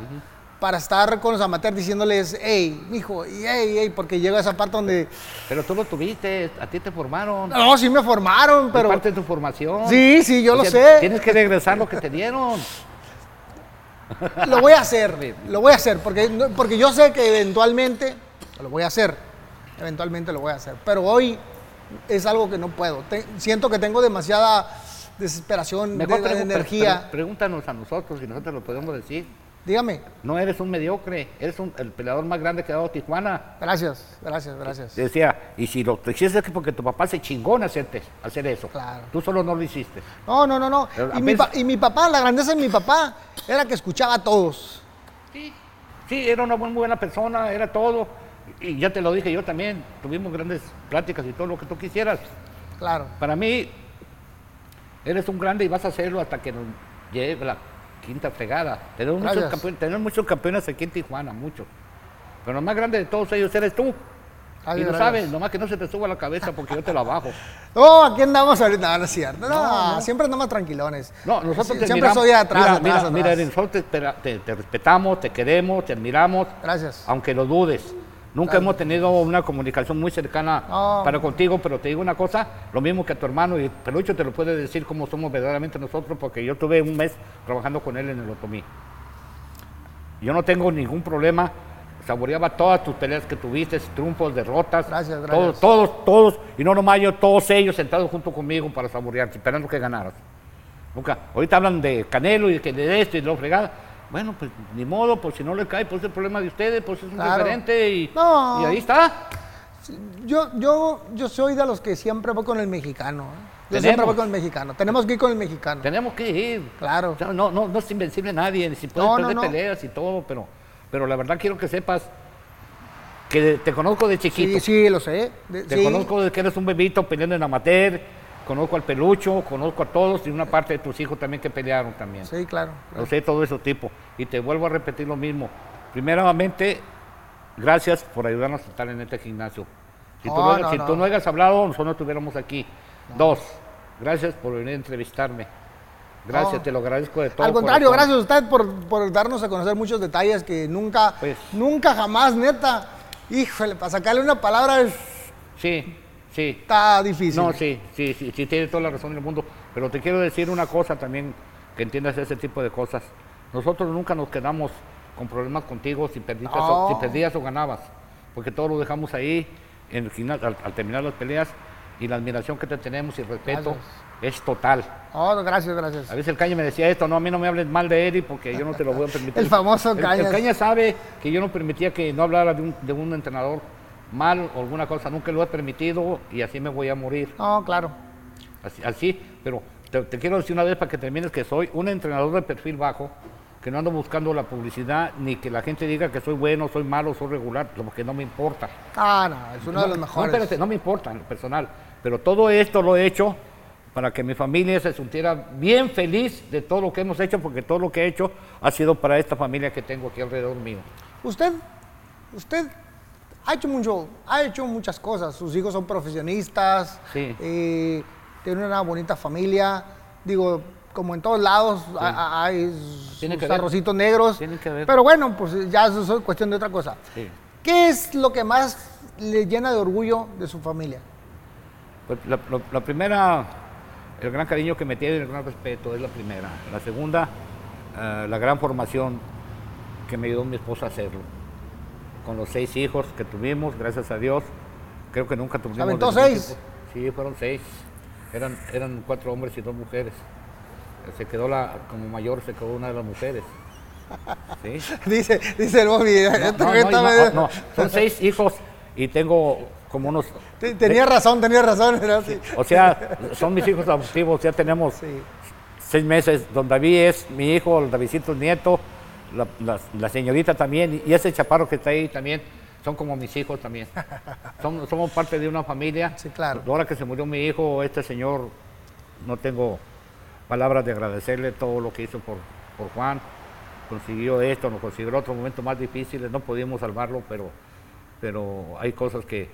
para estar con los amateurs diciéndoles, hey, mijo, y hey, hey, porque llega esa parte donde, Pero tú lo tuviste, a ti te formaron. no, sí me formaron, Pero parte de tu formación. Sí, sí, yo O lo sea, sé. Tienes que regresar lo que te dieron. Lo voy a hacer, lo voy a hacer, porque, porque yo sé que eventualmente lo voy a hacer, eventualmente lo voy a hacer, pero hoy es algo que no puedo. Te- siento que tengo demasiada desesperación, Mejor de, energía. pre- pregúntanos a nosotros y nosotros lo podemos decir. Dígame, No eres un mediocre, eres un- el peleador más grande que ha dado Tijuana. gracias, gracias, gracias. Decía, y si lo te hiciste es que porque tu papá se chingó en hacerte, hacer eso. Claro. Tú solo no lo hiciste. No, no, no, no. Pero Y mi, y mi papá, la grandeza de mi papá era que escuchaba a todos. Sí. Sí, era una muy buena persona, era todo. Y ya te lo dije yo también, tuvimos grandes pláticas y todo lo que tú quisieras. Claro, Para mí, eres un grande y vas a hacerlo hasta que nos lleve la quinta fregada. Tenemos muchos, campeones, tenemos muchos campeones aquí en Tijuana, muchos. Pero el más grande de todos ellos eres tú. Y lo gracias. sabes, nomás que no se te suba la cabeza porque yo te la bajo. No, aquí andamos ahorita, no, no es cierto. No, No, no. siempre andamos tranquilones. No, nosotros Sie- te Siempre admiramos. soy atrás, mira, atrás, mira, atrás. mira, nosotros te, te- te respetamos, te queremos, te admiramos, Gracias. aunque lo dudes. Nunca hemos tenido una comunicación muy cercana No. para contigo, pero te digo una cosa, lo mismo que a tu hermano, y Pelucho te lo puede decir cómo somos verdaderamente nosotros, porque yo tuve un mes trabajando con él en el Otomí. Yo no tengo ningún problema, saboreaba todas tus peleas que tuviste, triunfos, derrotas, Gracias, todos, gracias. todos, todos, y no nomás yo, todos ellos sentados junto conmigo para saborearte, esperando que ganaras. Nunca. Ahorita hablan de Canelo y que de esto y de lo fregada. Bueno, pues ni modo, pues si no le cae, pues es el problema de ustedes, pues es un Claro. diferente y, No. y ahí está. Yo, yo, yo soy de los que siempre voy con el mexicano. ¿eh? Yo siempre voy con el mexicano. Tenemos que ir con el mexicano. Tenemos que ir. Claro. O sea, no, no, no es invencible nadie, si puedes No, perder no. peleas y todo, pero, pero la verdad quiero que sepas que te conozco de chiquito. Sí, sí, lo sé. De- Te sí. conozco desde que eres un bebito peleando en amateur, conozco al pelucho, conozco a todos y una parte de tus hijos también que pelearon también. Sí, claro. Lo sé todo ese tipo. Y te vuelvo a repetir lo mismo. Primeramente, gracias por ayudarnos a estar en este gimnasio. Si, tú, No, no, no, si no. tú no hubieras hablado, nosotros no estuviéramos aquí. Dos, gracias por venir a entrevistarme. Gracias, te lo agradezco de todo. Al contrario, corazón. gracias a usted por, por darnos a conocer muchos detalles que nunca, Pues- nunca jamás, neta. Híjole, para sacarle una palabra es- Sí, sí. está difícil. No, sí, sí, sí, sí, tienes toda la razón del mundo. Pero te quiero decir una cosa también, que entiendas ese tipo de cosas. Nosotros nunca nos quedamos con problemas contigo si perdías, o, No. si perdías o ganabas. Porque todo lo dejamos ahí en el final, al, al terminar las peleas. Y la admiración que te tenemos y el respeto es total. Oh, gracias, gracias. A veces el Caña me decía esto, no, a mí no me hables mal de Eri porque yo no te lo voy a permitir. El famoso El- Cañas. El, Caña sabe que yo no permitía que no hablara de un, de un entrenador mal o alguna cosa, nunca lo he permitido y así me voy a morir. No, claro. Así, así, pero te, te quiero decir una vez para que termines que soy un entrenador de perfil bajo, que no ando buscando la publicidad ni que la gente diga que soy bueno, soy malo, soy regular, porque no me importa. Ah, no, es uno de los No, mejores. espérate, no me importa en lo personal, pero todo esto lo he hecho para que mi familia se sintiera bien feliz de todo lo que hemos hecho, porque todo lo que he hecho ha sido para esta familia que tengo aquí alrededor mío. Usted, usted ha hecho mucho, ha hecho muchas cosas. Sus hijos son profesionistas, Sí. eh, tiene una bonita familia. Digo, como en todos lados ha- ha- hay sus que ver. arrocitos negros. Tiene que ver. Pero bueno, pues ya eso es cuestión de otra cosa. Sí. ¿Qué es lo que más le llena de orgullo de su familia? Pues la, primera, el gran cariño que me tiene, el gran respeto, es la primera. La segunda, eh, la gran formación que me ayudó mi esposa a hacerlo. Con los seis hijos que tuvimos, gracias a Dios, creo que nunca tuvimos... aventó de seis? Sí, fueron seis. Eran, eran cuatro hombres y dos mujeres. Se quedó la, como mayor, se quedó una de las mujeres. ¿Sí? dice, dice el Bobby. No, no, no, son seis hijos y tengo como unos... Te- Tenía razón, tenía razón. así. O sea, son mis hijos adoptivos, ya tenemos Sí. seis meses. Don David es mi hijo, el Davidcito es nieto, la, la- la señorita también, y ese chaparro que está ahí también, son como mis hijos también. Somos parte de una familia. Sí, claro. Ahora que se murió mi hijo, este señor, no tengo palabras de agradecerle todo lo que hizo por, por Juan. Consiguió esto, nos consiguió otros momentos más difíciles, no pudimos salvarlo, pero, pero hay cosas que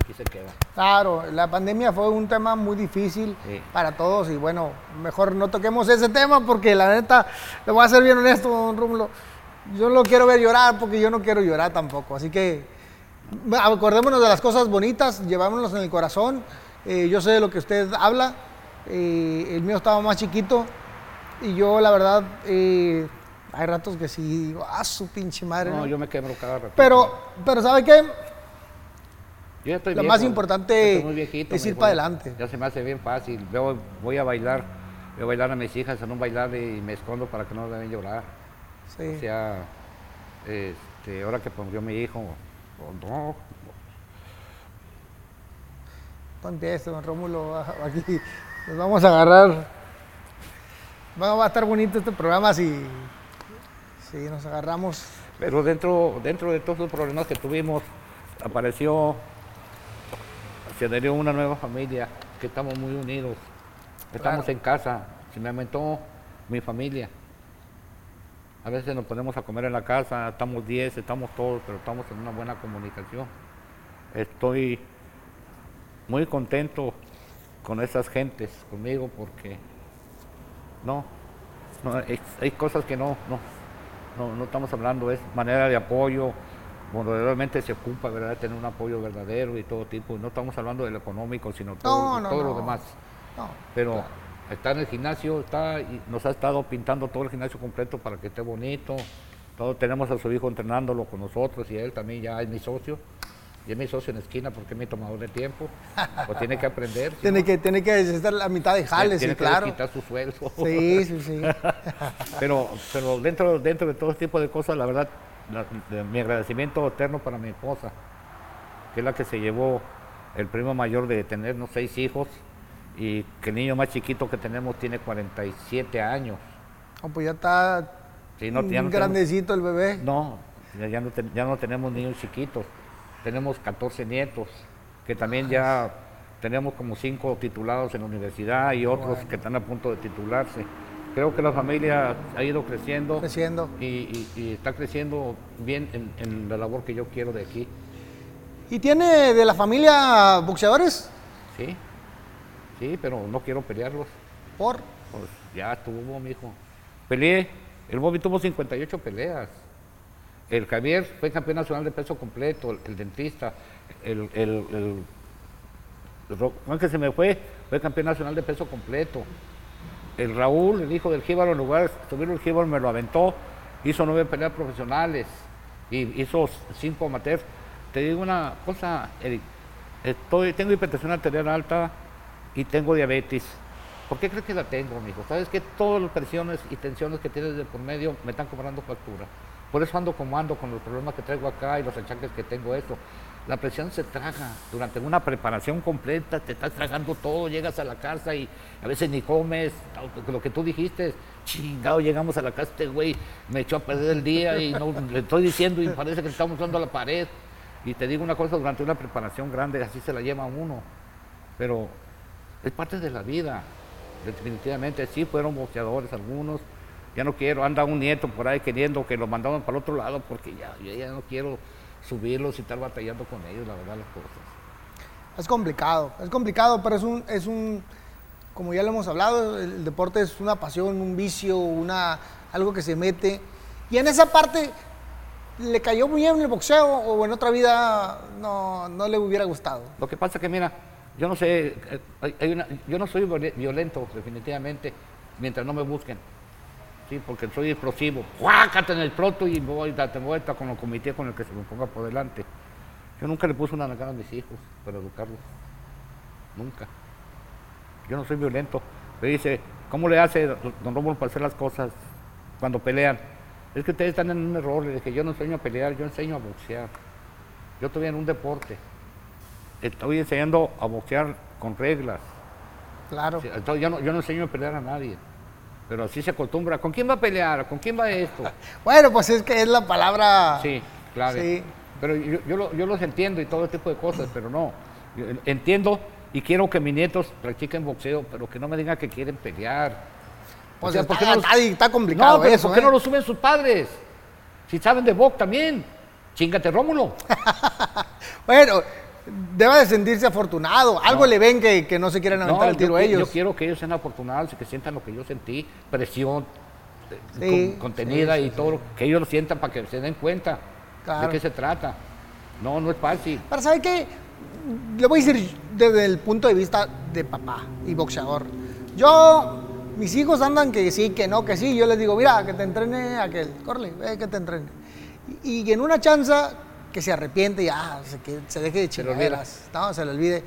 aquí se quedan. Claro, la pandemia fue un tema muy difícil Sí. para todos y bueno, mejor no toquemos ese tema porque la neta, le voy a ser bien honesto, don Rómulo, yo no lo quiero ver llorar porque yo no quiero llorar tampoco, así que acordémonos de las cosas bonitas, llevámonos en el corazón, eh, yo sé de lo que usted habla, eh, el mío estaba más chiquito y yo la verdad, eh, hay ratos que sí digo, ah, su pinche madre. No, ¿no?". yo me quebro cada rato. Pero, pero ¿sabe qué? Yo ya estoy Lo viejo, más importante estoy muy viejito, es ir para adelante. Ya se me hace bien fácil. Voy a bailar, voy a bailar a mis hijas en un bailar y me escondo para que no deben llorar. Sí. O sea, este, ahora que murió mi hijo, oh, no, No empiece, don Rómulo. Aquí nos vamos a agarrar. Va, va a estar bonito este programa si, si nos agarramos. Pero dentro, dentro de todos los problemas que tuvimos, apareció, se adherió una nueva familia, que estamos muy unidos. Estamos Claro. en casa, se me aumentó mi familia. A veces nos ponemos a comer en la casa, estamos 10, estamos todos, pero estamos en una buena comunicación. Estoy muy contento con esas gentes, conmigo, porque no, no hay, hay cosas que no, no, no, no estamos hablando, es manera de apoyo, donde realmente se ocupa, ¿verdad?, tener un apoyo verdadero y todo tipo. No estamos hablando de lo económico, sino todo, No, no, todo no. lo demás. No, Pero claro. está en el gimnasio, está y nos ha estado pintando todo el gimnasio completo para que esté bonito. Todo, tenemos a su hijo entrenándolo con nosotros y él también ya es mi socio. Y es mi socio en esquina porque es mi tomador de tiempo. o tiene que aprender. Tiene no, que, tiene que estar la mitad de jales, tiene sí, que claro. quitar su sueldo. Sí, sí, sí. pero pero dentro, dentro de todo este tipo de cosas, la verdad, la- de- mi agradecimiento eterno para mi esposa, que es la que se llevó el primo mayor de tenernos seis hijos y que el niño más chiquito que tenemos tiene 47 años. No, pues ya está Sí, no, ya no tenemos- grandecito el bebé. No, ya, no ya no tenemos niños chiquitos, tenemos 14 nietos, que también ya tenemos como cinco titulados en la universidad y otros que están a punto de titularse. Creo que la familia ha ido creciendo, Creciendo. Y, y- y está creciendo bien en, en la labor que yo quiero de aquí. ¿Y tiene de la familia boxeadores? Sí, sí, pero no quiero pelearlos. Por. Pues ya estuvo, mijo. Peleé. El Bobby tuvo 58 peleas. El Javier fue campeón nacional de peso completo, el, dentista. El, el, el- que se me fue, fue campeón nacional de peso completo. El Raúl, el hijo del Jíbaro, en lugar de subir el Jíbaro, me lo aventó. Hizo nueve peleas profesionales y hizo cinco amateurs. Te digo una cosa, Eric. Estoy, tengo hipertensión arterial alta y tengo diabetes. ¿Por qué crees que la tengo, mijo? Sabes que todas las presiones y tensiones que tienes de por medio me están cobrando factura. Por eso ando como ando con los problemas que traigo acá y los achaques que tengo eso. La presión se traga. Durante una preparación completa te estás tragando todo, llegas a la casa y a veces ni comes. Lo que tú dijiste, chingado, llegamos a la casa, este güey me echó a perder el día y no, le estoy diciendo y parece que estamos dando a la pared. Y te digo una cosa, durante una preparación grande así se la lleva uno. Pero es parte de la vida. Definitivamente, sí fueron boxeadores algunos. Ya no quiero, anda un nieto por ahí queriendo que lo mandaban para el otro lado porque ya, yo ya no quiero subirlos y estar batallando con ellos, la verdad, las cosas. Es complicado, es complicado, pero es un, es un, como ya lo hemos hablado, el, el deporte es una pasión, un vicio, una, algo que se mete. Y en esa parte, ¿le cayó muy bien el boxeo o en otra vida no, no le hubiera gustado? Lo que pasa que, mira, yo no sé, eh, hay- una- yo no soy viole- violento, definitivamente, mientras no me busquen. Sí, porque soy explosivo. ¡Juácate en el proto y voy, date vuelta con el comité con el que se me ponga por delante! Yo nunca le puse una nalgada a mis hijos para educarlos. Nunca. Yo no soy violento. Me dice, ¿cómo le hace don Rómulo para hacer las cosas cuando pelean? Es que ustedes están en un error. Le dije, yo no enseño a pelear, yo enseño a boxear. Yo estoy en un deporte. Estoy enseñando a boxear con reglas. Claro. Entonces yo, no, yo no enseño a pelear a nadie. Pero así se acostumbra. ¿Con quién va a pelear? ¿Con quién va esto? Bueno, pues es que es la palabra. Sí, claro. Sí. Pero yo, yo, lo- yo los entiendo y todo tipo de cosas, pero no. Yo entiendo y quiero que mis nietos practiquen boxeo, pero que no me digan que quieren pelear. Pues O sea, está, ¿por qué no los- está- está complicado no, pero eso. ¿por qué ¿eh? no lo suben sus padres? Si saben de box también. Chingate, Rómulo. Bueno, debe de sentirse afortunado. Algo No. le ven que, que no se quieren aventar el tiro yo, ellos. yo quiero que ellos sean afortunados y que sientan lo que yo sentí, presión eh, Sí, con- contenida sí, y todo, que ellos lo sientan para que se den cuenta Claro. de qué se trata. No, no es fácil. Pero ¿sabe qué? Le voy a decir desde el punto de vista de papá y boxeador. Yo, mis hijos andan que sí, que no, que sí. Yo les digo, mira, que te entrene aquel, corre, ve que te entrene. Y, y en una chanza que se arrepiente y ah, se, que se deje de chingaderas, no, se le olvide.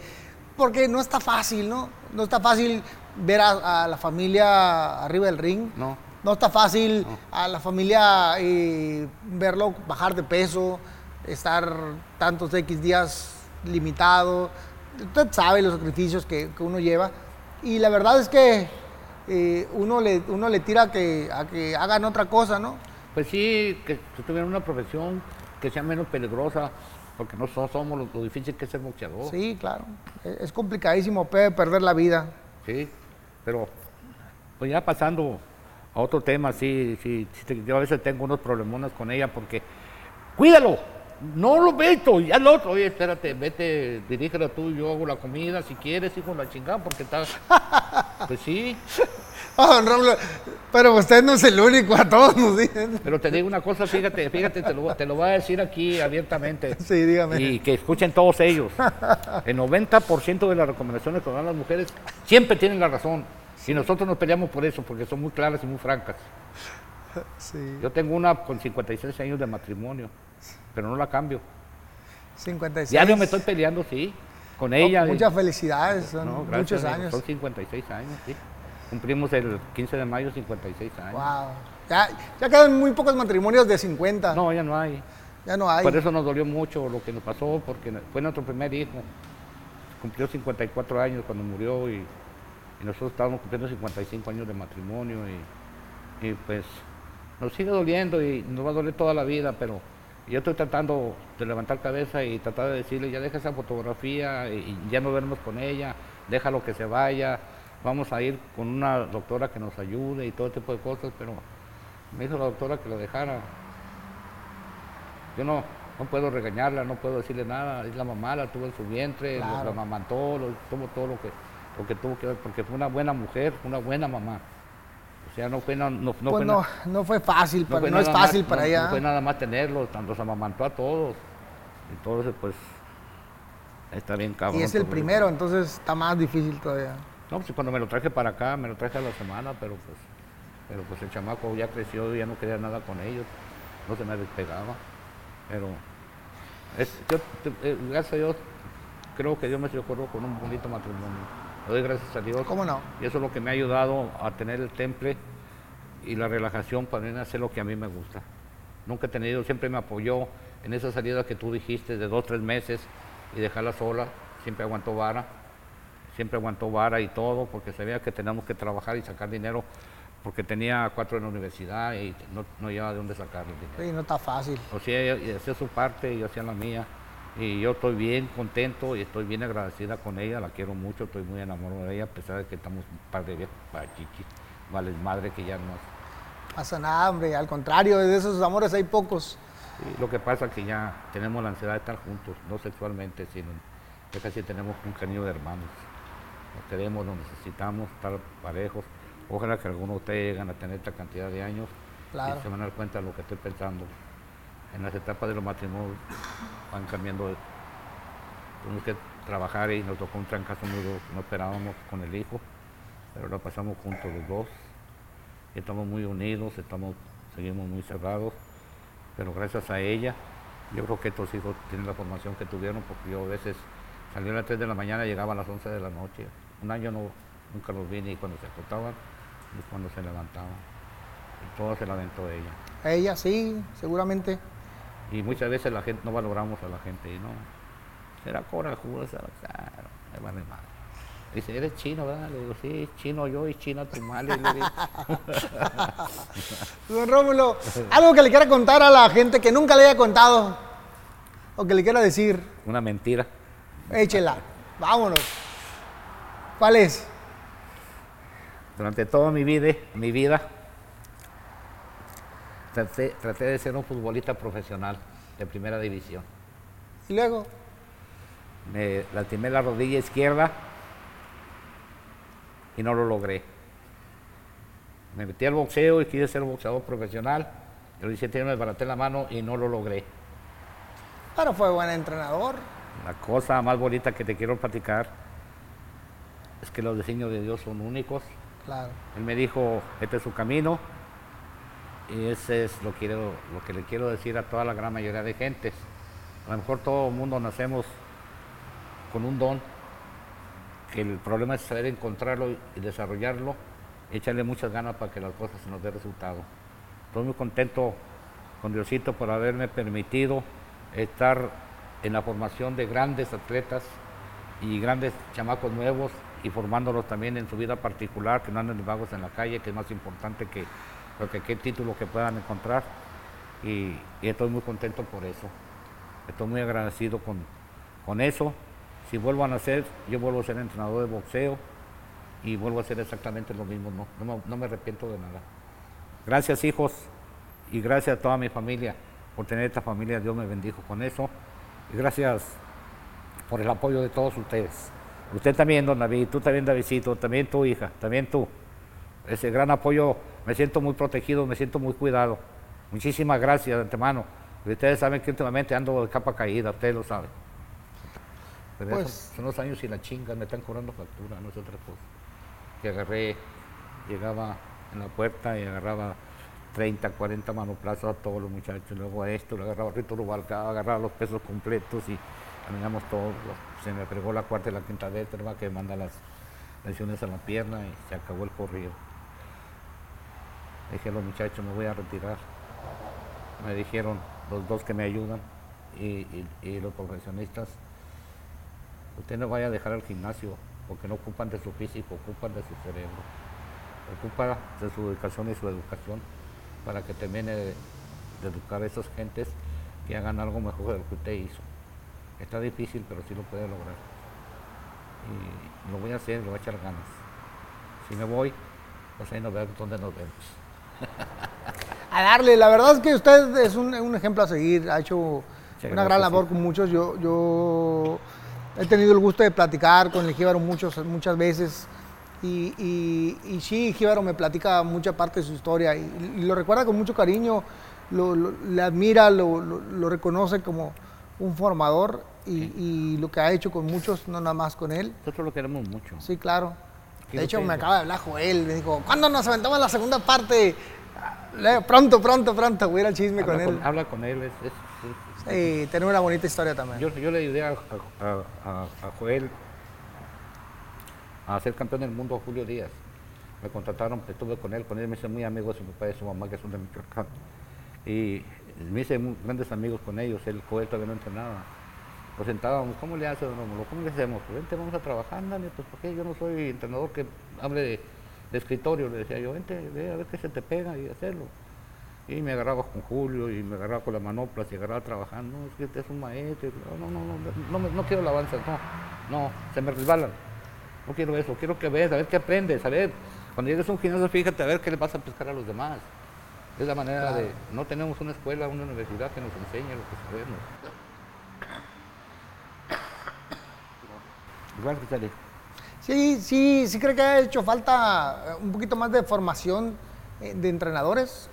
Porque no está fácil, ¿no? No está fácil ver a, a la familia arriba del ring. No. No está fácil a la familia eh, verlo bajar de peso, estar tantos X días limitado. Usted sabe los sacrificios que, que uno lleva. Y la verdad es que eh, uno, le, uno le tira que, a que hagan otra cosa, ¿no? Pues sí, que, que tuvieran una profesión que sea menos peligrosa, porque no so- somos lo, lo difícil que es ser boxeador. Sí, claro. Es, es complicadísimo, puede perder la vida. Sí, pero pues ya pasando a otro tema, sí, sí, yo a veces tengo unos problemones con ella porque, cuídalo, no lo meto, ya el otro, oye, espérate, vete, dirígelo tú, yo hago la comida, si quieres, hijo la chingada, porque estás, pues sí, Ah, don pero usted no es el único, a todos nos dicen. pero te digo una cosa, fíjate, fíjate, te lo, te lo voy a decir aquí abiertamente. Sí, dígame. Y que escuchen todos ellos. El 90% de las recomendaciones que dan las mujeres siempre tienen la razón. Y nosotros nos peleamos por eso, porque son muy claras y muy francas. Sí. Yo tengo una con 56 años de matrimonio, pero no la cambio. 56. Diario me estoy peleando, sí, con ella. Oh, muchas felicidades, son No, muchos años. Son 56 años, sí. Cumplimos el 15 de mayo 56 años. Wow. Ya, ya quedan muy pocos matrimonios de 50. No, ya no hay. ya no hay. Por eso nos dolió mucho lo que nos pasó, porque fue nuestro primer hijo. Cumplió 54 años cuando murió y, y nosotros estábamos cumpliendo 55 años de matrimonio y, y pues nos sigue doliendo y nos va a doler toda la vida, pero yo estoy tratando de levantar cabeza y tratar de decirle, ya deja esa fotografía y, y ya no vernos con ella, déjalo que se vaya, vamos a ir con una doctora que nos ayude y todo tipo de cosas, pero me dijo la doctora que lo dejara. Yo no, no puedo regañarla, no puedo decirle nada, es la mamá, la tuvo en su vientre, Claro. la amamantó, lo, tuvo todo lo que, lo que tuvo que ver, porque fue una buena mujer, una buena mamá. O sea, no fue, no, no, no pues fue no, no fue fácil, no para- no, es más- fácil para ella. No fue nada más tenerlos, los amamantó a todos. Entonces, pues, está bien cabrón. y es el primero, entonces está más difícil todavía. No, pues cuando me lo traje para acá, me lo traje a la semana, pero pues, pero pues el chamaco ya creció y ya no quería nada con ellos, no se me despegaba. Pero es- yo, eh, gracias a Dios, creo que Dios me socorrió con un bonito matrimonio. Le doy gracias a Dios. ¿Cómo no? Y eso es lo que me ha ayudado a tener el temple y la relajación para venir a hacer lo que a mí me gusta. Nunca he tenido, siempre me apoyó en esa salida que tú dijiste de dos, tres meses y dejarla sola. Siempre aguantó vara, siempre aguantó vara y todo, porque sabía que teníamos que trabajar y sacar dinero, porque tenía cuatro en la universidad y no, no llevaba de dónde sacar el dinero. Sí, no está fácil. O sea, ella hacía su parte y yo hacía la mía. Y yo estoy bien contento y estoy bien agradecida con ella, la quiero mucho, estoy muy enamorado de ella, a pesar de que estamos un par de viejos para chichi, vale madre que ya no. pasa nada, hombre. Al contrario, de esos amores hay pocos. Sí, lo que pasa es que ya tenemos la ansiedad de estar juntos, no sexualmente, sino ya casi tenemos un cariño de hermanos. Nos queremos, nos necesitamos, estar parejos. Ojalá que algunos de ustedes lleguen a tener esta cantidad de años Claro. y se van a dar cuenta de lo que estoy pensando. En las etapas de los matrimonios van cambiando. Tuvimos que trabajar y nos tocó un trancazo muy duro. No esperábamos con el hijo, pero lo pasamos juntos los dos. Estamos muy unidos, estamos, seguimos muy cerrados, pero gracias a ella, yo creo que estos hijos tienen la formación que tuvieron, porque yo a veces salía a las 3 de la mañana y llegaba a las 11 de la noche. Un año no, nunca los vi ni cuando se acostaban ni cuando se levantaban. Y todo se la aventó ella. Ella sí, seguramente. Y muchas veces la gente no valoramos a la gente y no. Será corajuda, claro, me vale madre. Dice, eres chino, ¿verdad? Le digo, sí, chino yo y china tu madre. Don Rómulo, algo que le quiera contar a la gente que nunca le haya contado o que le quiera decir, Una mentira. échela, vámonos. ¿Cuál es? Durante toda mi vida, mi vida traté, traté de ser un futbolista profesional de primera división. Y luego, Me lastimé la rodilla izquierda y no lo logré. Me metí al boxeo y quise ser boxeador profesional. Los 17 años me baraté la mano y no lo logré. pero fue buen entrenador. La cosa más bonita que te quiero platicar es que los designios de Dios son únicos. Claro. Él me dijo, este es su camino. Y ese es lo, quiero, lo que le quiero decir a toda la gran mayoría de gentes. A lo mejor todo el mundo nacemos con un don, que el problema es saber encontrarlo y desarrollarlo, echarle muchas ganas para que las cosas se nos dé resultado. Estoy muy contento con Diosito por haberme permitido estar en la formación de grandes atletas y grandes chamacos nuevos y formándolos también en su vida particular, que no anden de vagos en la calle, que es más importante que cualquier título que puedan encontrar. Y, estoy muy contento por eso. Estoy muy agradecido con, con eso. Si vuelvo a nacer, yo vuelvo a ser entrenador de boxeo y vuelvo a hacer exactamente lo mismo. No, no, no me arrepiento de nada. Gracias hijos y gracias a toda mi familia por tener esta familia. Dios me bendijo con eso. Y gracias por el apoyo de todos ustedes. Usted también, don David, tú también, Davidcito, también tu hija, también tú. Ese gran apoyo, me siento muy protegido, me siento muy cuidado. Muchísimas gracias de antemano. Ustedes saben que últimamente ando de capa caída, ustedes lo saben. Pero Pues- son, los años y la chinga, me están cobrando factura, no es otra cosa. Que agarré, llegaba en la puerta y agarraba 30, 40 manoplazos a todos los muchachos, luego a esto, le agarraba Rito Rubalcaba, agarraba los pesos completos y caminamos todos. Se me fregó la cuarta y la quinta vértebra que manda las lesiones a la pierna y se acabó el corrido. Dije a los muchachos, me voy a retirar. Me dijeron los dos que me ayudan y, los profesionistas, usted no vaya a dejar el gimnasio porque no ocupan de su físico, ocupan de su cerebro, ocupa de su educación y su educación para que termine de, de educar a esas gentes que hagan algo mejor de lo que usted hizo. Está difícil, pero sí lo puede lograr. Y lo voy a hacer, lo voy a echar ganas. Si me voy, pues ahí nos vemos donde nos vemos. A darle, la verdad es que usted es un, un ejemplo a seguir, ha hecho una gran labor sí. con muchos. Yo, yo he tenido el gusto de platicar con el Jíbaro muchos, muchas veces y, y, y sí, Jíbaro me platica mucha parte de su historia y, y lo recuerda con mucho cariño, lo, lo- le admira, lo, lo- lo reconoce como un formador y, y lo que ha hecho con muchos, no nada más con él. Nosotros lo queremos mucho. Sí, claro. De hecho, me acaba de hablar Joel. Me dijo, ¿cuándo nos aventamos la segunda parte? Pronto, pronto, pronto. Voy a ir al chisme Habla con él. con, habla con él. es- es- es- Sí, tener una bonita historia también. Yo, yo le ayudé a, a- a- a Joel a ser campeón del mundo a Julio Díaz. Me contrataron, estuve con él, con él me hice muy amigo de su papá y de su mamá, que son de Michoacán. Y me hice grandes amigos con ellos, el Joel todavía no entrenaba. Nos sentábamos, ¿cómo le hace don Rómulo? ¿Cómo le hacemos? Vente, vamos a trabajar, ándale, pues porque yo no soy entrenador que hable de, escritorio, le decía yo, vente, ve a ver qué se te pega y hacerlo. Y me agarraba con Julio y me agarraba con la manoplas y agarraba trabajando. No, es que usted es un maestro. No, no, no, no, no, quiero alabanzas, no. No, se me resbalan. No quiero eso. Quiero que veas, a ver qué aprendes, a ver. Cuando llegues a un gimnasio, fíjate a ver qué le vas a pescar a los demás. Es la manera de. No tenemos una escuela, una universidad que nos enseñe lo que sabemos. Igual que sale. Sí, sí, sí creo que ha hecho falta eh, un poquito más de formación eh, de entrenadores.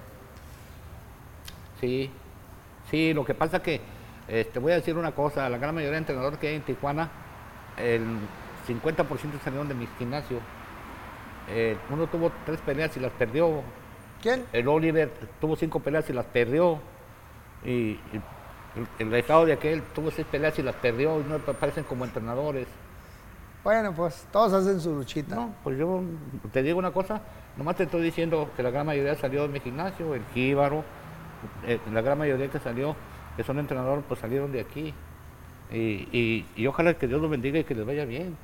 Sí, sí, lo que pasa que, este, voy a decir una cosa, la gran mayoría de entrenadores que hay en Tijuana, el 50% salieron de mi gimnasio. Eh, uno tuvo tres peleas y las perdió. ¿Quién? El Oliver tuvo cinco peleas y las perdió. Y, y el, el estado de aquel tuvo seis peleas y las perdió y no aparecen como entrenadores. Bueno, pues todos hacen su luchita. No, pues yo te digo una cosa, nomás te estoy diciendo que la gran mayoría salió de mi gimnasio, el Jíbaro, eh, la gran mayoría que salió, que son entrenadores, pues salieron de aquí. Y, y- y ojalá que Dios los bendiga y que les vaya bien.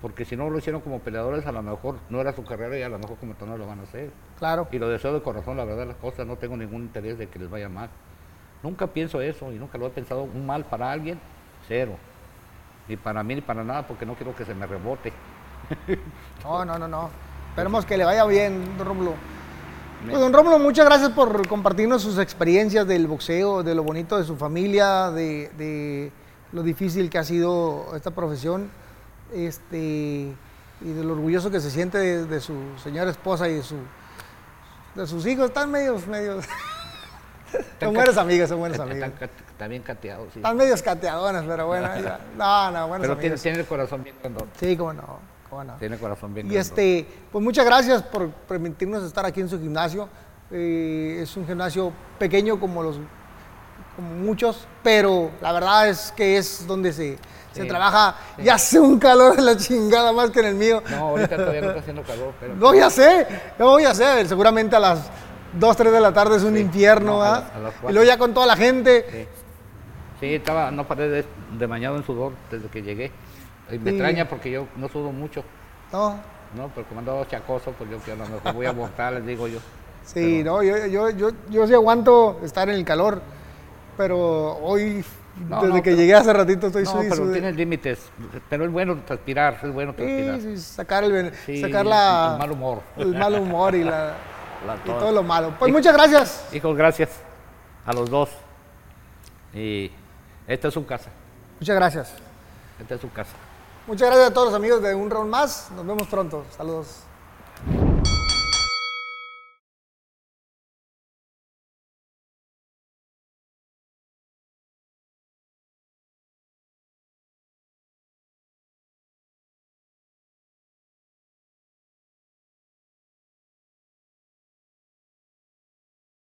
Porque si no lo hicieron como peleadores, a lo mejor no era su carrera y a lo mejor como entrenadores lo van a hacer. Claro. Y lo deseo de corazón, la verdad, las cosas, no tengo ningún interés de que les vaya mal. Nunca pienso eso y nunca lo he pensado un mal para alguien, cero. Ni para mí ni para nada, porque no quiero que se me rebote. No, no, no, no. Esperemos que le vaya bien, don Rómulo. Pues, don Rómulo, muchas gracias por compartirnos sus experiencias del boxeo, de lo bonito de su familia, de, de lo difícil que ha sido esta profesión, este, y de lo orgulloso que se siente de, de su señora esposa y de, su, de sus hijos. Están medios, medios. son buenas amigas, son buenas amigas. está- está bien cateado, sí. Están medios cateadonas, pero bueno. ya. No, no, buenas Pero tiene, amigas. tiene el corazón bien grandón. Sí, cómo no, cómo no. Tiene el corazón bien Y este, pues muchas gracias por permitirnos estar aquí en su gimnasio. Eh, es un gimnasio pequeño como los como muchos, pero la verdad es que es donde se, se trabaja sí. y hace un calor de la chingada más que en el mío. No, ahorita todavía no está haciendo calor, pero... No, ya sé, no, ya sé, seguramente a las 2, 3 de la tarde es un Sí, infierno, no, a ¿ah? las- a las Y luego ya con toda la gente. Sí, estaba, no paré de, de bañado en sudor desde que llegué. Y me extraña porque yo no sudo mucho, No, ¿no? Pero como andaba chacoso, pues yo que a lo mejor voy a aguantar, les digo yo. sí, no, yo, yo, yo, yo sí aguanto estar en el calor, pero hoy, No, desde no, que pero- llegué hace ratito estoy No, pero sude. tiene límites. Pero es bueno transpirar, es bueno transpirar. Sí, sí, sacar el, Sí, sacar la, el mal humor. el mal humor y, la, La- y todo. lo malo. Pues muchas gracias. Hijos, gracias a los dos. Y esta es su casa. Muchas gracias. Esta es su casa. Muchas gracias a todos los amigos de Un Round Más. Nos vemos pronto. Saludos.